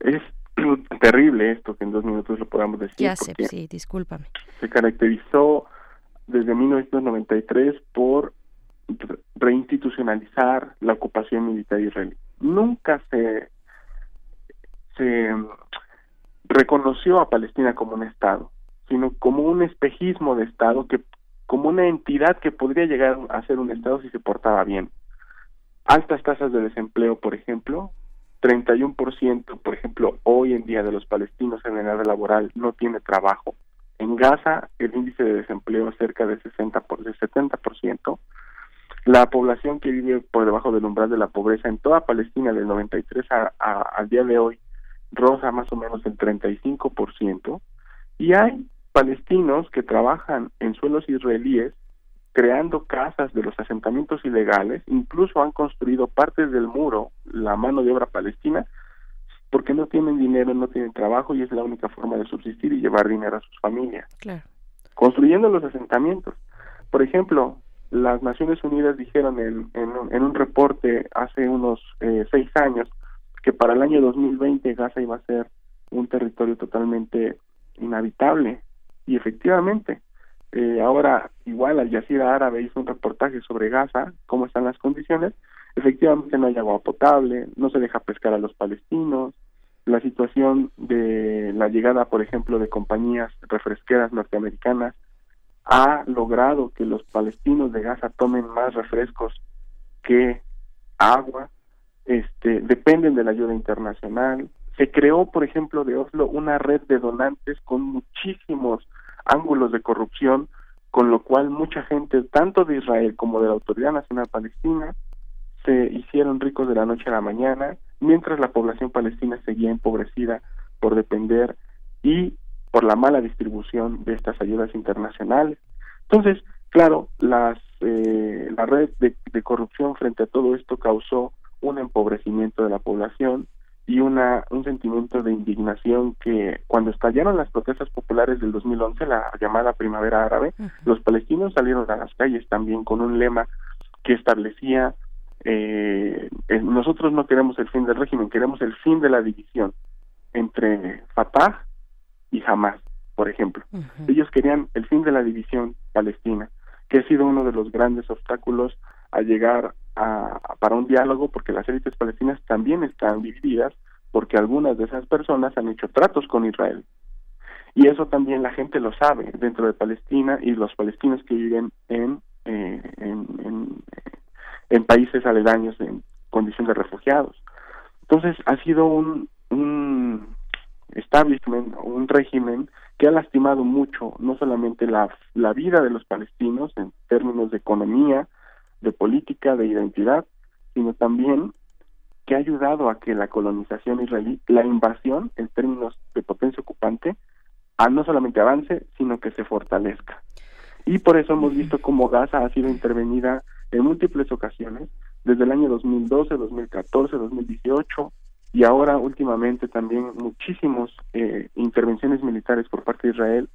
S17: Es terrible esto que en dos minutos lo podamos decir.
S2: Ya sé, sí, discúlpame.
S17: se caracterizó desde 1993 por re- reinstitucionalizar la ocupación militar israelí. Nunca se, se mm, reconoció a Palestina como un Estado, sino como un espejismo de Estado, que como una entidad que podría llegar a ser un Estado si se portaba bien. Altas tasas de desempleo, por ejemplo, 31%, por ejemplo, hoy en día de los palestinos en edad laboral no tiene trabajo. En Gaza el índice de desempleo es cerca de 60 por de 70%. La población que vive por debajo del umbral de la pobreza en toda Palestina del 93 a, a- al día de hoy roza más o menos el 35% y hay palestinos que trabajan en suelos israelíes creando casas de los asentamientos ilegales, incluso han construido partes del muro, la mano de obra palestina, porque no tienen dinero, no tienen trabajo y es la única forma de subsistir y llevar dinero a sus familias.
S2: Claro.
S17: Construyendo los asentamientos. Por ejemplo, las Naciones Unidas dijeron en, en, un- en un reporte hace unos eh, seis años que para el año 2020 Gaza iba a ser un territorio totalmente inhabitable y efectivamente eh, ahora igual Al Jazeera Árabe hizo un reportaje sobre Gaza, cómo están las condiciones, efectivamente no hay agua potable, no se deja pescar a los palestinos, la situación de la llegada, por ejemplo, de compañías refresqueras norteamericanas ha logrado que los palestinos de Gaza tomen más refrescos que agua, este, dependen de la ayuda internacional. Se creó, por ejemplo, de Oslo una red de donantes con muchísimos ángulos de corrupción, con lo cual mucha gente, tanto de Israel como de la Autoridad Nacional Palestina, se hicieron ricos de la noche a la mañana, mientras la población palestina seguía empobrecida por depender y por la mala distribución de estas ayudas internacionales. Entonces, claro, las, eh, la red de, de corrupción frente a todo esto causó un empobrecimiento de la población y una, un sentimiento de indignación que cuando estallaron las protestas populares del 2011, la llamada Primavera Árabe, los palestinos salieron a las calles también con un lema que establecía eh, eh, nosotros no queremos el fin del régimen, queremos el fin de la división entre Fatah y Hamas, por ejemplo. Ellos querían el fin de la división palestina, que ha sido uno de los grandes obstáculos a llegar a, para un diálogo, porque las élites palestinas también están divididas, porque algunas de esas personas han hecho tratos con Israel. Y eso también la gente lo sabe dentro de Palestina y los palestinos que viven en, eh, en, en, en países aledaños en condición de refugiados. Entonces ha sido un, un establishment, un régimen que ha lastimado mucho no solamente la, la vida de los palestinos en términos de economía, de política, de identidad, sino también que ha ayudado a que la colonización israelí, la invasión en términos de potencia ocupante, a no solamente avance, sino que se fortalezca. Y por eso hemos visto cómo Gaza ha sido intervenida en múltiples ocasiones, desde el año 2012, 2014, 2018 y ahora últimamente también muchísimos eh, intervenciones militares por parte de Israel,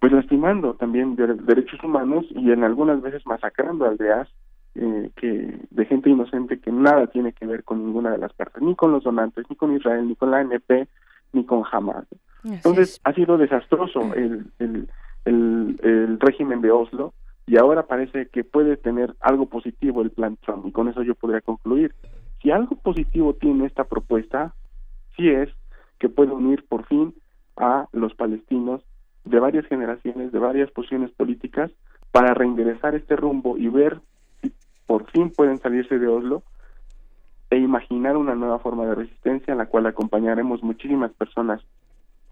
S17: pues lastimando también de- derechos humanos y en algunas veces masacrando aldeas eh, que de gente inocente que nada tiene que ver con ninguna de las partes, ni con los donantes, ni con Israel, ni con la ANP, ni con Hamas. Entonces ha sido desastroso el, el, el, el régimen de Oslo y ahora parece que puede tener algo positivo el plan Trump y con eso yo podría concluir. Si algo positivo tiene esta propuesta, sí es que puede unir por fin a los palestinos de varias generaciones, de varias posiciones políticas, para reenderezar este rumbo y ver si por fin pueden salirse de Oslo e imaginar una nueva forma de resistencia en la cual acompañaremos muchísimas personas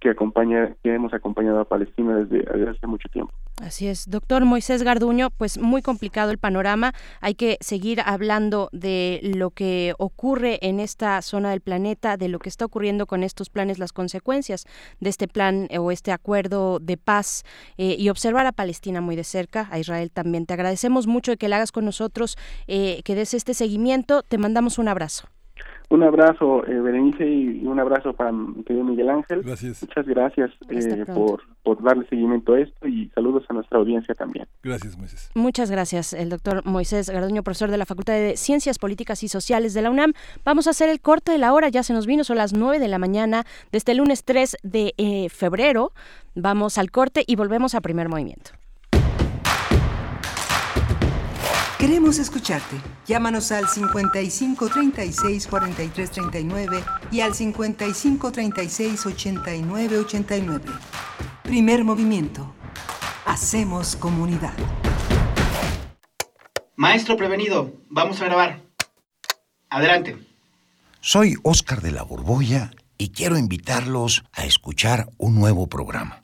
S17: que acompaña, que hemos acompañado a Palestina desde, hace mucho tiempo.
S2: Así es, doctor Moisés Garduño, pues muy complicado el panorama. Hay que seguir hablando de lo que ocurre en esta zona del planeta, de lo que está ocurriendo con estos planes, las consecuencias de este plan eh, o este acuerdo de paz eh, y observar a Palestina muy de cerca, a Israel también. Te agradecemos mucho que la hagas con nosotros, eh, que des este seguimiento. Te mandamos un abrazo.
S17: Un abrazo, eh, Berenice, y un abrazo para mi querido Miguel Ángel. Muchas gracias eh, por, por darle seguimiento a esto y saludos a nuestra audiencia también.
S1: Gracias, Moisés.
S2: Muchas gracias, el doctor Moisés Garduño, profesor de la Facultad de Ciencias Políticas y Sociales de la UNAM. Vamos a hacer el corte de la hora, ya se nos vino, son las 9 de la mañana de este lunes 3 de eh, febrero. Vamos al corte y volvemos a primer movimiento.
S5: Queremos escucharte. Llámanos al 55 36 43 39 y al 55 36 89 89. Primer movimiento. Hacemos comunidad.
S9: Maestro prevenido, vamos a grabar. Adelante.
S18: Soy Óscar de la Borbolla y quiero invitarlos a escuchar un nuevo programa,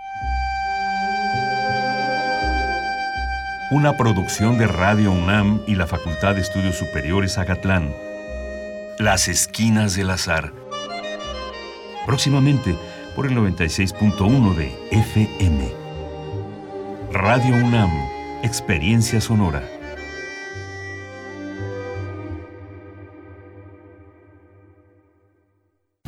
S19: Una producción de Radio UNAM y la Facultad de Estudios Superiores Agatlán. Las Esquinas del Azar. Próximamente por el 96.1 de FM. Radio UNAM, Experiencia Sonora.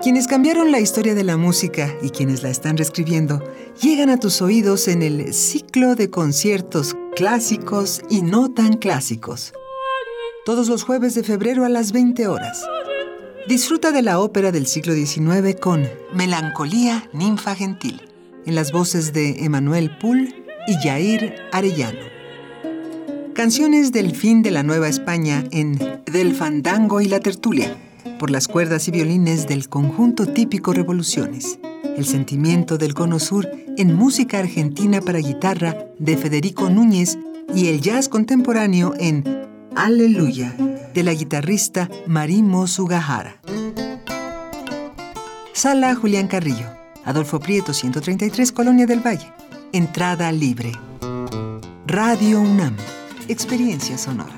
S5: Quienes cambiaron la historia de la música y quienes la están reescribiendo llegan a tus oídos en el ciclo de conciertos clásicos y no tan clásicos. Todos los jueves de febrero a las 20 horas. Disfruta de la ópera del siglo XIX con Melancolía Ninfa Gentil, en las voces de Emanuel Poul y Jair Arellano. Canciones del fin de la Nueva España en Del Fandango y la Tertulia, por las cuerdas y violines del conjunto típico Revoluciones. El sentimiento del Cono Sur en música argentina para guitarra de Federico Núñez y el jazz contemporáneo en Aleluya de la guitarrista Marimo Sugahara. Sala Julián Carrillo, Adolfo Prieto 133, Colonia del Valle. Entrada libre. Radio UNAM, experiencia sonora.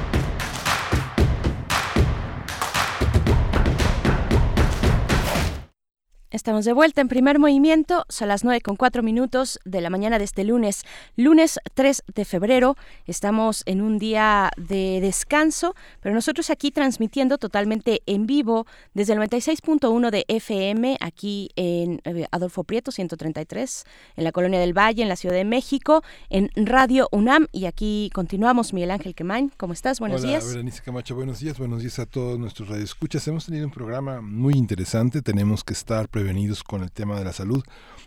S2: Estamos de vuelta en primer movimiento, son las 9 con 4 minutos de la mañana de este lunes, lunes 3 de febrero. Estamos en un día de descanso, pero nosotros aquí transmitiendo totalmente en vivo desde el 96.1 de FM, aquí en eh, Adolfo Prieto 133, en la Colonia del Valle, en la Ciudad de México, en Radio UNAM. Y aquí continuamos, Miguel Ángel Quemain. ¿Cómo estás? Buenos
S1: Hola,
S2: días.
S1: Berenice Camacho, buenos días. Buenos días a todos nuestros radioescuchas. Hemos tenido un programa muy interesante. Tenemos que estar prevenidos con el tema de la salud.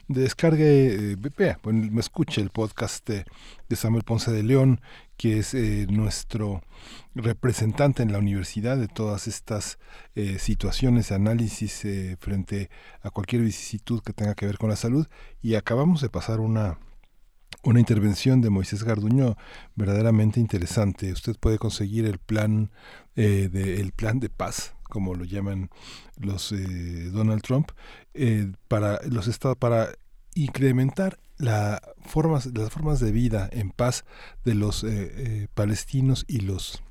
S1: Descargue, eh, bueno, me escuche el podcast de, de Samuel Ponce de León, que es eh, nuestro representante en la universidad de todas estas eh, situaciones, análisis eh, frente a cualquier vicisitud que tenga que ver con la salud. Y acabamos de pasar una una intervención de Moisés Garduño verdaderamente interesante. Usted puede conseguir el plan eh, de el plan de paz, como lo llaman los eh, Donald Trump, eh, para los estados para incrementar la formas, las formas de vida en paz de los eh, eh, palestinos y los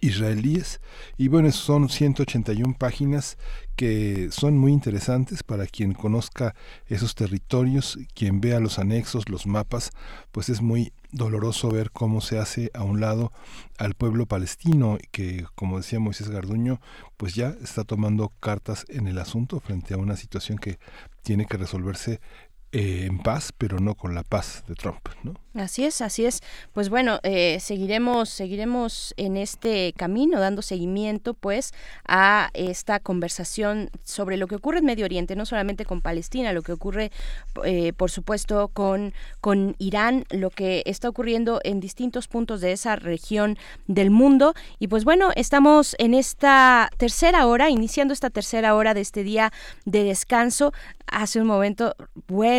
S1: israelíes. Y bueno son 181 páginas que son muy interesantes para quien conozca esos territorios quien vea los anexos los mapas pues es muy doloroso ver cómo se hace a un lado al pueblo palestino que como decía Moisés Garduño pues ya está tomando cartas en el asunto frente a una situación que tiene que resolverse eh, en paz pero no con la paz de Trump ¿no?
S2: Así es, así es. Pues bueno, eh, seguiremos, seguiremos en este camino, dando seguimiento, pues, a esta conversación sobre lo que ocurre en Medio Oriente, no solamente con Palestina, lo que ocurre, eh, por supuesto, con con Irán, lo que está ocurriendo en distintos puntos de esa región del mundo. Y pues bueno, estamos en esta tercera hora, iniciando esta tercera hora de este día de descanso. Hace un momento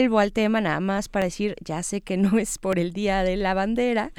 S2: vuelvo al tema nada más para decir, ya sé que no es por el día de la bandera.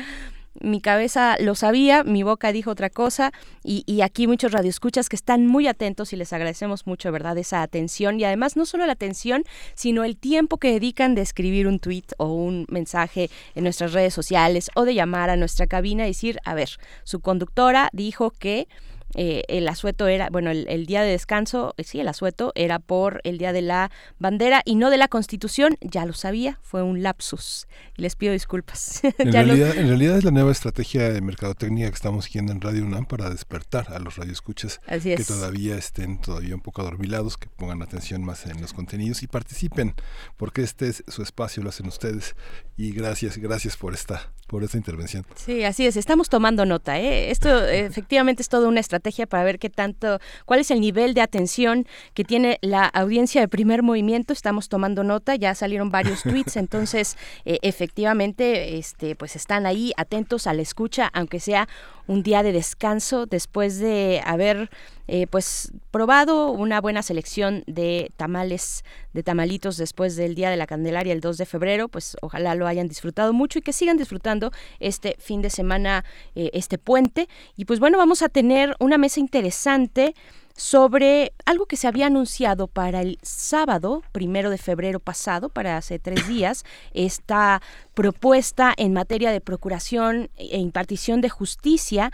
S2: Mi cabeza lo sabía, mi boca dijo otra cosa y, y aquí muchos radioescuchas que están muy atentos y les agradecemos mucho, ¿verdad? Esa atención y además no solo la atención, sino el tiempo que dedican de escribir un tweet o un mensaje en nuestras redes sociales o de llamar a nuestra cabina y decir, a ver, su conductora dijo que eh, el asueto era, bueno, el, el día de descanso, eh, sí, el asueto era por el día de la bandera y no de la constitución, ya lo sabía, fue un lapsus. Y les pido disculpas.
S1: En realidad, en realidad es la nueva estrategia de mercadotecnia que estamos siguiendo en Radio UNAM para despertar a los radioescuchas
S2: Así
S1: que
S2: es.
S1: todavía estén todavía un poco adormilados, que pongan atención más en los contenidos y participen, porque este es su espacio, lo hacen ustedes. Y gracias, gracias por esta, por esta intervención.
S2: Sí, así es. Estamos tomando nota. ¿eh? Esto efectivamente es toda una estrategia para ver qué tanto, cuál es el nivel de atención que tiene la audiencia de primer movimiento. Estamos tomando nota. Ya salieron varios tweets, entonces eh, efectivamente, este, pues están ahí atentos a la escucha, aunque sea un día de descanso después de haber eh, pues probado una buena selección de tamales, de tamalitos después del Día de la Candelaria el 2 de febrero, pues ojalá lo hayan disfrutado mucho y que sigan disfrutando este fin de semana, eh, este puente. Y pues bueno, vamos a tener una mesa interesante sobre algo que se había anunciado para el sábado, primero de febrero pasado, para hace tres días, esta propuesta en materia de procuración e impartición de justicia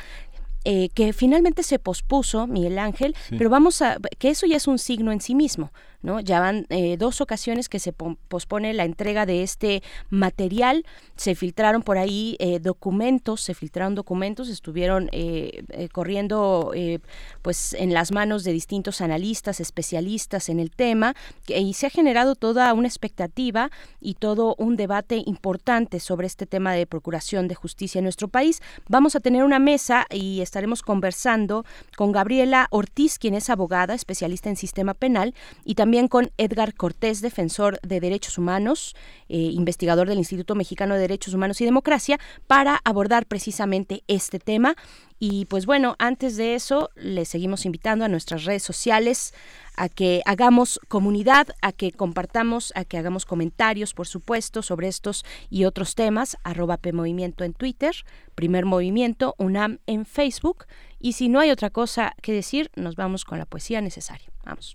S2: eh, que finalmente se pospuso, Miguel Ángel,
S20: Sí.
S2: pero vamos a, que eso ya es un signo en sí mismo, ¿no? Ya van eh, dos ocasiones que se pon- pospone la entrega de este material, se filtraron por ahí eh, documentos, se filtraron documentos, estuvieron eh, eh, corriendo pues en las manos de distintos analistas, especialistas en el tema, y se ha generado toda una expectativa y todo un debate importante sobre este tema de procuración de justicia en nuestro país. Vamos a tener una mesa y estaremos conversando con Gabriela Ortiz, quien es abogada, especialista en sistema penal, y también con Edgar Cortés, defensor de derechos humanos, eh, investigador del Instituto Mexicano de Derechos Humanos y Democracia, para abordar precisamente este tema. Y pues bueno, antes de eso, les seguimos invitando a nuestras redes sociales, a que hagamos comunidad, a que compartamos, a que hagamos comentarios, por supuesto, sobre estos y otros temas, arroba PMovimiento en Twitter, Primer Movimiento, UNAM en Facebook, y si no hay otra cosa que decir, nos vamos con la poesía necesaria. Vamos.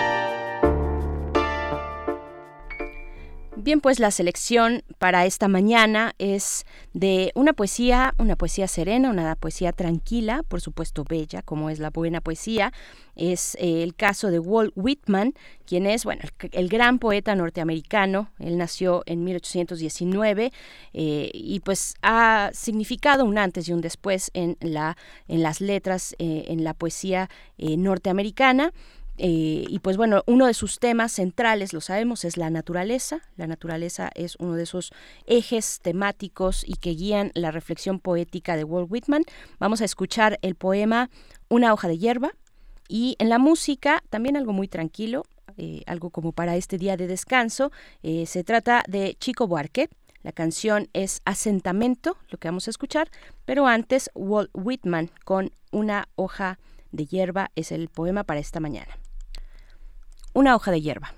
S2: Bien, pues la selección para esta mañana es de una poesía, una poesía serena, una poesía tranquila, por supuesto bella, como es la buena poesía. Es eh, el caso de Walt Whitman, quien es, bueno, el, gran poeta norteamericano. Él nació en 1819 eh, y pues ha significado un antes y un después en, la, en las letras, eh, en la poesía norteamericana. Eh, y pues bueno, uno de sus temas centrales, lo sabemos, es la naturaleza. La naturaleza es uno de esos ejes temáticos y que guían la reflexión poética de Walt Whitman. Vamos a escuchar el poema Una hoja de hierba y en la música también algo muy tranquilo, eh, algo como para este día de descanso. Eh, se trata de Chico Buarque. La canción es Asentamento, lo que vamos a escuchar, pero antes Walt Whitman con Una hoja de hierba es el poema para esta mañana. Una hoja de hierba.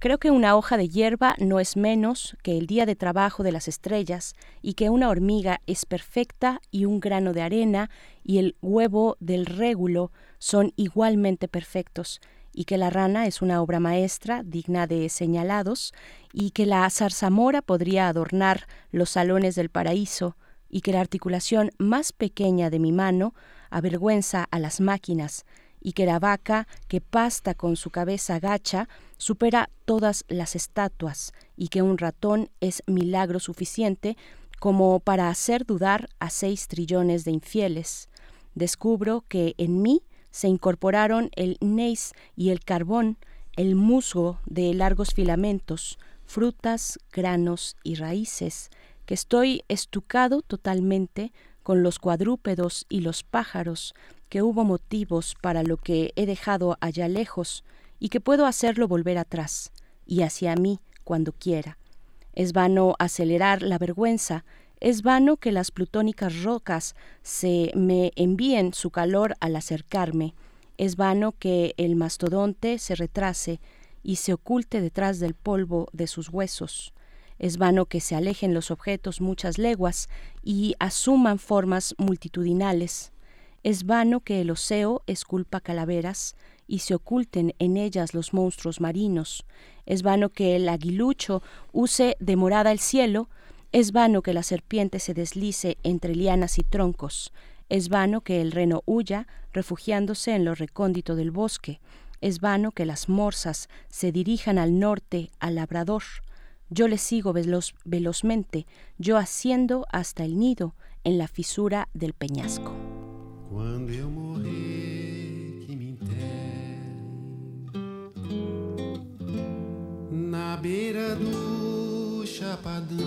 S2: Creo que una hoja de hierba no es menos que el día de trabajo de las estrellas y que una hormiga es perfecta y un grano de arena y el huevo del régulo son igualmente perfectos y que la rana es una obra maestra digna de señalados y que la zarzamora podría adornar los salones del paraíso y que la articulación más pequeña de mi mano avergüenza a las máquinas y que la vaca que pasta con su cabeza gacha supera todas las estatuas y que un ratón es milagro suficiente como para hacer dudar a seis trillones de infieles. Descubro que en mí se incorporaron el neis y el carbón, el musgo de largos filamentos, frutas, granos y raíces, que estoy estucado totalmente con los cuadrúpedos y los pájaros, que hubo motivos para lo que he dejado allá lejos y que puedo hacerlo volver atrás y hacia mí cuando quiera. Es vano acelerar la vergüenza, es vano que las plutónicas rocas se me envíen su calor al acercarme, es vano que el mastodonte se retrase y se oculte detrás del polvo de sus huesos. Es vano que se alejen los objetos muchas leguas y asuman formas multitudinales. Es vano que el océo esculpa calaveras y se oculten en ellas los monstruos marinos. Es vano que el aguilucho use de morada el cielo. Es vano que la serpiente se deslice entre lianas y troncos. Es vano que el reno huya, refugiándose en lo recóndito del bosque. Es vano que las morsas se dirijan al norte, al labrador. Yo le sigo veloz, velozmente, yo asciendo hasta el nido en la fisura del peñasco.
S20: Quando eu morrer, que me enterre na beira do chapadão,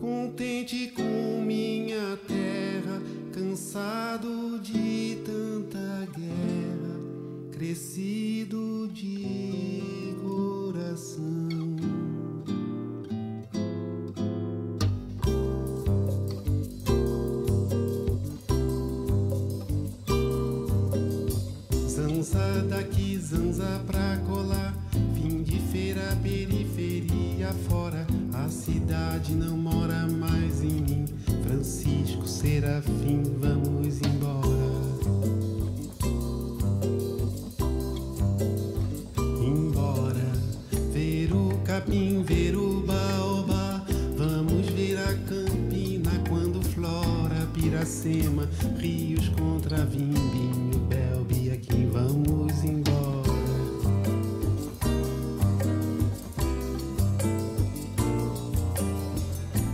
S20: contente com minha terra, cansado de tanta guerra, crescido de coração. Daqui, zanza pra colar. Fim de feira, periferia fora. A cidade não mora mais em mim. Francisco Serafim, vamos embora. Embora ver o capim, ver o baobá. Vamos ver a campina quando flora Piracema, rios contra Vimbinho, Aqui vamos embora.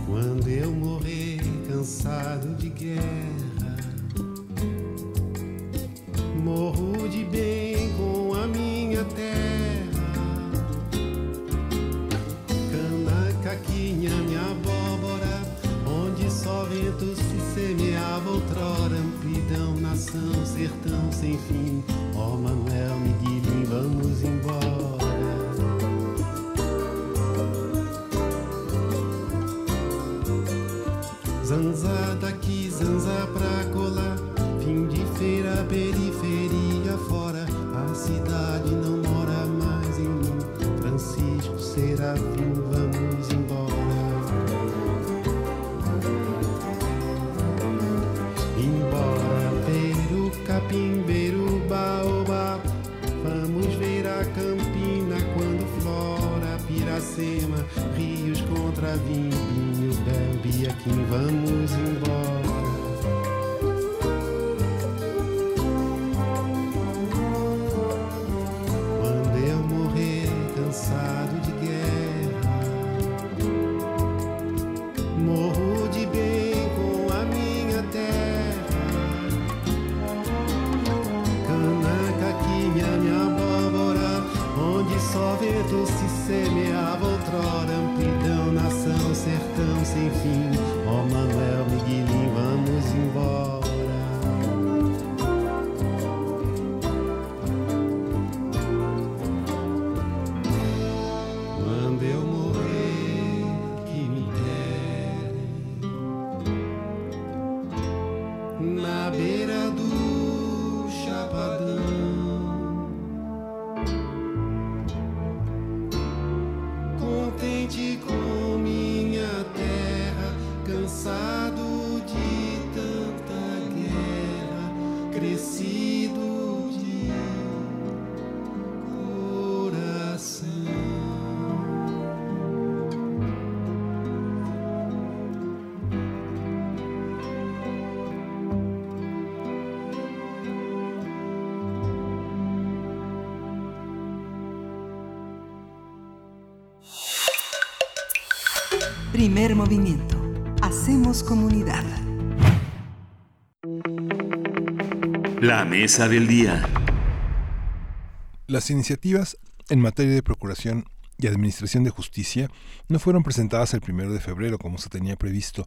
S20: Quando eu morrer cansado de guerra, sertão sem fim. Ó Manuel, Miguelinho, vinho, bebe aqui, vamos sem fim. Ó Manuel
S5: Primer movimiento. Hacemos comunidad.
S21: La mesa del día.
S1: Las iniciativas en materia de procuración y administración de justicia no fueron presentadas el primero de febrero como se tenía previsto.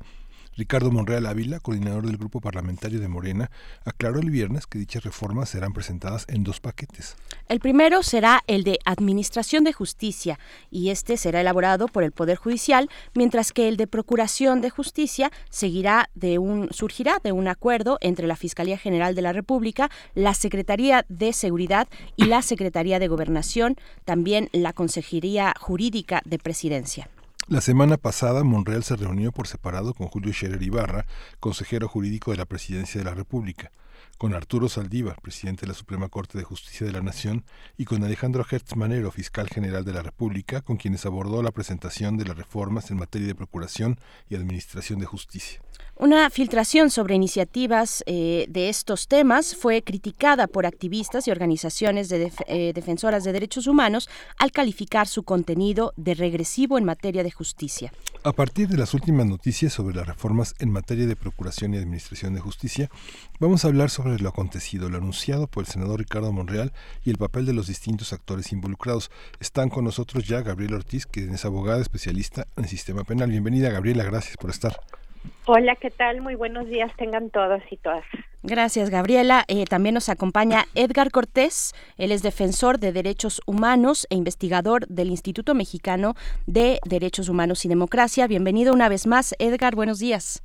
S1: Ricardo Monreal Ávila, coordinador del grupo parlamentario de Morena, aclaró el viernes que dichas reformas serán presentadas en dos paquetes.
S2: El primero será el de Administración de Justicia y este será elaborado por el Poder Judicial, mientras que el de Procuración de Justicia seguirá de un surgirá de un acuerdo entre la Fiscalía General de la República, la Secretaría de Seguridad y la Secretaría de Gobernación, también la Consejería Jurídica de Presidencia.
S1: La semana pasada, Monreal se reunió por separado con Julio Scherer Ibarra, consejero jurídico de la Presidencia de la República, con Arturo Saldívar, presidente de la Suprema Corte de Justicia de la Nación, y con Alejandro Hertz Manero, fiscal general de la República, con quienes abordó la presentación de las reformas en materia de procuración y administración de justicia.
S2: Una filtración sobre iniciativas eh, de estos temas fue criticada por activistas y organizaciones de def- eh, defensoras de derechos humanos al calificar su contenido de regresivo en materia de justicia.
S1: A partir de las últimas noticias sobre las reformas en materia de procuración y administración de justicia, vamos a hablar sobre lo acontecido, lo anunciado por el senador Ricardo Monreal y el papel de los distintos actores involucrados. Están con nosotros ya Gabriela Ortiz, que es abogada especialista en sistema penal. Bienvenida, Gabriela, gracias por estar.
S22: Hola, ¿qué tal? Muy buenos días tengan todos y todas.
S2: Gracias, Gabriela. Eh, también nos acompaña Edgar Cortés. Él es defensor de derechos humanos e investigador del Instituto Mexicano de Derechos Humanos y Democracia. Bienvenido una vez más, Edgar. Buenos días.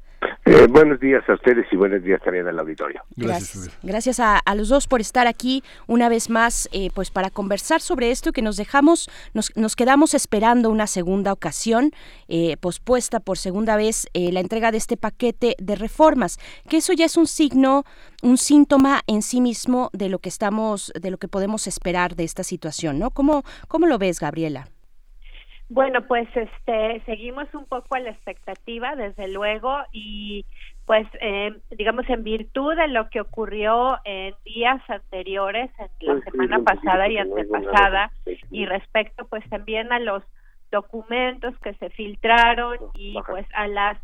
S23: Eh, buenos días a ustedes y buenos días también al auditorio.
S2: Gracias. Gracias a, a los dos por estar aquí una vez más, eh, pues para conversar sobre esto que nos dejamos, nos, nos quedamos esperando una segunda ocasión, eh, pospuesta por segunda vez eh, la entrega de este paquete de reformas, que eso ya es un signo, un síntoma en sí mismo de lo que estamos, de lo que podemos esperar de esta situación, ¿no? ¿Cómo, cómo lo ves, Gabriela?
S22: Bueno, pues este seguimos un poco a la expectativa, desde luego, y pues eh, digamos en virtud de lo que ocurrió en días anteriores, en la semana pasada y antepasada, y respecto pues también a los documentos que se filtraron y pues a las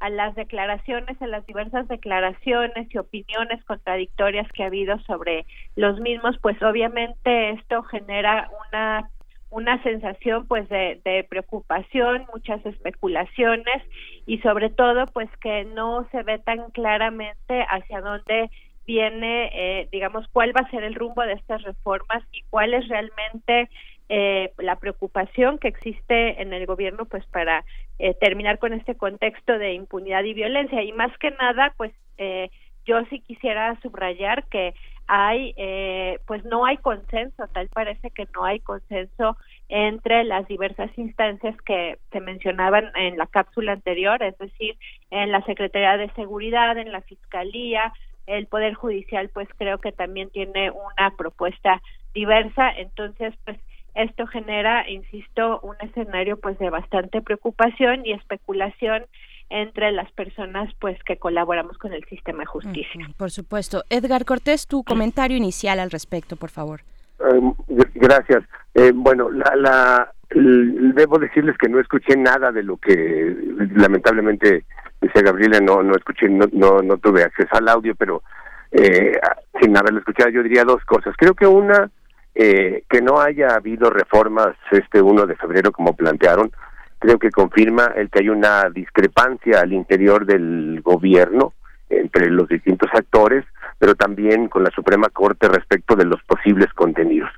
S22: a las declaraciones, a las diversas declaraciones y opiniones contradictorias que ha habido sobre los mismos, pues obviamente esto genera una una sensación pues de, preocupación, muchas especulaciones y sobre todo pues que no se ve tan claramente hacia dónde viene, eh, digamos, cuál va a ser el rumbo de estas reformas y cuál es realmente eh, la preocupación que existe en el gobierno pues para eh, terminar con este contexto de impunidad y violencia. Y más que nada pues eh, yo sí quisiera subrayar que hay eh, pues no hay consenso tal parece que no hay consenso entre las diversas instancias que se mencionaban en la cápsula anterior es decir en la Secretaría de Seguridad en la Fiscalía el Poder Judicial pues creo que también tiene una propuesta diversa. Entonces pues esto genera, insisto, un escenario pues de bastante preocupación y especulación entre las personas pues que colaboramos con el sistema de justicia.
S2: Por supuesto. Edgar Cortés, tu comentario inicial al respecto, por favor.
S23: Eh, gr- gracias. Eh, bueno, la, la, debo decirles que no escuché nada de lo que lamentablemente dice Gabriela, no no escuché, no, no, no tuve acceso al audio, pero eh, sin haberlo escuchado yo diría dos cosas. Creo que una, eh, que no haya habido reformas este 1 de febrero como plantearon, creo que confirma el que hay una discrepancia al interior del gobierno entre los distintos actores, pero también con la Suprema Corte respecto de los posibles contenidos.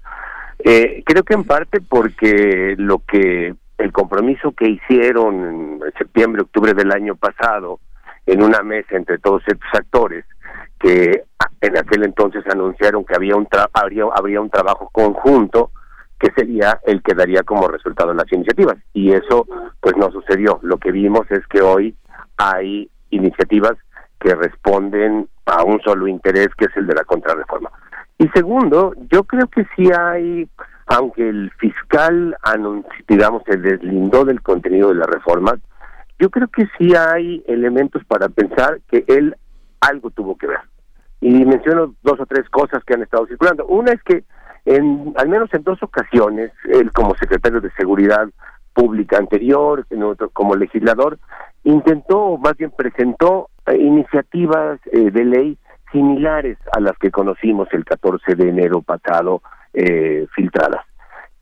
S23: Eh, creo que en parte porque lo que el compromiso que hicieron en septiembre, octubre del año pasado, en una mesa entre todos estos actores, que en aquel entonces anunciaron que había un tra- habría, habría un trabajo conjunto que sería el que daría como resultado las iniciativas. Y eso pues no sucedió. Lo que vimos es que hoy hay iniciativas que responden a un solo interés que es el de la contrarreforma. Y segundo yo creo que sí hay aunque el fiscal digamos se deslindó del contenido de la reforma yo creo que sí hay elementos para pensar que él algo tuvo que ver. Y menciono dos o tres cosas que han estado circulando. Una es que en al menos en dos ocasiones él como secretario de Seguridad Pública anterior, en otro como legislador, intentó, o más bien presentó eh, iniciativas eh, de ley similares a las que conocimos el 14 de enero pasado eh, filtradas.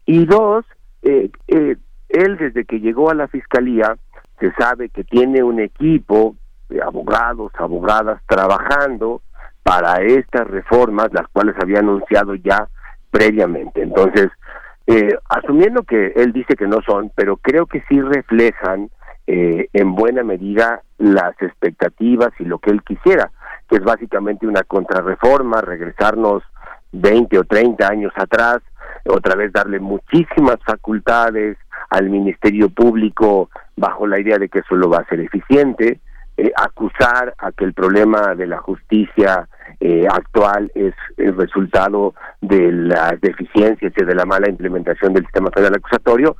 S23: Y dos, eh, eh, él desde que llegó a la fiscalía se sabe que tiene un equipo de abogados, abogadas trabajando para estas reformas, las cuales había anunciado ya previamente. Entonces, eh, asumiendo que él dice que no son, pero creo que sí reflejan eh, en buena medida las expectativas y lo que él quisiera, que es básicamente una contrarreforma, regresarnos 20 o 30 años atrás, otra vez darle muchísimas facultades al Ministerio Público bajo la idea de que eso lo va a hacer eficiente, eh, acusar a que el problema de la justicia eh, actual es el resultado de las deficiencias y de la mala implementación del sistema penal acusatorio,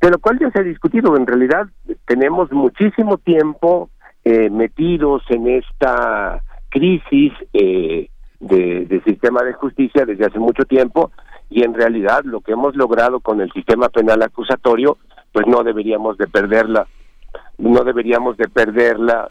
S23: de lo cual ya se ha discutido. En realidad tenemos muchísimo tiempo eh, metidos en esta crisis eh, de, sistema de justicia desde hace mucho tiempo y en realidad lo que hemos logrado con el sistema penal acusatorio pues no deberíamos de perderla no deberíamos de perderla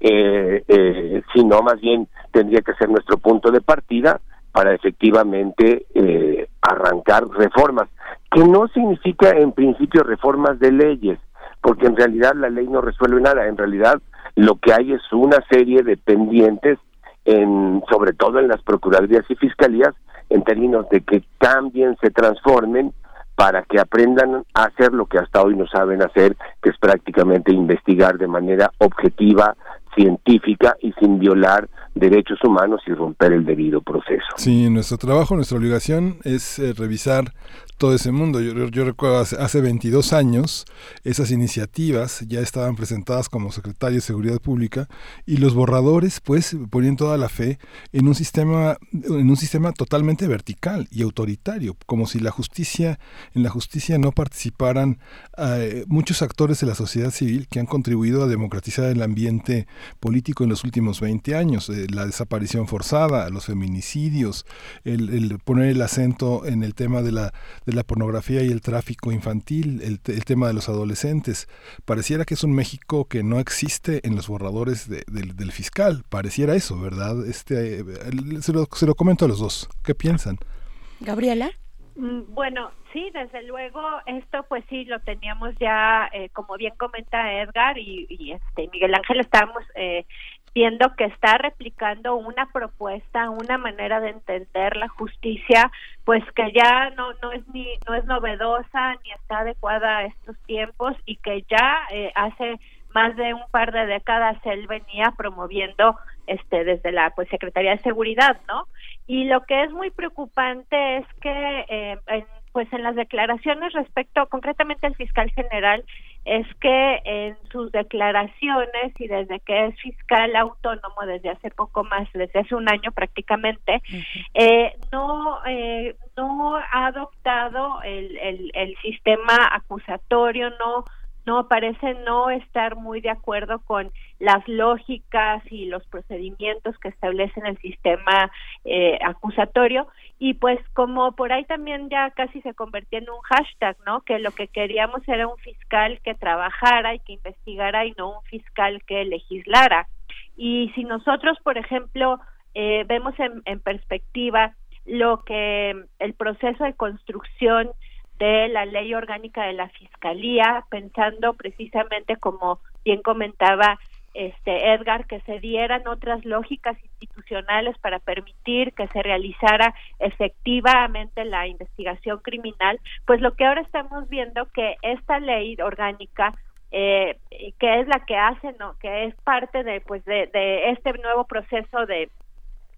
S23: eh, eh, sino más bien tendría que ser nuestro punto de partida para efectivamente eh, arrancar reformas, que no significa en principio reformas de leyes, porque en realidad la ley no resuelve nada, en realidad lo que hay es una serie de pendientes, en, sobre todo en las procuradurías y fiscalías, en términos de que cambien, se transformen para que aprendan a hacer lo que hasta hoy no saben hacer, que es prácticamente investigar de manera objetiva, científica y sin violar derechos humanos y romper el debido proceso.
S1: Sí, nuestro trabajo, nuestra obligación es eh, revisar todo ese mundo. Yo, recuerdo hace, hace 22 años esas iniciativas ya estaban presentadas como secretario de Seguridad Pública y los borradores pues ponían toda la fe en un sistema en un sistema totalmente vertical y autoritario, como si la justicia en la justicia no participaran eh, muchos actores de la sociedad civil que han contribuido a democratizar el ambiente político en los últimos 20 años, eh, la desaparición forzada, los feminicidios, el, poner el acento en el tema de la, la pornografía y el tráfico infantil, el, te- el tema de los adolescentes. Pareciera que es un México que no existe en los borradores de- del, del fiscal, pareciera eso, ¿verdad? Este, eh, se, lo, se lo comento a los dos, ¿qué piensan?
S2: Gabriela.
S22: Mm, Bueno, sí, desde luego esto pues sí lo teníamos ya, eh, como bien comenta Edgar y, y, este Miguel Ángel, estábamos eh, viendo que está replicando una propuesta, una manera de entender la justicia, pues que ya no no es ni no es novedosa ni está adecuada a estos tiempos y que ya eh, hace más de un par de décadas él venía promoviendo este desde la pues Secretaría de Seguridad, ¿no? Y lo que es muy preocupante es que eh, en, pues en las declaraciones respecto concretamente al fiscal general es que en sus declaraciones y desde que es fiscal autónomo desde hace poco más, desde hace un año prácticamente, eh, no eh, no ha adoptado el, el, el sistema acusatorio, no no parece no estar muy de acuerdo con las lógicas y los procedimientos que establecen el sistema eh, acusatorio y pues como por ahí también ya casi se convirtió en un hashtag, ¿no? Que lo que queríamos era un fiscal que trabajara y que investigara y no un fiscal que legislara. Y si nosotros, por ejemplo, eh, vemos en, en perspectiva lo que el proceso de construcción de la ley orgánica de la fiscalía, pensando precisamente como bien comentaba este Edgar que se dieran otras lógicas institucionales para permitir que se realizara efectivamente la investigación criminal, pues lo que ahora estamos viendo que esta ley orgánica eh, que es la que hace, no, que es parte de pues de, este nuevo proceso de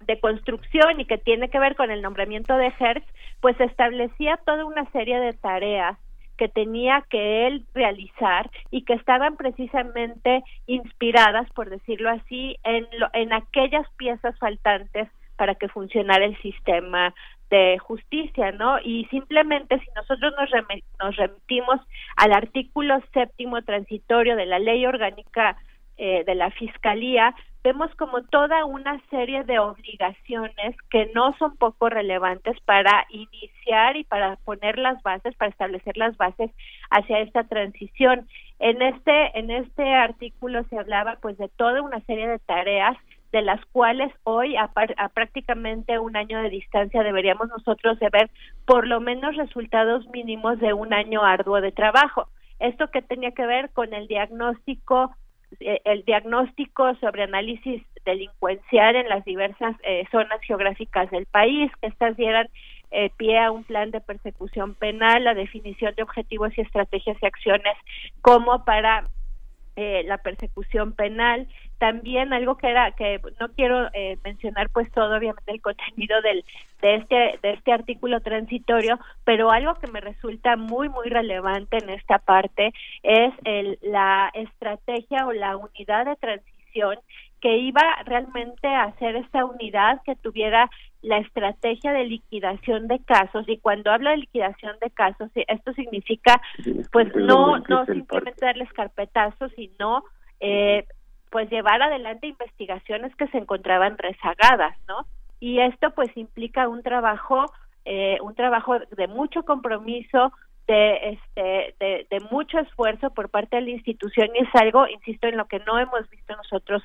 S22: de construcción y que tiene que ver con el nombramiento de Hertz, pues establecía toda una serie de tareas que tenía que él realizar y que estaban precisamente inspiradas, por decirlo así, en, lo, en aquellas piezas faltantes para que funcionara el sistema de justicia, ¿no? Y simplemente si nosotros nos, nos remitimos al artículo séptimo transitorio de la ley orgánica eh, de la fiscalía, vemos como toda una serie de obligaciones que no son poco relevantes para iniciar y para poner las bases, para establecer las bases hacia esta transición. En este, en este artículo se hablaba pues de toda una serie de tareas de las cuales hoy a, a, prácticamente un año de distancia deberíamos nosotros de ver por lo menos resultados mínimos de un año arduo de trabajo. Esto que tenía que ver con el diagnóstico el diagnóstico sobre análisis delincuencial en las diversas eh, zonas geográficas del país, que estas dieran eh, pie a un plan de persecución penal, la definición de objetivos y estrategias y acciones como para eh, la persecución penal. También algo que era que no quiero eh, mencionar pues todo obviamente el contenido del de este de este artículo transitorio pero algo que me resulta muy muy relevante en esta parte es el, la estrategia o la unidad de transición que iba realmente a hacer esta unidad que tuviera la estrategia de liquidación de casos. Y cuando hablo de liquidación de casos esto significa pues no no simplemente darles carpetazos sino eh, pues llevar adelante investigaciones que se encontraban rezagadas no y esto pues implica un trabajo eh, un trabajo de mucho compromiso de este de, mucho esfuerzo por parte de la institución y es algo insisto en lo que no hemos visto nosotros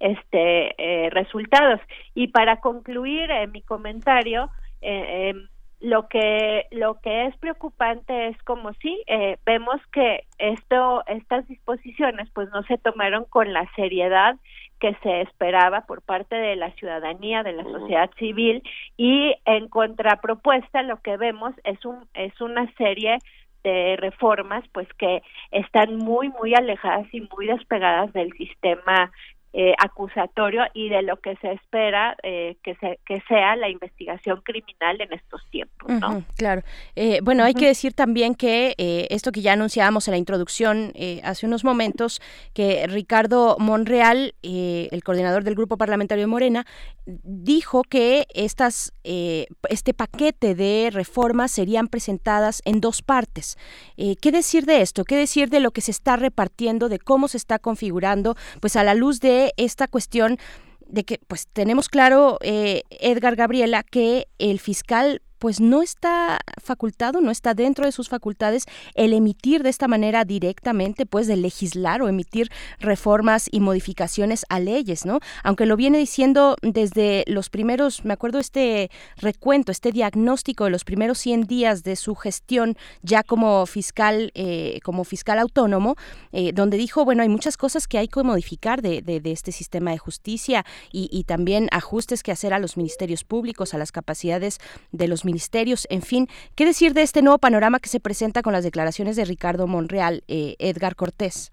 S22: este eh, resultados. Y para concluir eh, mi comentario eh, em, lo que lo que es preocupante es como si eh, vemos que esto estas disposiciones pues no se tomaron con la seriedad que se esperaba por parte de la ciudadanía de la sociedad civil y en contrapropuesta lo que vemos es un es una serie de reformas pues que están muy muy alejadas y muy despegadas del sistema eh, acusatorio y de lo que se espera eh, que, se, que sea la investigación criminal en estos tiempos. ¿no?
S2: Uh -huh, claro. Eh, bueno, hay uh -huh. que decir también que eh, esto que ya anunciábamos en la introducción eh, hace unos momentos, que Ricardo Monreal, el coordinador del Grupo Parlamentario de Morena, dijo que estas, este paquete de reformas serían presentadas en dos partes. ¿Qué decir de esto? ¿Qué decir de lo que se está repartiendo, de cómo se está configurando? Pues a la luz de esta cuestión de que pues tenemos claro, eh, Edgar Gabriela, que el fiscal pues no está facultado, no está dentro de sus facultades el emitir de esta manera directamente, pues de legislar o emitir reformas y modificaciones a leyes, ¿no? Aunque lo viene diciendo desde los primeros, me acuerdo este recuento, este diagnóstico de los primeros 100 días de su gestión ya como fiscal, eh, como fiscal autónomo, eh, donde dijo, bueno, hay muchas cosas que hay que modificar de, este sistema de justicia y, y también ajustes que hacer a los ministerios públicos, a las capacidades de los ministerios, en fin, ¿qué decir de este nuevo panorama que se presenta con las declaraciones de Ricardo Monreal, eh, Edgar Cortés?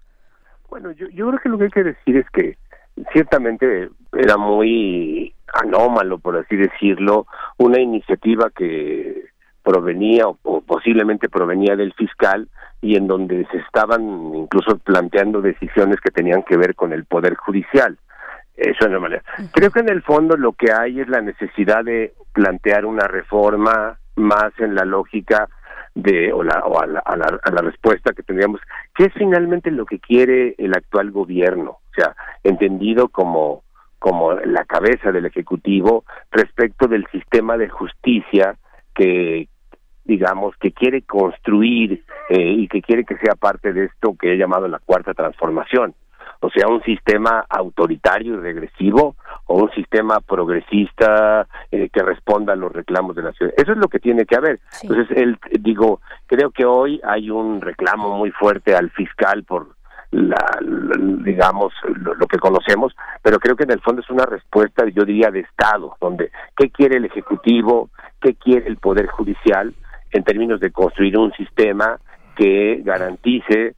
S23: Bueno, yo, yo creo que lo que hay que decir es que ciertamente era muy anómalo, por así decirlo, una iniciativa que provenía o, o posiblemente provenía del fiscal y en donde se estaban incluso planteando decisiones que tenían que ver con el poder judicial. Eso es la manera. Creo que en el fondo lo que hay es la necesidad de plantear una reforma más en la lógica de o, la, o a, la, a, la, a la respuesta que tendríamos, ¿qué es finalmente lo que quiere el actual gobierno? O sea, entendido como como la cabeza del ejecutivo respecto del sistema de justicia que digamos que quiere construir eh, y que quiere que sea parte de esto que he llamado la cuarta transformación o sea, un sistema autoritario y regresivo o un sistema progresista eh, que responda a los reclamos de la ciudad. Eso es lo que tiene que haber. Sí. Entonces, el, digo, creo que hoy hay un reclamo muy fuerte al fiscal por la, la digamos lo, lo, que conocemos, pero creo que en el fondo es una respuesta, yo diría, de Estado, donde qué quiere el ejecutivo, qué quiere el poder judicial en términos de construir un sistema que garantice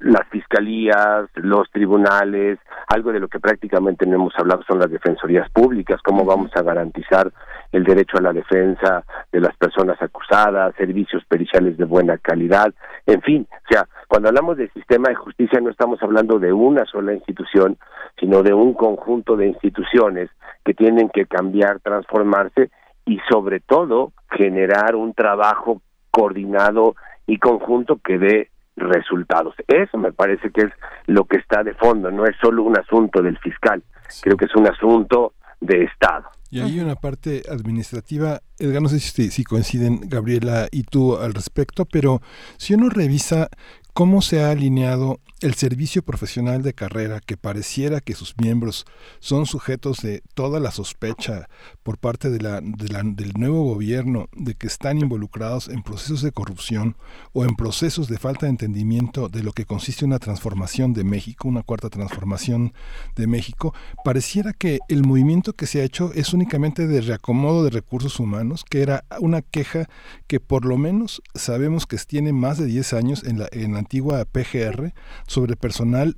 S23: las fiscalías, los tribunales, algo de lo que prácticamente no hemos hablado son las defensorías públicas, cómo vamos a garantizar el derecho a la defensa de las personas acusadas, servicios periciales de buena calidad, en fin, o sea, cuando hablamos del sistema de justicia no estamos hablando de una sola institución, sino de un conjunto de instituciones que tienen que cambiar, transformarse y sobre todo generar un trabajo coordinado y conjunto que dé resultados. Eso me parece que es lo que está de fondo, no es solo un asunto del fiscal, sí. creo que es un asunto de Estado.
S1: Y hay una parte administrativa, Edgar, no sé si, si coinciden Gabriela y tú al respecto, pero si uno revisa cómo se ha alineado el servicio profesional de carrera, que pareciera que sus miembros son sujetos de toda la sospecha por parte de la, de la, del nuevo gobierno de que están involucrados en procesos de corrupción o en procesos de falta de entendimiento de lo que consiste una transformación de México, una cuarta transformación de México, pareciera que el movimiento que se ha hecho es únicamente de reacomodo de recursos humanos, que era una queja que por lo menos sabemos que tiene más de 10 años en la, en la antigua PGR, sobre personal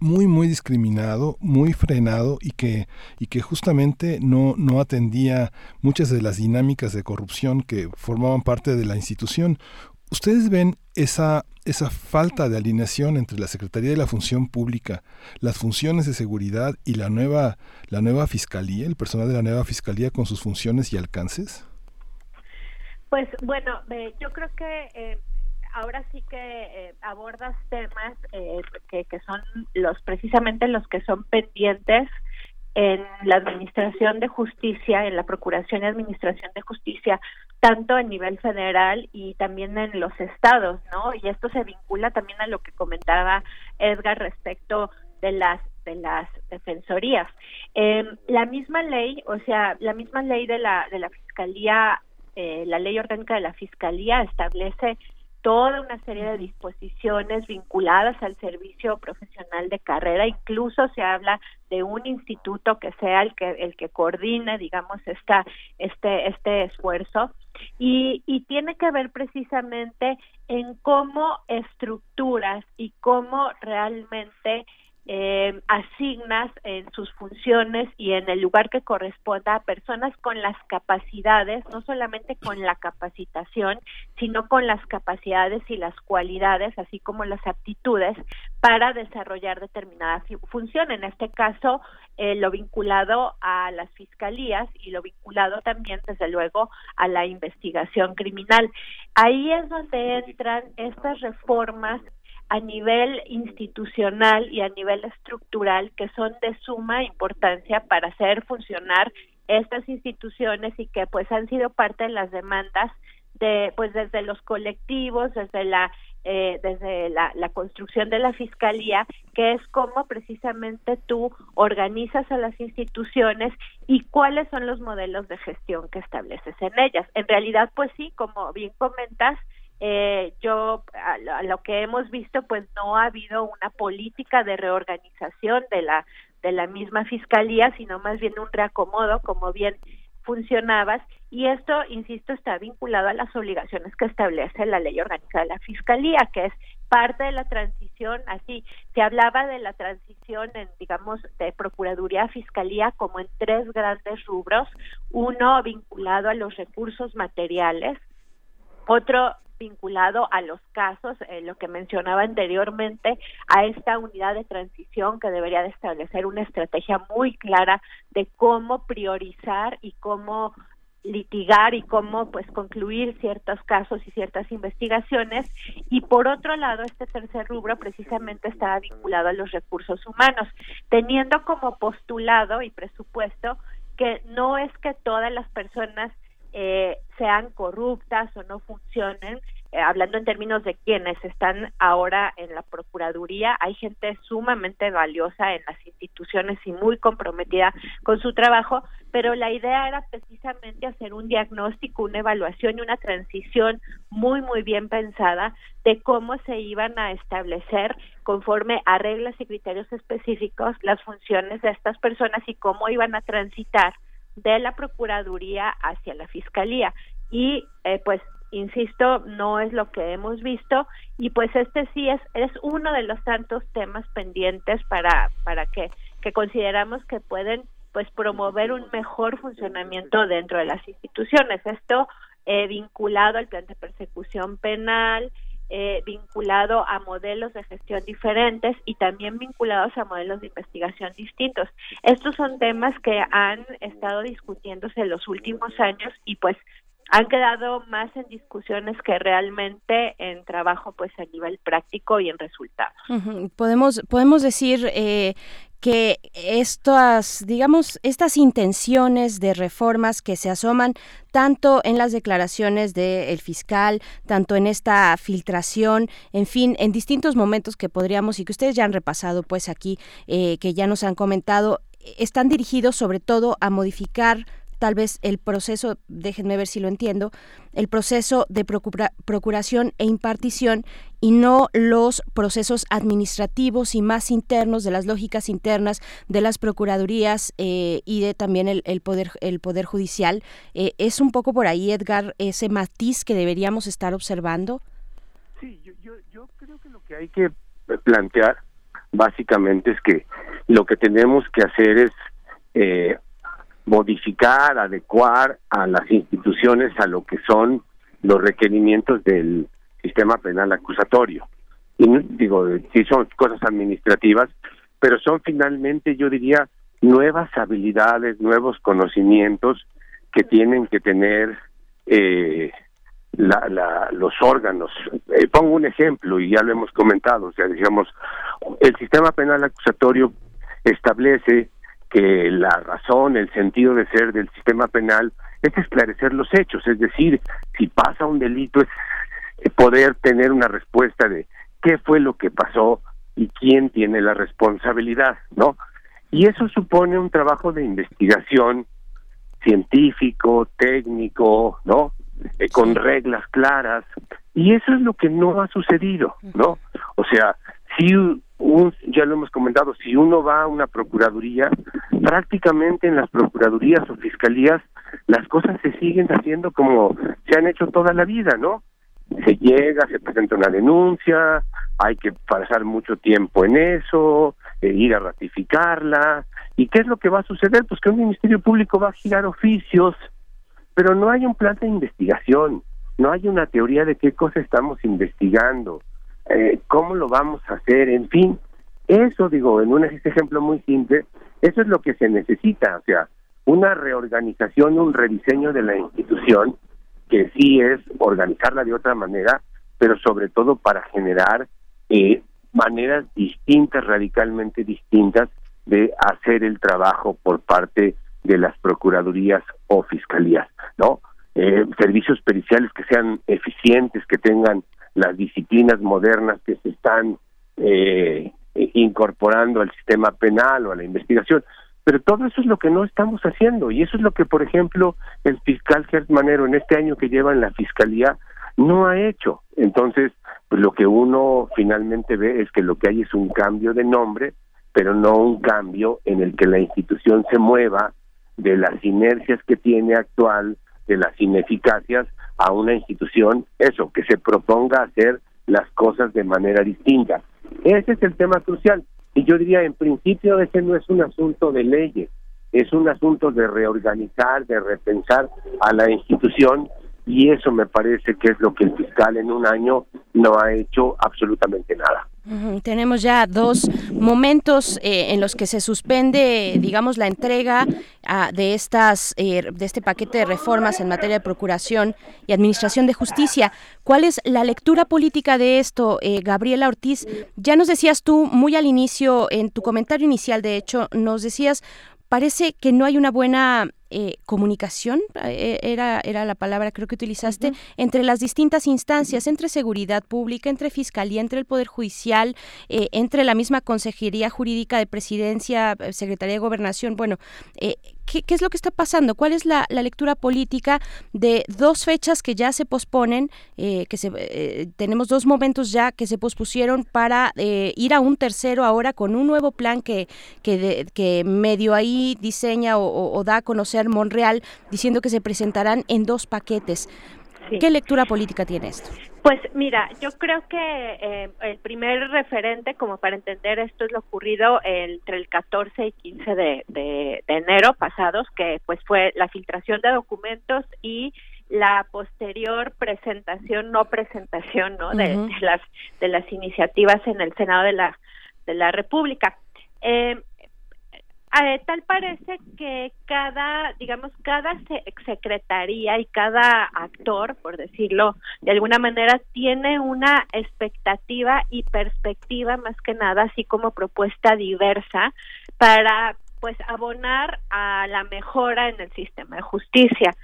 S1: muy muy discriminado, muy frenado y que y que justamente no no atendía muchas de las dinámicas de corrupción que formaban parte de la institución. ¿Ustedes ven esa esa falta de alineación entre la Secretaría de la Función Pública, las funciones de seguridad y la nueva la nueva fiscalía, el personal de la nueva fiscalía con sus funciones y alcances?
S22: Pues bueno, yo creo que eh, ahora sí que eh, abordas temas eh, que, que son los precisamente los que son pendientes en la administración de justicia, en la procuración y administración de justicia, tanto a nivel federal y también en los estados, ¿no? Y esto se vincula también a lo que comentaba Edgar respecto de las de las defensorías. Eh, la misma ley, o sea, la misma ley de la de la fiscalía, eh, la ley orgánica de la fiscalía establece toda una serie de disposiciones vinculadas al servicio profesional de carrera, incluso se habla de un instituto que sea el que el que coordine, digamos, esta este este esfuerzo. Y, y tiene que ver precisamente en cómo estructuras y cómo realmente eh, asignas en sus funciones y en el lugar que corresponda a personas con las capacidades, no solamente con la capacitación, sino con las capacidades y las cualidades, así como las aptitudes para desarrollar determinada función. En este caso, eh, lo vinculado a las fiscalías y lo vinculado también, desde luego, a la investigación criminal. Ahí es donde entran estas reformas a nivel institucional y a nivel estructural que son de suma importancia para hacer funcionar estas instituciones y que pues han sido parte de las demandas de pues desde los colectivos, desde la eh, desde la, la, construcción de la fiscalía, que es cómo precisamente tú organizas a las instituciones y cuáles son los modelos de gestión que estableces en ellas. En realidad, pues sí, como bien comentas, eh, yo a, lo que hemos visto, pues no ha habido una política de reorganización de la de la misma fiscalía, sino más bien un reacomodo, como bien funcionabas. Y esto, insisto, está vinculado a las obligaciones que establece la ley orgánica de la Fiscalía, que es parte de la transición, así, se hablaba de la transición en, digamos, de Procuraduría a Fiscalía como en tres grandes rubros, uno vinculado a los recursos materiales, otro vinculado a los casos, eh, lo que mencionaba anteriormente, a esta unidad de transición que debería de establecer una estrategia muy clara de cómo priorizar y cómo litigar y cómo pues concluir ciertos casos y ciertas investigaciones. Y por otro lado este tercer rubro precisamente estaba vinculado a los recursos humanos teniendo como postulado y presupuesto que no es que todas las personas eh, sean corruptas o no funcionen, eh, hablando en términos de quienes están ahora en la Procuraduría, hay gente sumamente valiosa en las instituciones y muy comprometida con su trabajo, pero la idea era precisamente hacer un diagnóstico, una evaluación y una transición muy, muy bien pensada de cómo se iban a establecer conforme a reglas y criterios específicos las funciones de estas personas y cómo iban a transitar de la Procuraduría hacia la Fiscalía. Y eh, pues, insisto, no es lo que hemos visto y pues este sí es, es uno de los tantos temas pendientes para, para que, que consideramos que pueden pues promover un mejor funcionamiento dentro de las instituciones. Esto eh, vinculado al plan de persecución penal, eh, vinculado a modelos de gestión diferentes y también vinculados a modelos de investigación distintos. Estos son temas que han estado discutiéndose en los últimos años y pues han quedado más en discusiones que realmente en trabajo pues a nivel práctico y en resultados.
S2: Podemos podemos decir eh, que estas, digamos, estas intenciones de reformas que se asoman tanto en las declaraciones del fiscal, tanto en esta filtración, en fin, en distintos momentos que podríamos y que ustedes ya han repasado, pues aquí, eh, que ya nos han comentado, están dirigidos sobre todo a modificar tal vez el proceso, déjenme ver si lo entiendo, el proceso de procuración e impartición y no los procesos administrativos y más internos de las lógicas internas de las procuradurías eh, y de también el, poder el poder judicial. Eh, es un poco por ahí Edgar ese matiz que deberíamos estar observando
S23: sí yo, yo, creo que lo que hay que plantear básicamente es que lo que tenemos que hacer es eh, modificar, adecuar a las instituciones a lo que son los requerimientos del sistema penal acusatorio. Y digo, sí son cosas administrativas, pero son finalmente, yo diría, nuevas habilidades, nuevos conocimientos que tienen que tener eh, la, la, los órganos. Eh, pongo un ejemplo y ya lo hemos comentado, o sea, digamos, el sistema penal acusatorio establece que la razón, el sentido de ser del sistema penal es esclarecer los hechos, es decir, si pasa un delito es poder tener una respuesta de qué fue lo que pasó y quién tiene la responsabilidad, ¿no? Y eso supone un trabajo de investigación científico, técnico, ¿no? Eh, con reglas claras. Y eso es lo que no ha sucedido, ¿no? O sea, si un, ya lo hemos comentado, si uno va a una procuraduría, prácticamente en las procuradurías o fiscalías las cosas se siguen haciendo como se han hecho toda la vida, ¿no? Se llega, se presenta una denuncia, hay que pasar mucho tiempo en eso, eh, ir a ratificarla. ¿Y qué es lo que va a suceder? Pues que un Ministerio Público va a girar oficios, pero no hay un plan de investigación, no hay una teoría de qué cosa estamos investigando eh, cómo lo vamos a hacer, en fin, eso digo, en un ejemplo muy simple, eso es lo que se necesita, o sea, una reorganización, un rediseño de la institución, que sí es organizarla de otra manera, pero sobre todo para generar eh, maneras distintas, radicalmente distintas, de hacer el trabajo por parte de las procuradurías o fiscalías, ¿no? Eh, servicios periciales que sean eficientes, que tengan las disciplinas modernas que se están eh, incorporando al sistema penal o a la investigación. Pero todo eso es lo que no estamos haciendo y eso es lo que, por ejemplo, el fiscal Gert Manero en este año que lleva en la fiscalía no ha hecho. Entonces, pues lo que uno finalmente ve es que lo que hay es un cambio de nombre, pero no un cambio en el que la institución se mueva de las inercias que tiene actual, de las ineficacias, a una institución, eso, que se proponga hacer las cosas de manera distinta. Ese es el tema crucial. Y yo diría, en principio, ese no es un asunto de leyes, es un asunto de reorganizar, de repensar a la institución y eso me parece que es lo que el fiscal en un año no ha hecho absolutamente nada.
S2: Tenemos ya dos momentos eh, en los que se suspende, digamos, la entrega ah, de estas, eh, de este paquete de reformas en materia de procuración y administración de justicia. ¿Cuál es la lectura política de esto, eh, Gabriela Ortiz? Ya nos decías tú muy al inicio, en tu comentario inicial, de hecho, nos decías parece que no hay una buena eh, comunicación, eh, era, era la palabra creo que utilizaste, entre las distintas instancias, entre seguridad pública, entre fiscalía, entre el Poder Judicial, eh, entre la misma Consejería Jurídica de Presidencia, eh, Secretaría de Gobernación. Bueno, eh, ¿qué, qué es lo que está pasando? ¿Cuál es la, la lectura política de dos fechas que ya se posponen, eh, que se, eh, tenemos dos momentos ya que se pospusieron para eh, ir a un tercero ahora con un nuevo plan que, que, de- que medio ahí diseña o, o- o da a conocer Monreal diciendo que se presentarán en dos paquetes. ¿Qué lectura política tiene esto?
S22: Pues mira, yo creo que eh, el primer referente como para entender esto es lo ocurrido entre el 14 y 15 de, de- de enero pasados, que pues fue la filtración de documentos y la posterior presentación, no presentación, ¿no? De, de las de las iniciativas en el Senado de la de la República. Eh, eh, tal parece que cada, digamos, cada se- secretaría y cada actor, por decirlo de alguna manera, tiene una expectativa y perspectiva más que nada, así como propuesta diversa para pues abonar a la mejora en el sistema de justicia.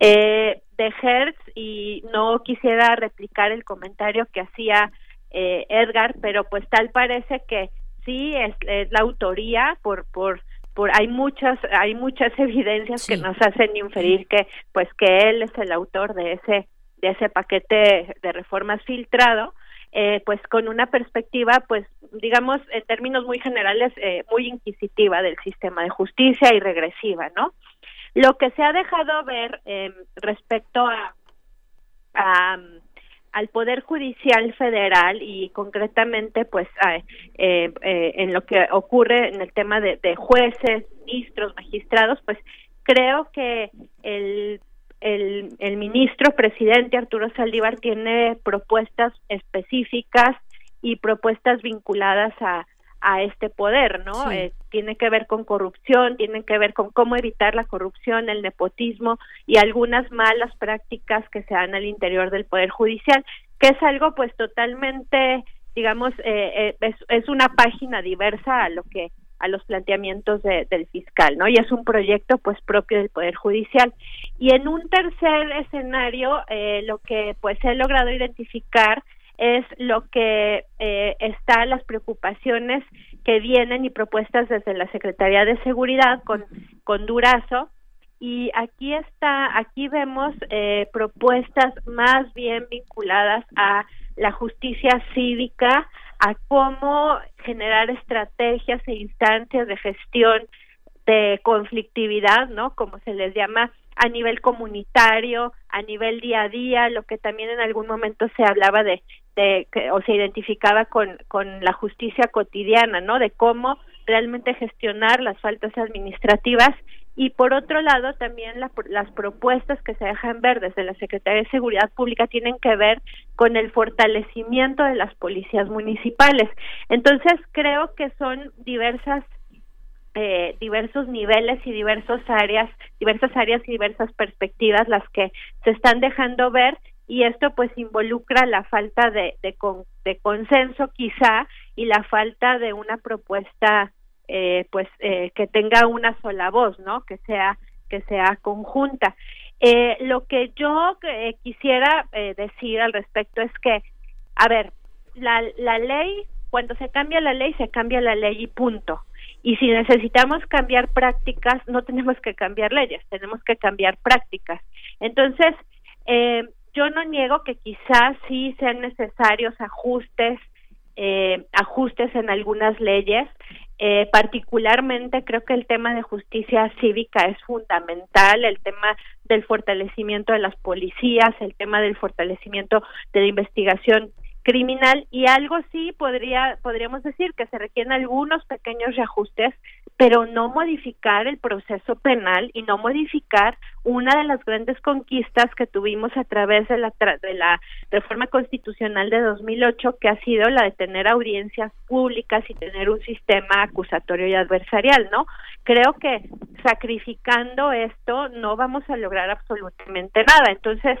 S22: Eh, de Hertz, y no quisiera replicar el comentario que hacía eh, Edgar, pero pues tal parece que sí es, es la autoría por por por hay muchas hay muchas evidencias que nos hacen inferir que pues que él es el autor de ese de ese paquete de reformas filtrado eh, pues con una perspectiva pues digamos en términos muy generales eh, muy inquisitiva del sistema de justicia y regresiva no lo que se ha dejado ver eh, respecto a, a al Poder Judicial Federal y concretamente pues a- eh, eh, en lo que ocurre en el tema de, de jueces, ministros, magistrados, pues creo que el, el, el ministro presidente Arturo Saldívar tiene propuestas específicas y propuestas vinculadas a, a este poder, ¿no?
S24: Sí.
S22: Eh, tiene que ver con corrupción, tiene que ver con cómo evitar la corrupción, el nepotismo y algunas malas prácticas que se dan al interior del poder judicial, que es algo pues totalmente, digamos, eh, eh, es, es una página diversa a lo que a los planteamientos de- del fiscal, ¿no? Y es un proyecto pues propio del poder judicial. Y en un tercer escenario, eh, lo que pues he logrado identificar es lo que eh, está las preocupaciones que vienen y propuestas desde la Secretaría de Seguridad con, con Durazo y aquí está aquí vemos eh, propuestas más bien vinculadas a la justicia cívica a cómo generar estrategias e instancias de gestión de conflictividad, ¿no? Como se les llama a nivel comunitario, a nivel día a día, lo que también en algún momento se hablaba de, de que- o se identificaba con, con la justicia cotidiana, ¿no? De cómo realmente gestionar las faltas administrativas y por otro lado también la- las propuestas que se dejan ver desde la Secretaría de Seguridad Pública tienen que ver con el fortalecimiento de las policías municipales. Entonces creo que son diversas eh, diversos niveles y diversas áreas, diversas áreas y diversas perspectivas las que se están dejando ver y esto pues involucra la falta de, de, con- de consenso quizá y la falta de una propuesta eh, pues eh, que tenga una sola voz, ¿no? Que sea que sea conjunta. Eh, lo que yo eh, quisiera eh, decir al respecto es que, a ver, la, la ley, cuando se cambia la ley, se cambia la ley y punto. Y si necesitamos cambiar prácticas, no tenemos que cambiar leyes, tenemos que cambiar prácticas. Entonces, eh, yo no niego que quizás sí sean necesarios ajustes, eh, ajustes en algunas leyes. Eh, particularmente creo que el tema de justicia cívica es fundamental, el tema del fortalecimiento de las policías, el tema del fortalecimiento de la investigación criminal y algo sí podría podríamos decir que se requieren algunos pequeños reajustes pero no modificar el proceso penal y no modificar una de las grandes conquistas que tuvimos a través de la tra- de la reforma constitucional de 2008 que ha sido la de tener audiencias públicas y tener un sistema acusatorio y adversarial, ¿no? Creo que sacrificando esto no vamos a lograr absolutamente nada. Entonces,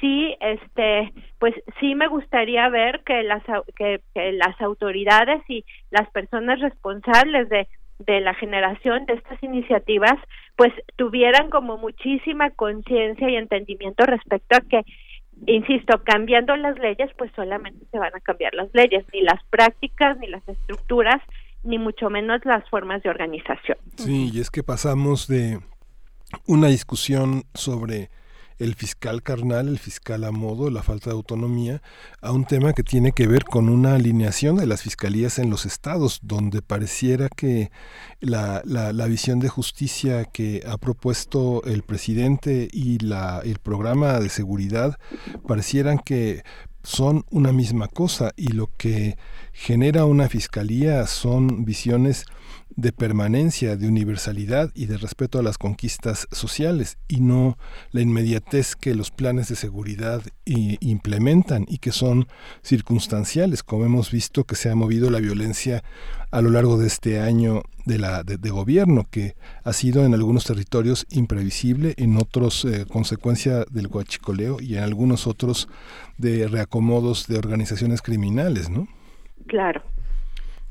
S22: sí este pues sí me gustaría ver que las que, que las autoridades y las personas responsables de de la generación de estas iniciativas pues tuvieran como muchísima conciencia y entendimiento respecto a que insisto cambiando las leyes pues solamente se van a cambiar las leyes ni las prácticas ni las estructuras ni mucho menos las formas de organización.
S1: Sí, y es que pasamos de una discusión sobre el fiscal carnal, el fiscal a modo, la falta de autonomía, a un tema que tiene que ver con una alineación de las fiscalías en los estados, donde pareciera que la, la, visión de justicia que ha propuesto el presidente y la, el programa de seguridad parecieran que son una misma cosa y lo que genera una fiscalía son visiones de permanencia, de universalidad y de respeto a las conquistas sociales y no la inmediatez que los planes de seguridad i- implementan y que son circunstanciales, como hemos visto que se ha movido la violencia a lo largo de este año de, la, de, gobierno, que ha sido en algunos territorios imprevisible, en otros eh, consecuencia del guachicoleo y en algunos otros de reacomodos de organizaciones criminales, ¿no?
S22: claro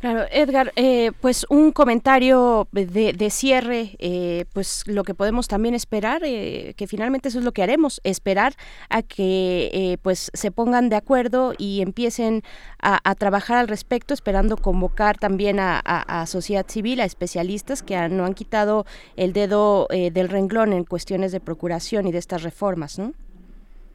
S2: Claro, Edgar, eh, pues un comentario de, de cierre, eh, pues lo que podemos también esperar, eh, que finalmente eso es lo que haremos, esperar a que eh, pues se pongan de acuerdo y empiecen a, trabajar al respecto, esperando convocar también a sociedad civil, a especialistas que han- no han quitado el dedo eh, del renglón en cuestiones de procuración y de estas reformas, ¿no?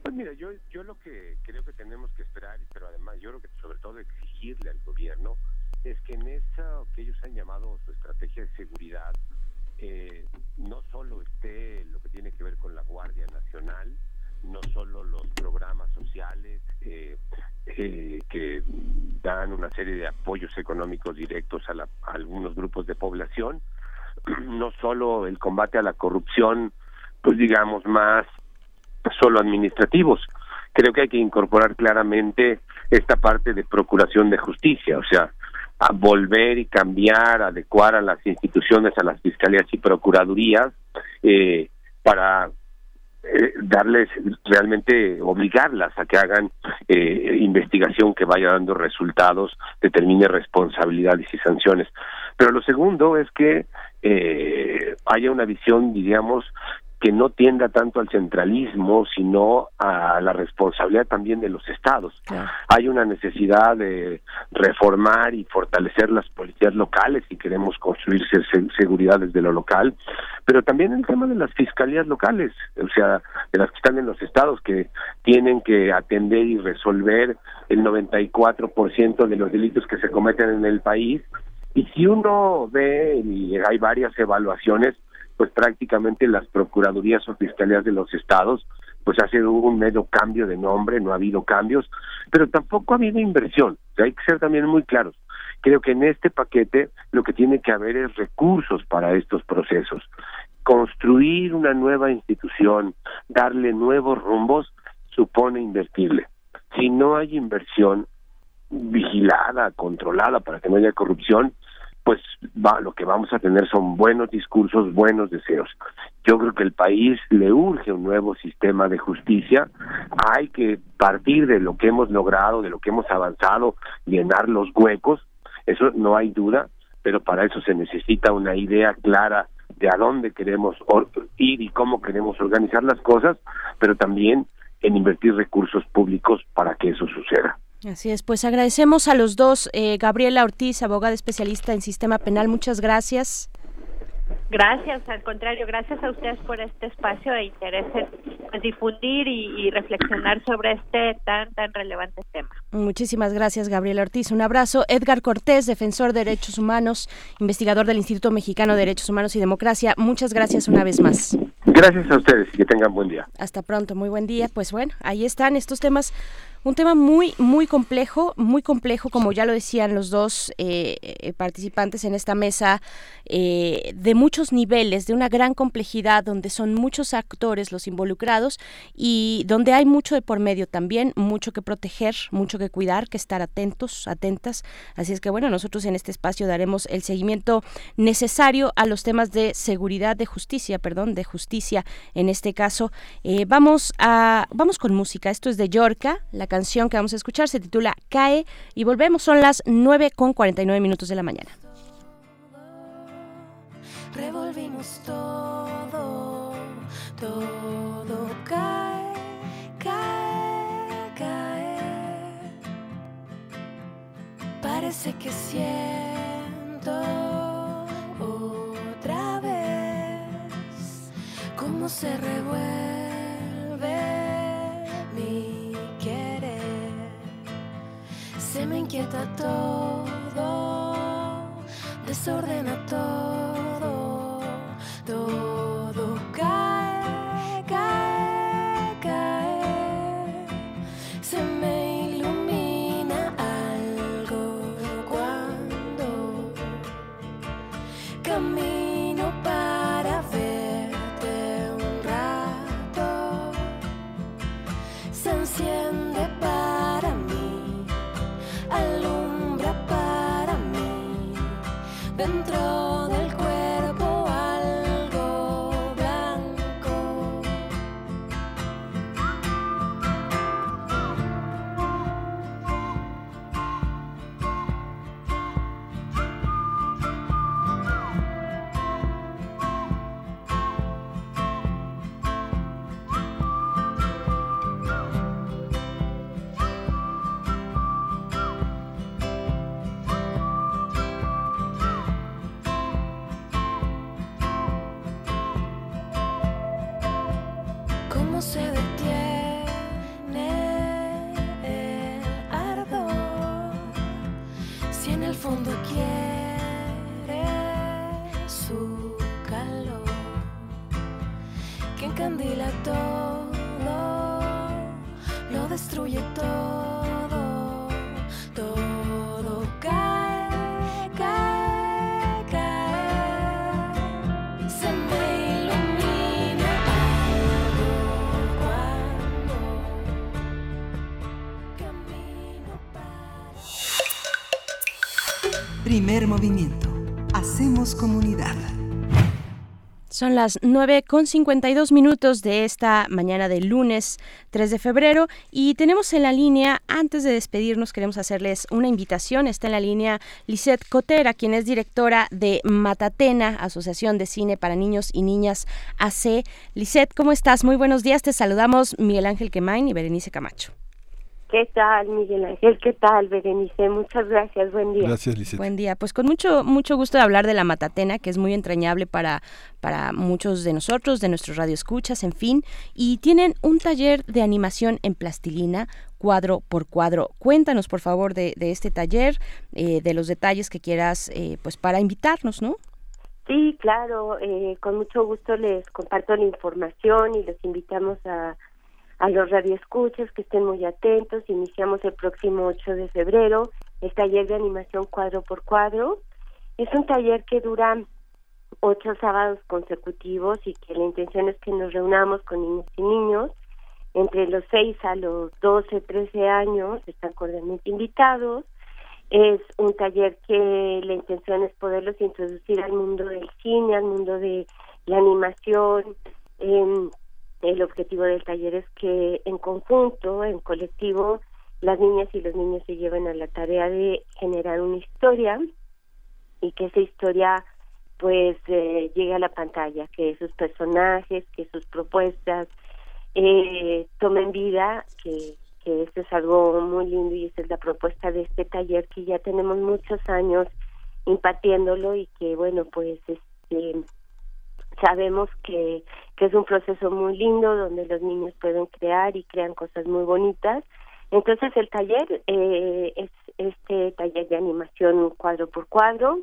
S23: Pues mira, yo, yo lo que creo que tenemos que esperar, pero además yo creo que sobre todo exigirle al gobierno, es que en esa que ellos han llamado su estrategia de seguridad, eh, no solo esté lo que tiene que ver con la Guardia Nacional, no solo los programas sociales eh, eh, que dan una serie de apoyos económicos directos a, la- a algunos grupos de población, no solo el combate a la corrupción, pues digamos más solo administrativos. Creo que hay que incorporar claramente esta parte de procuración de justicia, o sea, a volver y cambiar, adecuar a las instituciones, a las fiscalías y procuradurías eh, para eh, darles realmente obligarlas a que hagan eh, investigación que vaya dando resultados, determine responsabilidades y sanciones. Pero lo segundo es que eh, haya una visión, diríamos, que no tienda tanto al centralismo, sino a la responsabilidad también de los estados. Hay una necesidad de reformar y fortalecer las policías locales si queremos construir se- se- seguridad desde lo local, pero también el tema de las fiscalías locales, o sea, de las que están en los estados que tienen que atender y resolver el 94% de los delitos que se cometen en el país. Y si uno ve, y hay varias evaluaciones, pues prácticamente las procuradurías o fiscalías de los estados pues ha sido un medio cambio de nombre, no ha habido cambios, pero tampoco ha habido inversión, hay que ser también muy claros. Creo que en este paquete lo que tiene que haber es recursos para estos procesos. Construir una nueva institución, darle nuevos rumbos, supone invertirle. Si no hay inversión vigilada, controlada para que no haya corrupción, pues va, lo que vamos a tener son buenos discursos, buenos deseos. Yo creo que el país le urge un nuevo sistema de justicia. Hay que partir de lo que hemos logrado, de lo que hemos avanzado, llenar los huecos, eso no hay duda, pero para eso se necesita una idea clara de a dónde queremos ir y cómo queremos organizar las cosas, pero también en invertir recursos públicos para que eso suceda.
S2: Así es, pues agradecemos a los dos, eh, Gabriela Ortiz, abogada especialista en sistema penal, muchas gracias.
S22: Gracias, al contrario, gracias a ustedes por este espacio de interés en pues, difundir y, y reflexionar sobre este tan, tan relevante tema.
S2: Muchísimas gracias, Gabriela Ortiz. Un abrazo. Edgar Cortés, defensor de derechos humanos, investigador del Instituto Mexicano de Derechos Humanos y Democracia. Muchas gracias una vez más.
S23: Gracias a ustedes y que tengan buen día.
S2: Hasta pronto, muy buen día. Pues bueno, ahí están estos temas. Un tema muy, muy complejo, muy complejo, como ya lo decían los dos eh, eh, participantes en esta mesa, eh, de muchos niveles, de una gran complejidad, donde son muchos actores los involucrados y donde hay mucho de por medio también, mucho que proteger, mucho que cuidar, que estar atentos, atentas. Así es que bueno, nosotros en este espacio daremos el seguimiento necesario a los temas de seguridad, de justicia, perdón, de justicia en este caso. Vamos a, vamos con música. Esto es de Yorka, la canción que vamos a escuchar se titula Cae y volvemos, son las 9 con 49 minutos de la mañana.
S13: revolvimos todo, todo cae, cae, cae. Parece que siento otra vez cómo se revuelve Se me inquieta todo, desordena todo,
S2: Son las 9 con 52 minutos de esta mañana del lunes 3 de febrero y tenemos en la línea, antes de despedirnos, queremos hacerles una invitación. Está en la línea Lisette Cotera, quien es directora de Matatena, Asociación de Cine para Niños y Niñas AC. Lisette, ¿cómo estás? Muy buenos días. Te saludamos Miguel Ángel Quemain y Berenice Camacho.
S24: ¿Qué tal, Miguel Ángel? ¿Qué tal, Berenice? Muchas gracias. Buen día.
S1: Gracias, Lisette.
S2: Buen día. Pues con mucho mucho gusto de hablar de la Matatena, que es muy entrañable para, para muchos de nosotros, de nuestros radioescuchas, en fin. Y tienen un taller de animación en plastilina, cuadro por cuadro. Cuéntanos, por favor, de, de este taller, eh, de los detalles que quieras, eh, pues para invitarnos, ¿no?
S24: Sí, claro. eh, con mucho gusto les comparto la información y los invitamos a, a los radioescuchas que estén muy atentos. Iniciamos el próximo 8 de febrero el taller de animación cuadro por cuadro. Es un taller que dura ocho sábados consecutivos y que la intención es que nos reunamos con niños y niños entre los 6 a los 12, 13 años, están cordialmente invitados. Es un taller que la intención es poderlos introducir al mundo del cine, al mundo de la animación. Em, el objetivo del taller es que en conjunto, en colectivo, las niñas y los niños se lleven a la tarea de generar una historia y que esa historia pues eh, llegue a la pantalla, que sus personajes, que sus propuestas eh, tomen vida, que, que esto es algo muy lindo y esa es la propuesta de este taller que ya tenemos muchos años impartiéndolo y que bueno pues este sabemos que, que es un proceso muy lindo donde los niños pueden crear y crean cosas muy bonitas. Entonces el taller eh, es este taller de animación cuadro por cuadro.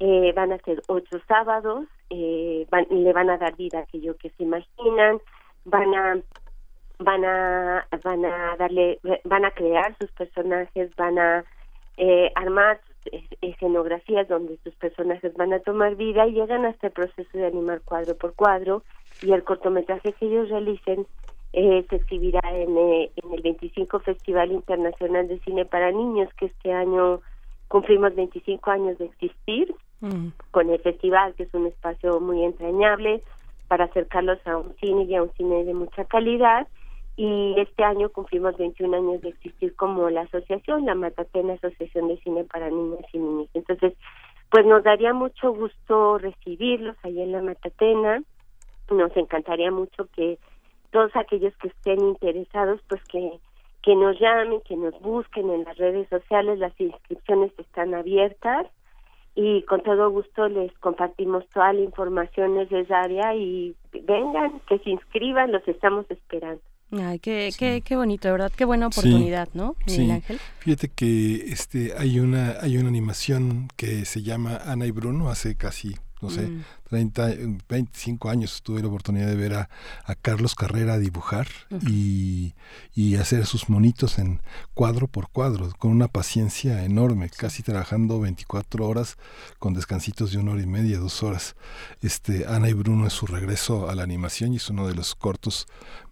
S24: Eh, van a ser ocho sábados eh, van, le van a dar vida a aquello que se imaginan van a van a van a darle van a crear sus personajes van a eh, armar escenografías donde sus personajes van a tomar vida y llegan hasta el proceso de animar cuadro por cuadro y el cortometraje que ellos realicen eh, se exhibirá en, eh, en el 25 Festival Internacional de Cine para Niños que este año cumplimos 25 años de existir con el festival que es un espacio muy entrañable para acercarlos a un cine y a un cine de mucha calidad y este año cumplimos 21 años de existir como la asociación, la Matatena Asociación de Cine para Niñas y Niños. Entonces, pues nos daría mucho gusto recibirlos ahí en la Matatena, nos encantaría mucho que todos aquellos que estén interesados, pues que que nos llamen, que nos busquen en las redes sociales, las inscripciones están abiertas y con todo gusto les compartimos toda la información necesaria y vengan, que se inscriban, los estamos esperando.
S2: Ay, qué, qué, qué bonito, de verdad, qué buena oportunidad, ¿no, Miguel
S1: Sí.
S2: Ángel?
S1: Fíjate que este hay una hay una animación que se llama Ana y Bruno hace casi no sé,
S2: Mm.
S1: 30, eh, 25 años tuve la oportunidad de ver a, a Carlos Carrera dibujar y, y hacer sus monitos en cuadro por cuadro, con una paciencia enorme, casi trabajando 24 horas con descansitos de una hora y media, dos horas. Este, Ana y Bruno es su regreso a la animación y es uno de los cortos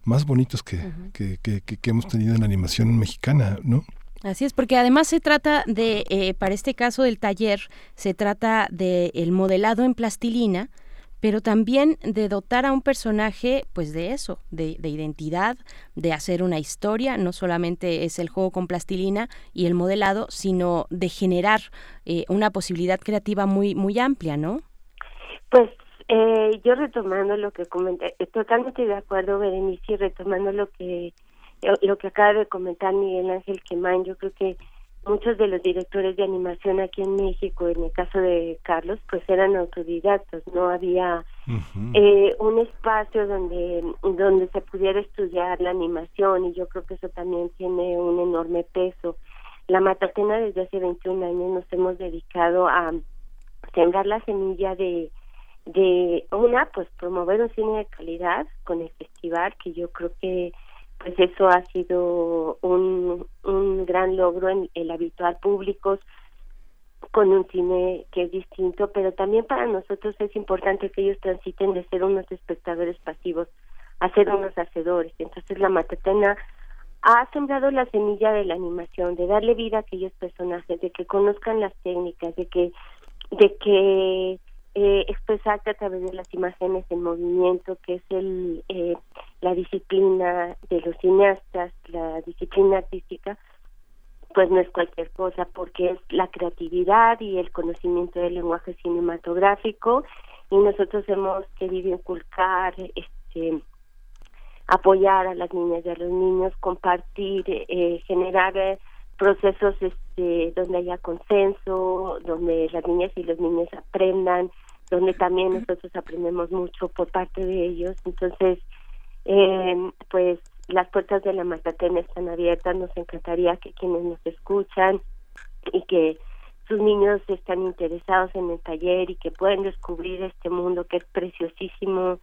S1: más bonitos que, que, que- que- que hemos tenido en la animación mexicana, ¿no?
S2: Así es, porque además se trata de, eh, para este caso del taller, se trata de el modelado en plastilina, pero también de dotar a un personaje, pues de eso, de, de identidad, de hacer una historia, no solamente es el juego con plastilina y el modelado, sino de generar eh, una posibilidad creativa muy, muy amplia, ¿no?
S24: Pues eh, yo retomando lo que comenté, eh, totalmente de acuerdo, Berenice, y retomando lo que lo, que acaba de comentar Miguel Ángel Quemán, yo creo que muchos de los directores de animación aquí en México, en el caso de Carlos, pues eran autodidactas, no había eh, un espacio donde donde se pudiera estudiar la animación y yo creo que eso también tiene un enorme peso. La Matatena desde hace 21 años nos hemos dedicado a sembrar la semilla de de una pues promover un cine de calidad con el festival que yo creo que pues eso ha sido un, un gran logro en el habitual públicos con un cine que es distinto, pero también para nosotros es importante que ellos transiten de ser unos espectadores pasivos a ser unos hacedores. Entonces la Matatena ha sembrado la semilla de la animación, de darle vida a aquellos personajes, de que conozcan las técnicas, de que de que eh, expresarte a través de las imágenes en movimiento, que es el eh, la disciplina de los cineastas, la disciplina artística, pues no es cualquier cosa, porque es la creatividad y el conocimiento del lenguaje cinematográfico, y nosotros hemos querido inculcar, este, apoyar a las niñas y a los niños, compartir, eh, generar eh, procesos este, donde haya consenso, donde las niñas y los niños aprendan, donde también nosotros aprendemos mucho por parte de ellos. Entonces, eh, pues las puertas de la Matatena están abiertas, nos encantaría que quienes nos escuchan y que sus niños están interesados en el taller y que pueden descubrir este mundo que es preciosísimo,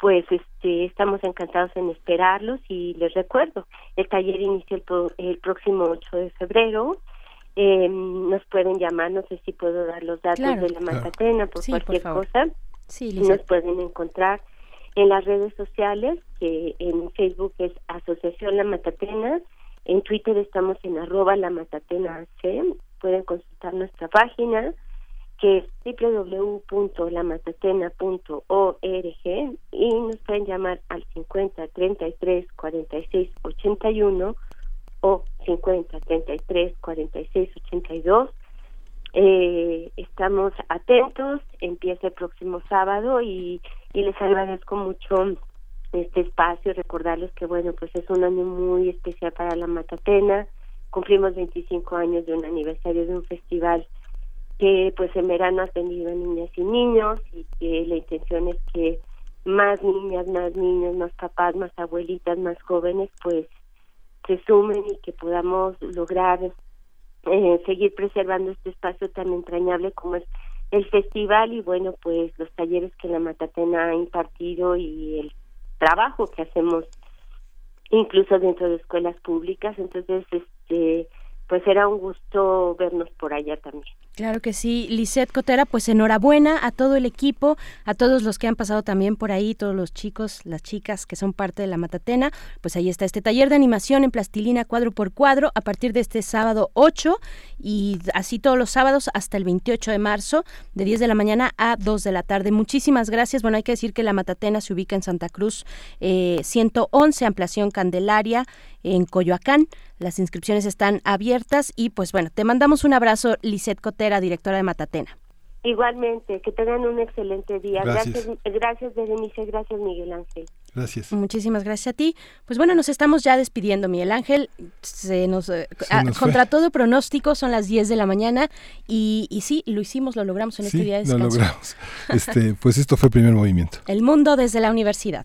S24: pues este estamos encantados en esperarlos y les recuerdo, el taller inicia el, pro- el próximo 8 de febrero. Eh, nos pueden llamar, no sé si puedo dar los datos
S2: Claro.
S24: de la. Matatena por
S2: Sí,
S24: cualquier cosa.
S2: Sí,
S24: nos pueden encontrar en las redes sociales, que en Facebook es Asociación La Matatena, en Twitter estamos en arroba La Matatena AC, pueden consultar nuestra página que es www.lamatatena.org y nos pueden llamar al 50 33 46 81 o 50 33 46 82 Eh, estamos atentos, empieza el próximo sábado y, y les agradezco mucho este espacio, recordarles que bueno, pues es un año muy especial para la Matatena, cumplimos 25 años de un aniversario de un festival que pues en verano ha tenido niñas y niños y que la intención es que más niñas, más niños, más papás, más abuelitas, más jóvenes pues se sumen y que podamos lograr eh, seguir preservando este espacio tan entrañable como es el festival y bueno pues los talleres que la Matatena ha impartido y el trabajo que hacemos incluso dentro de escuelas públicas. Entonces este pues era un gusto vernos por allá también
S2: Claro que sí, Lisette Cotera, pues enhorabuena a todo el equipo, a todos los que han pasado también por ahí, todos los chicos, las chicas que son parte de la Matatena, pues ahí está este taller de animación en plastilina cuadro por cuadro a partir de este sábado 8 y así todos los sábados hasta el 28 de marzo, de 10 de la mañana a 2 de la tarde. Muchísimas gracias. Bueno, hay que decir que la Matatena se ubica en Santa Cruz eh, 111, ampliación Candelaria, en Coyoacán. Las inscripciones están abiertas y pues bueno, te mandamos un abrazo, Lisette Cotera, directora de Matatena.
S24: igualmente que tengan un excelente día
S1: Gracias.
S24: gracias gracias Berenice gracias Miguel Ángel
S1: Gracias.
S2: Muchísimas gracias a ti. Pues bueno, nos estamos ya despidiendo, Miguel Ángel. Se nos, eh,
S1: Se nos fue.
S2: contra todo pronóstico son las 10 de la mañana y, y sí, lo hicimos, lo logramos en este día de
S1: lo
S2: descanso.
S1: logramos. Este, pues esto fue el primer movimiento.
S2: El mundo desde la universidad.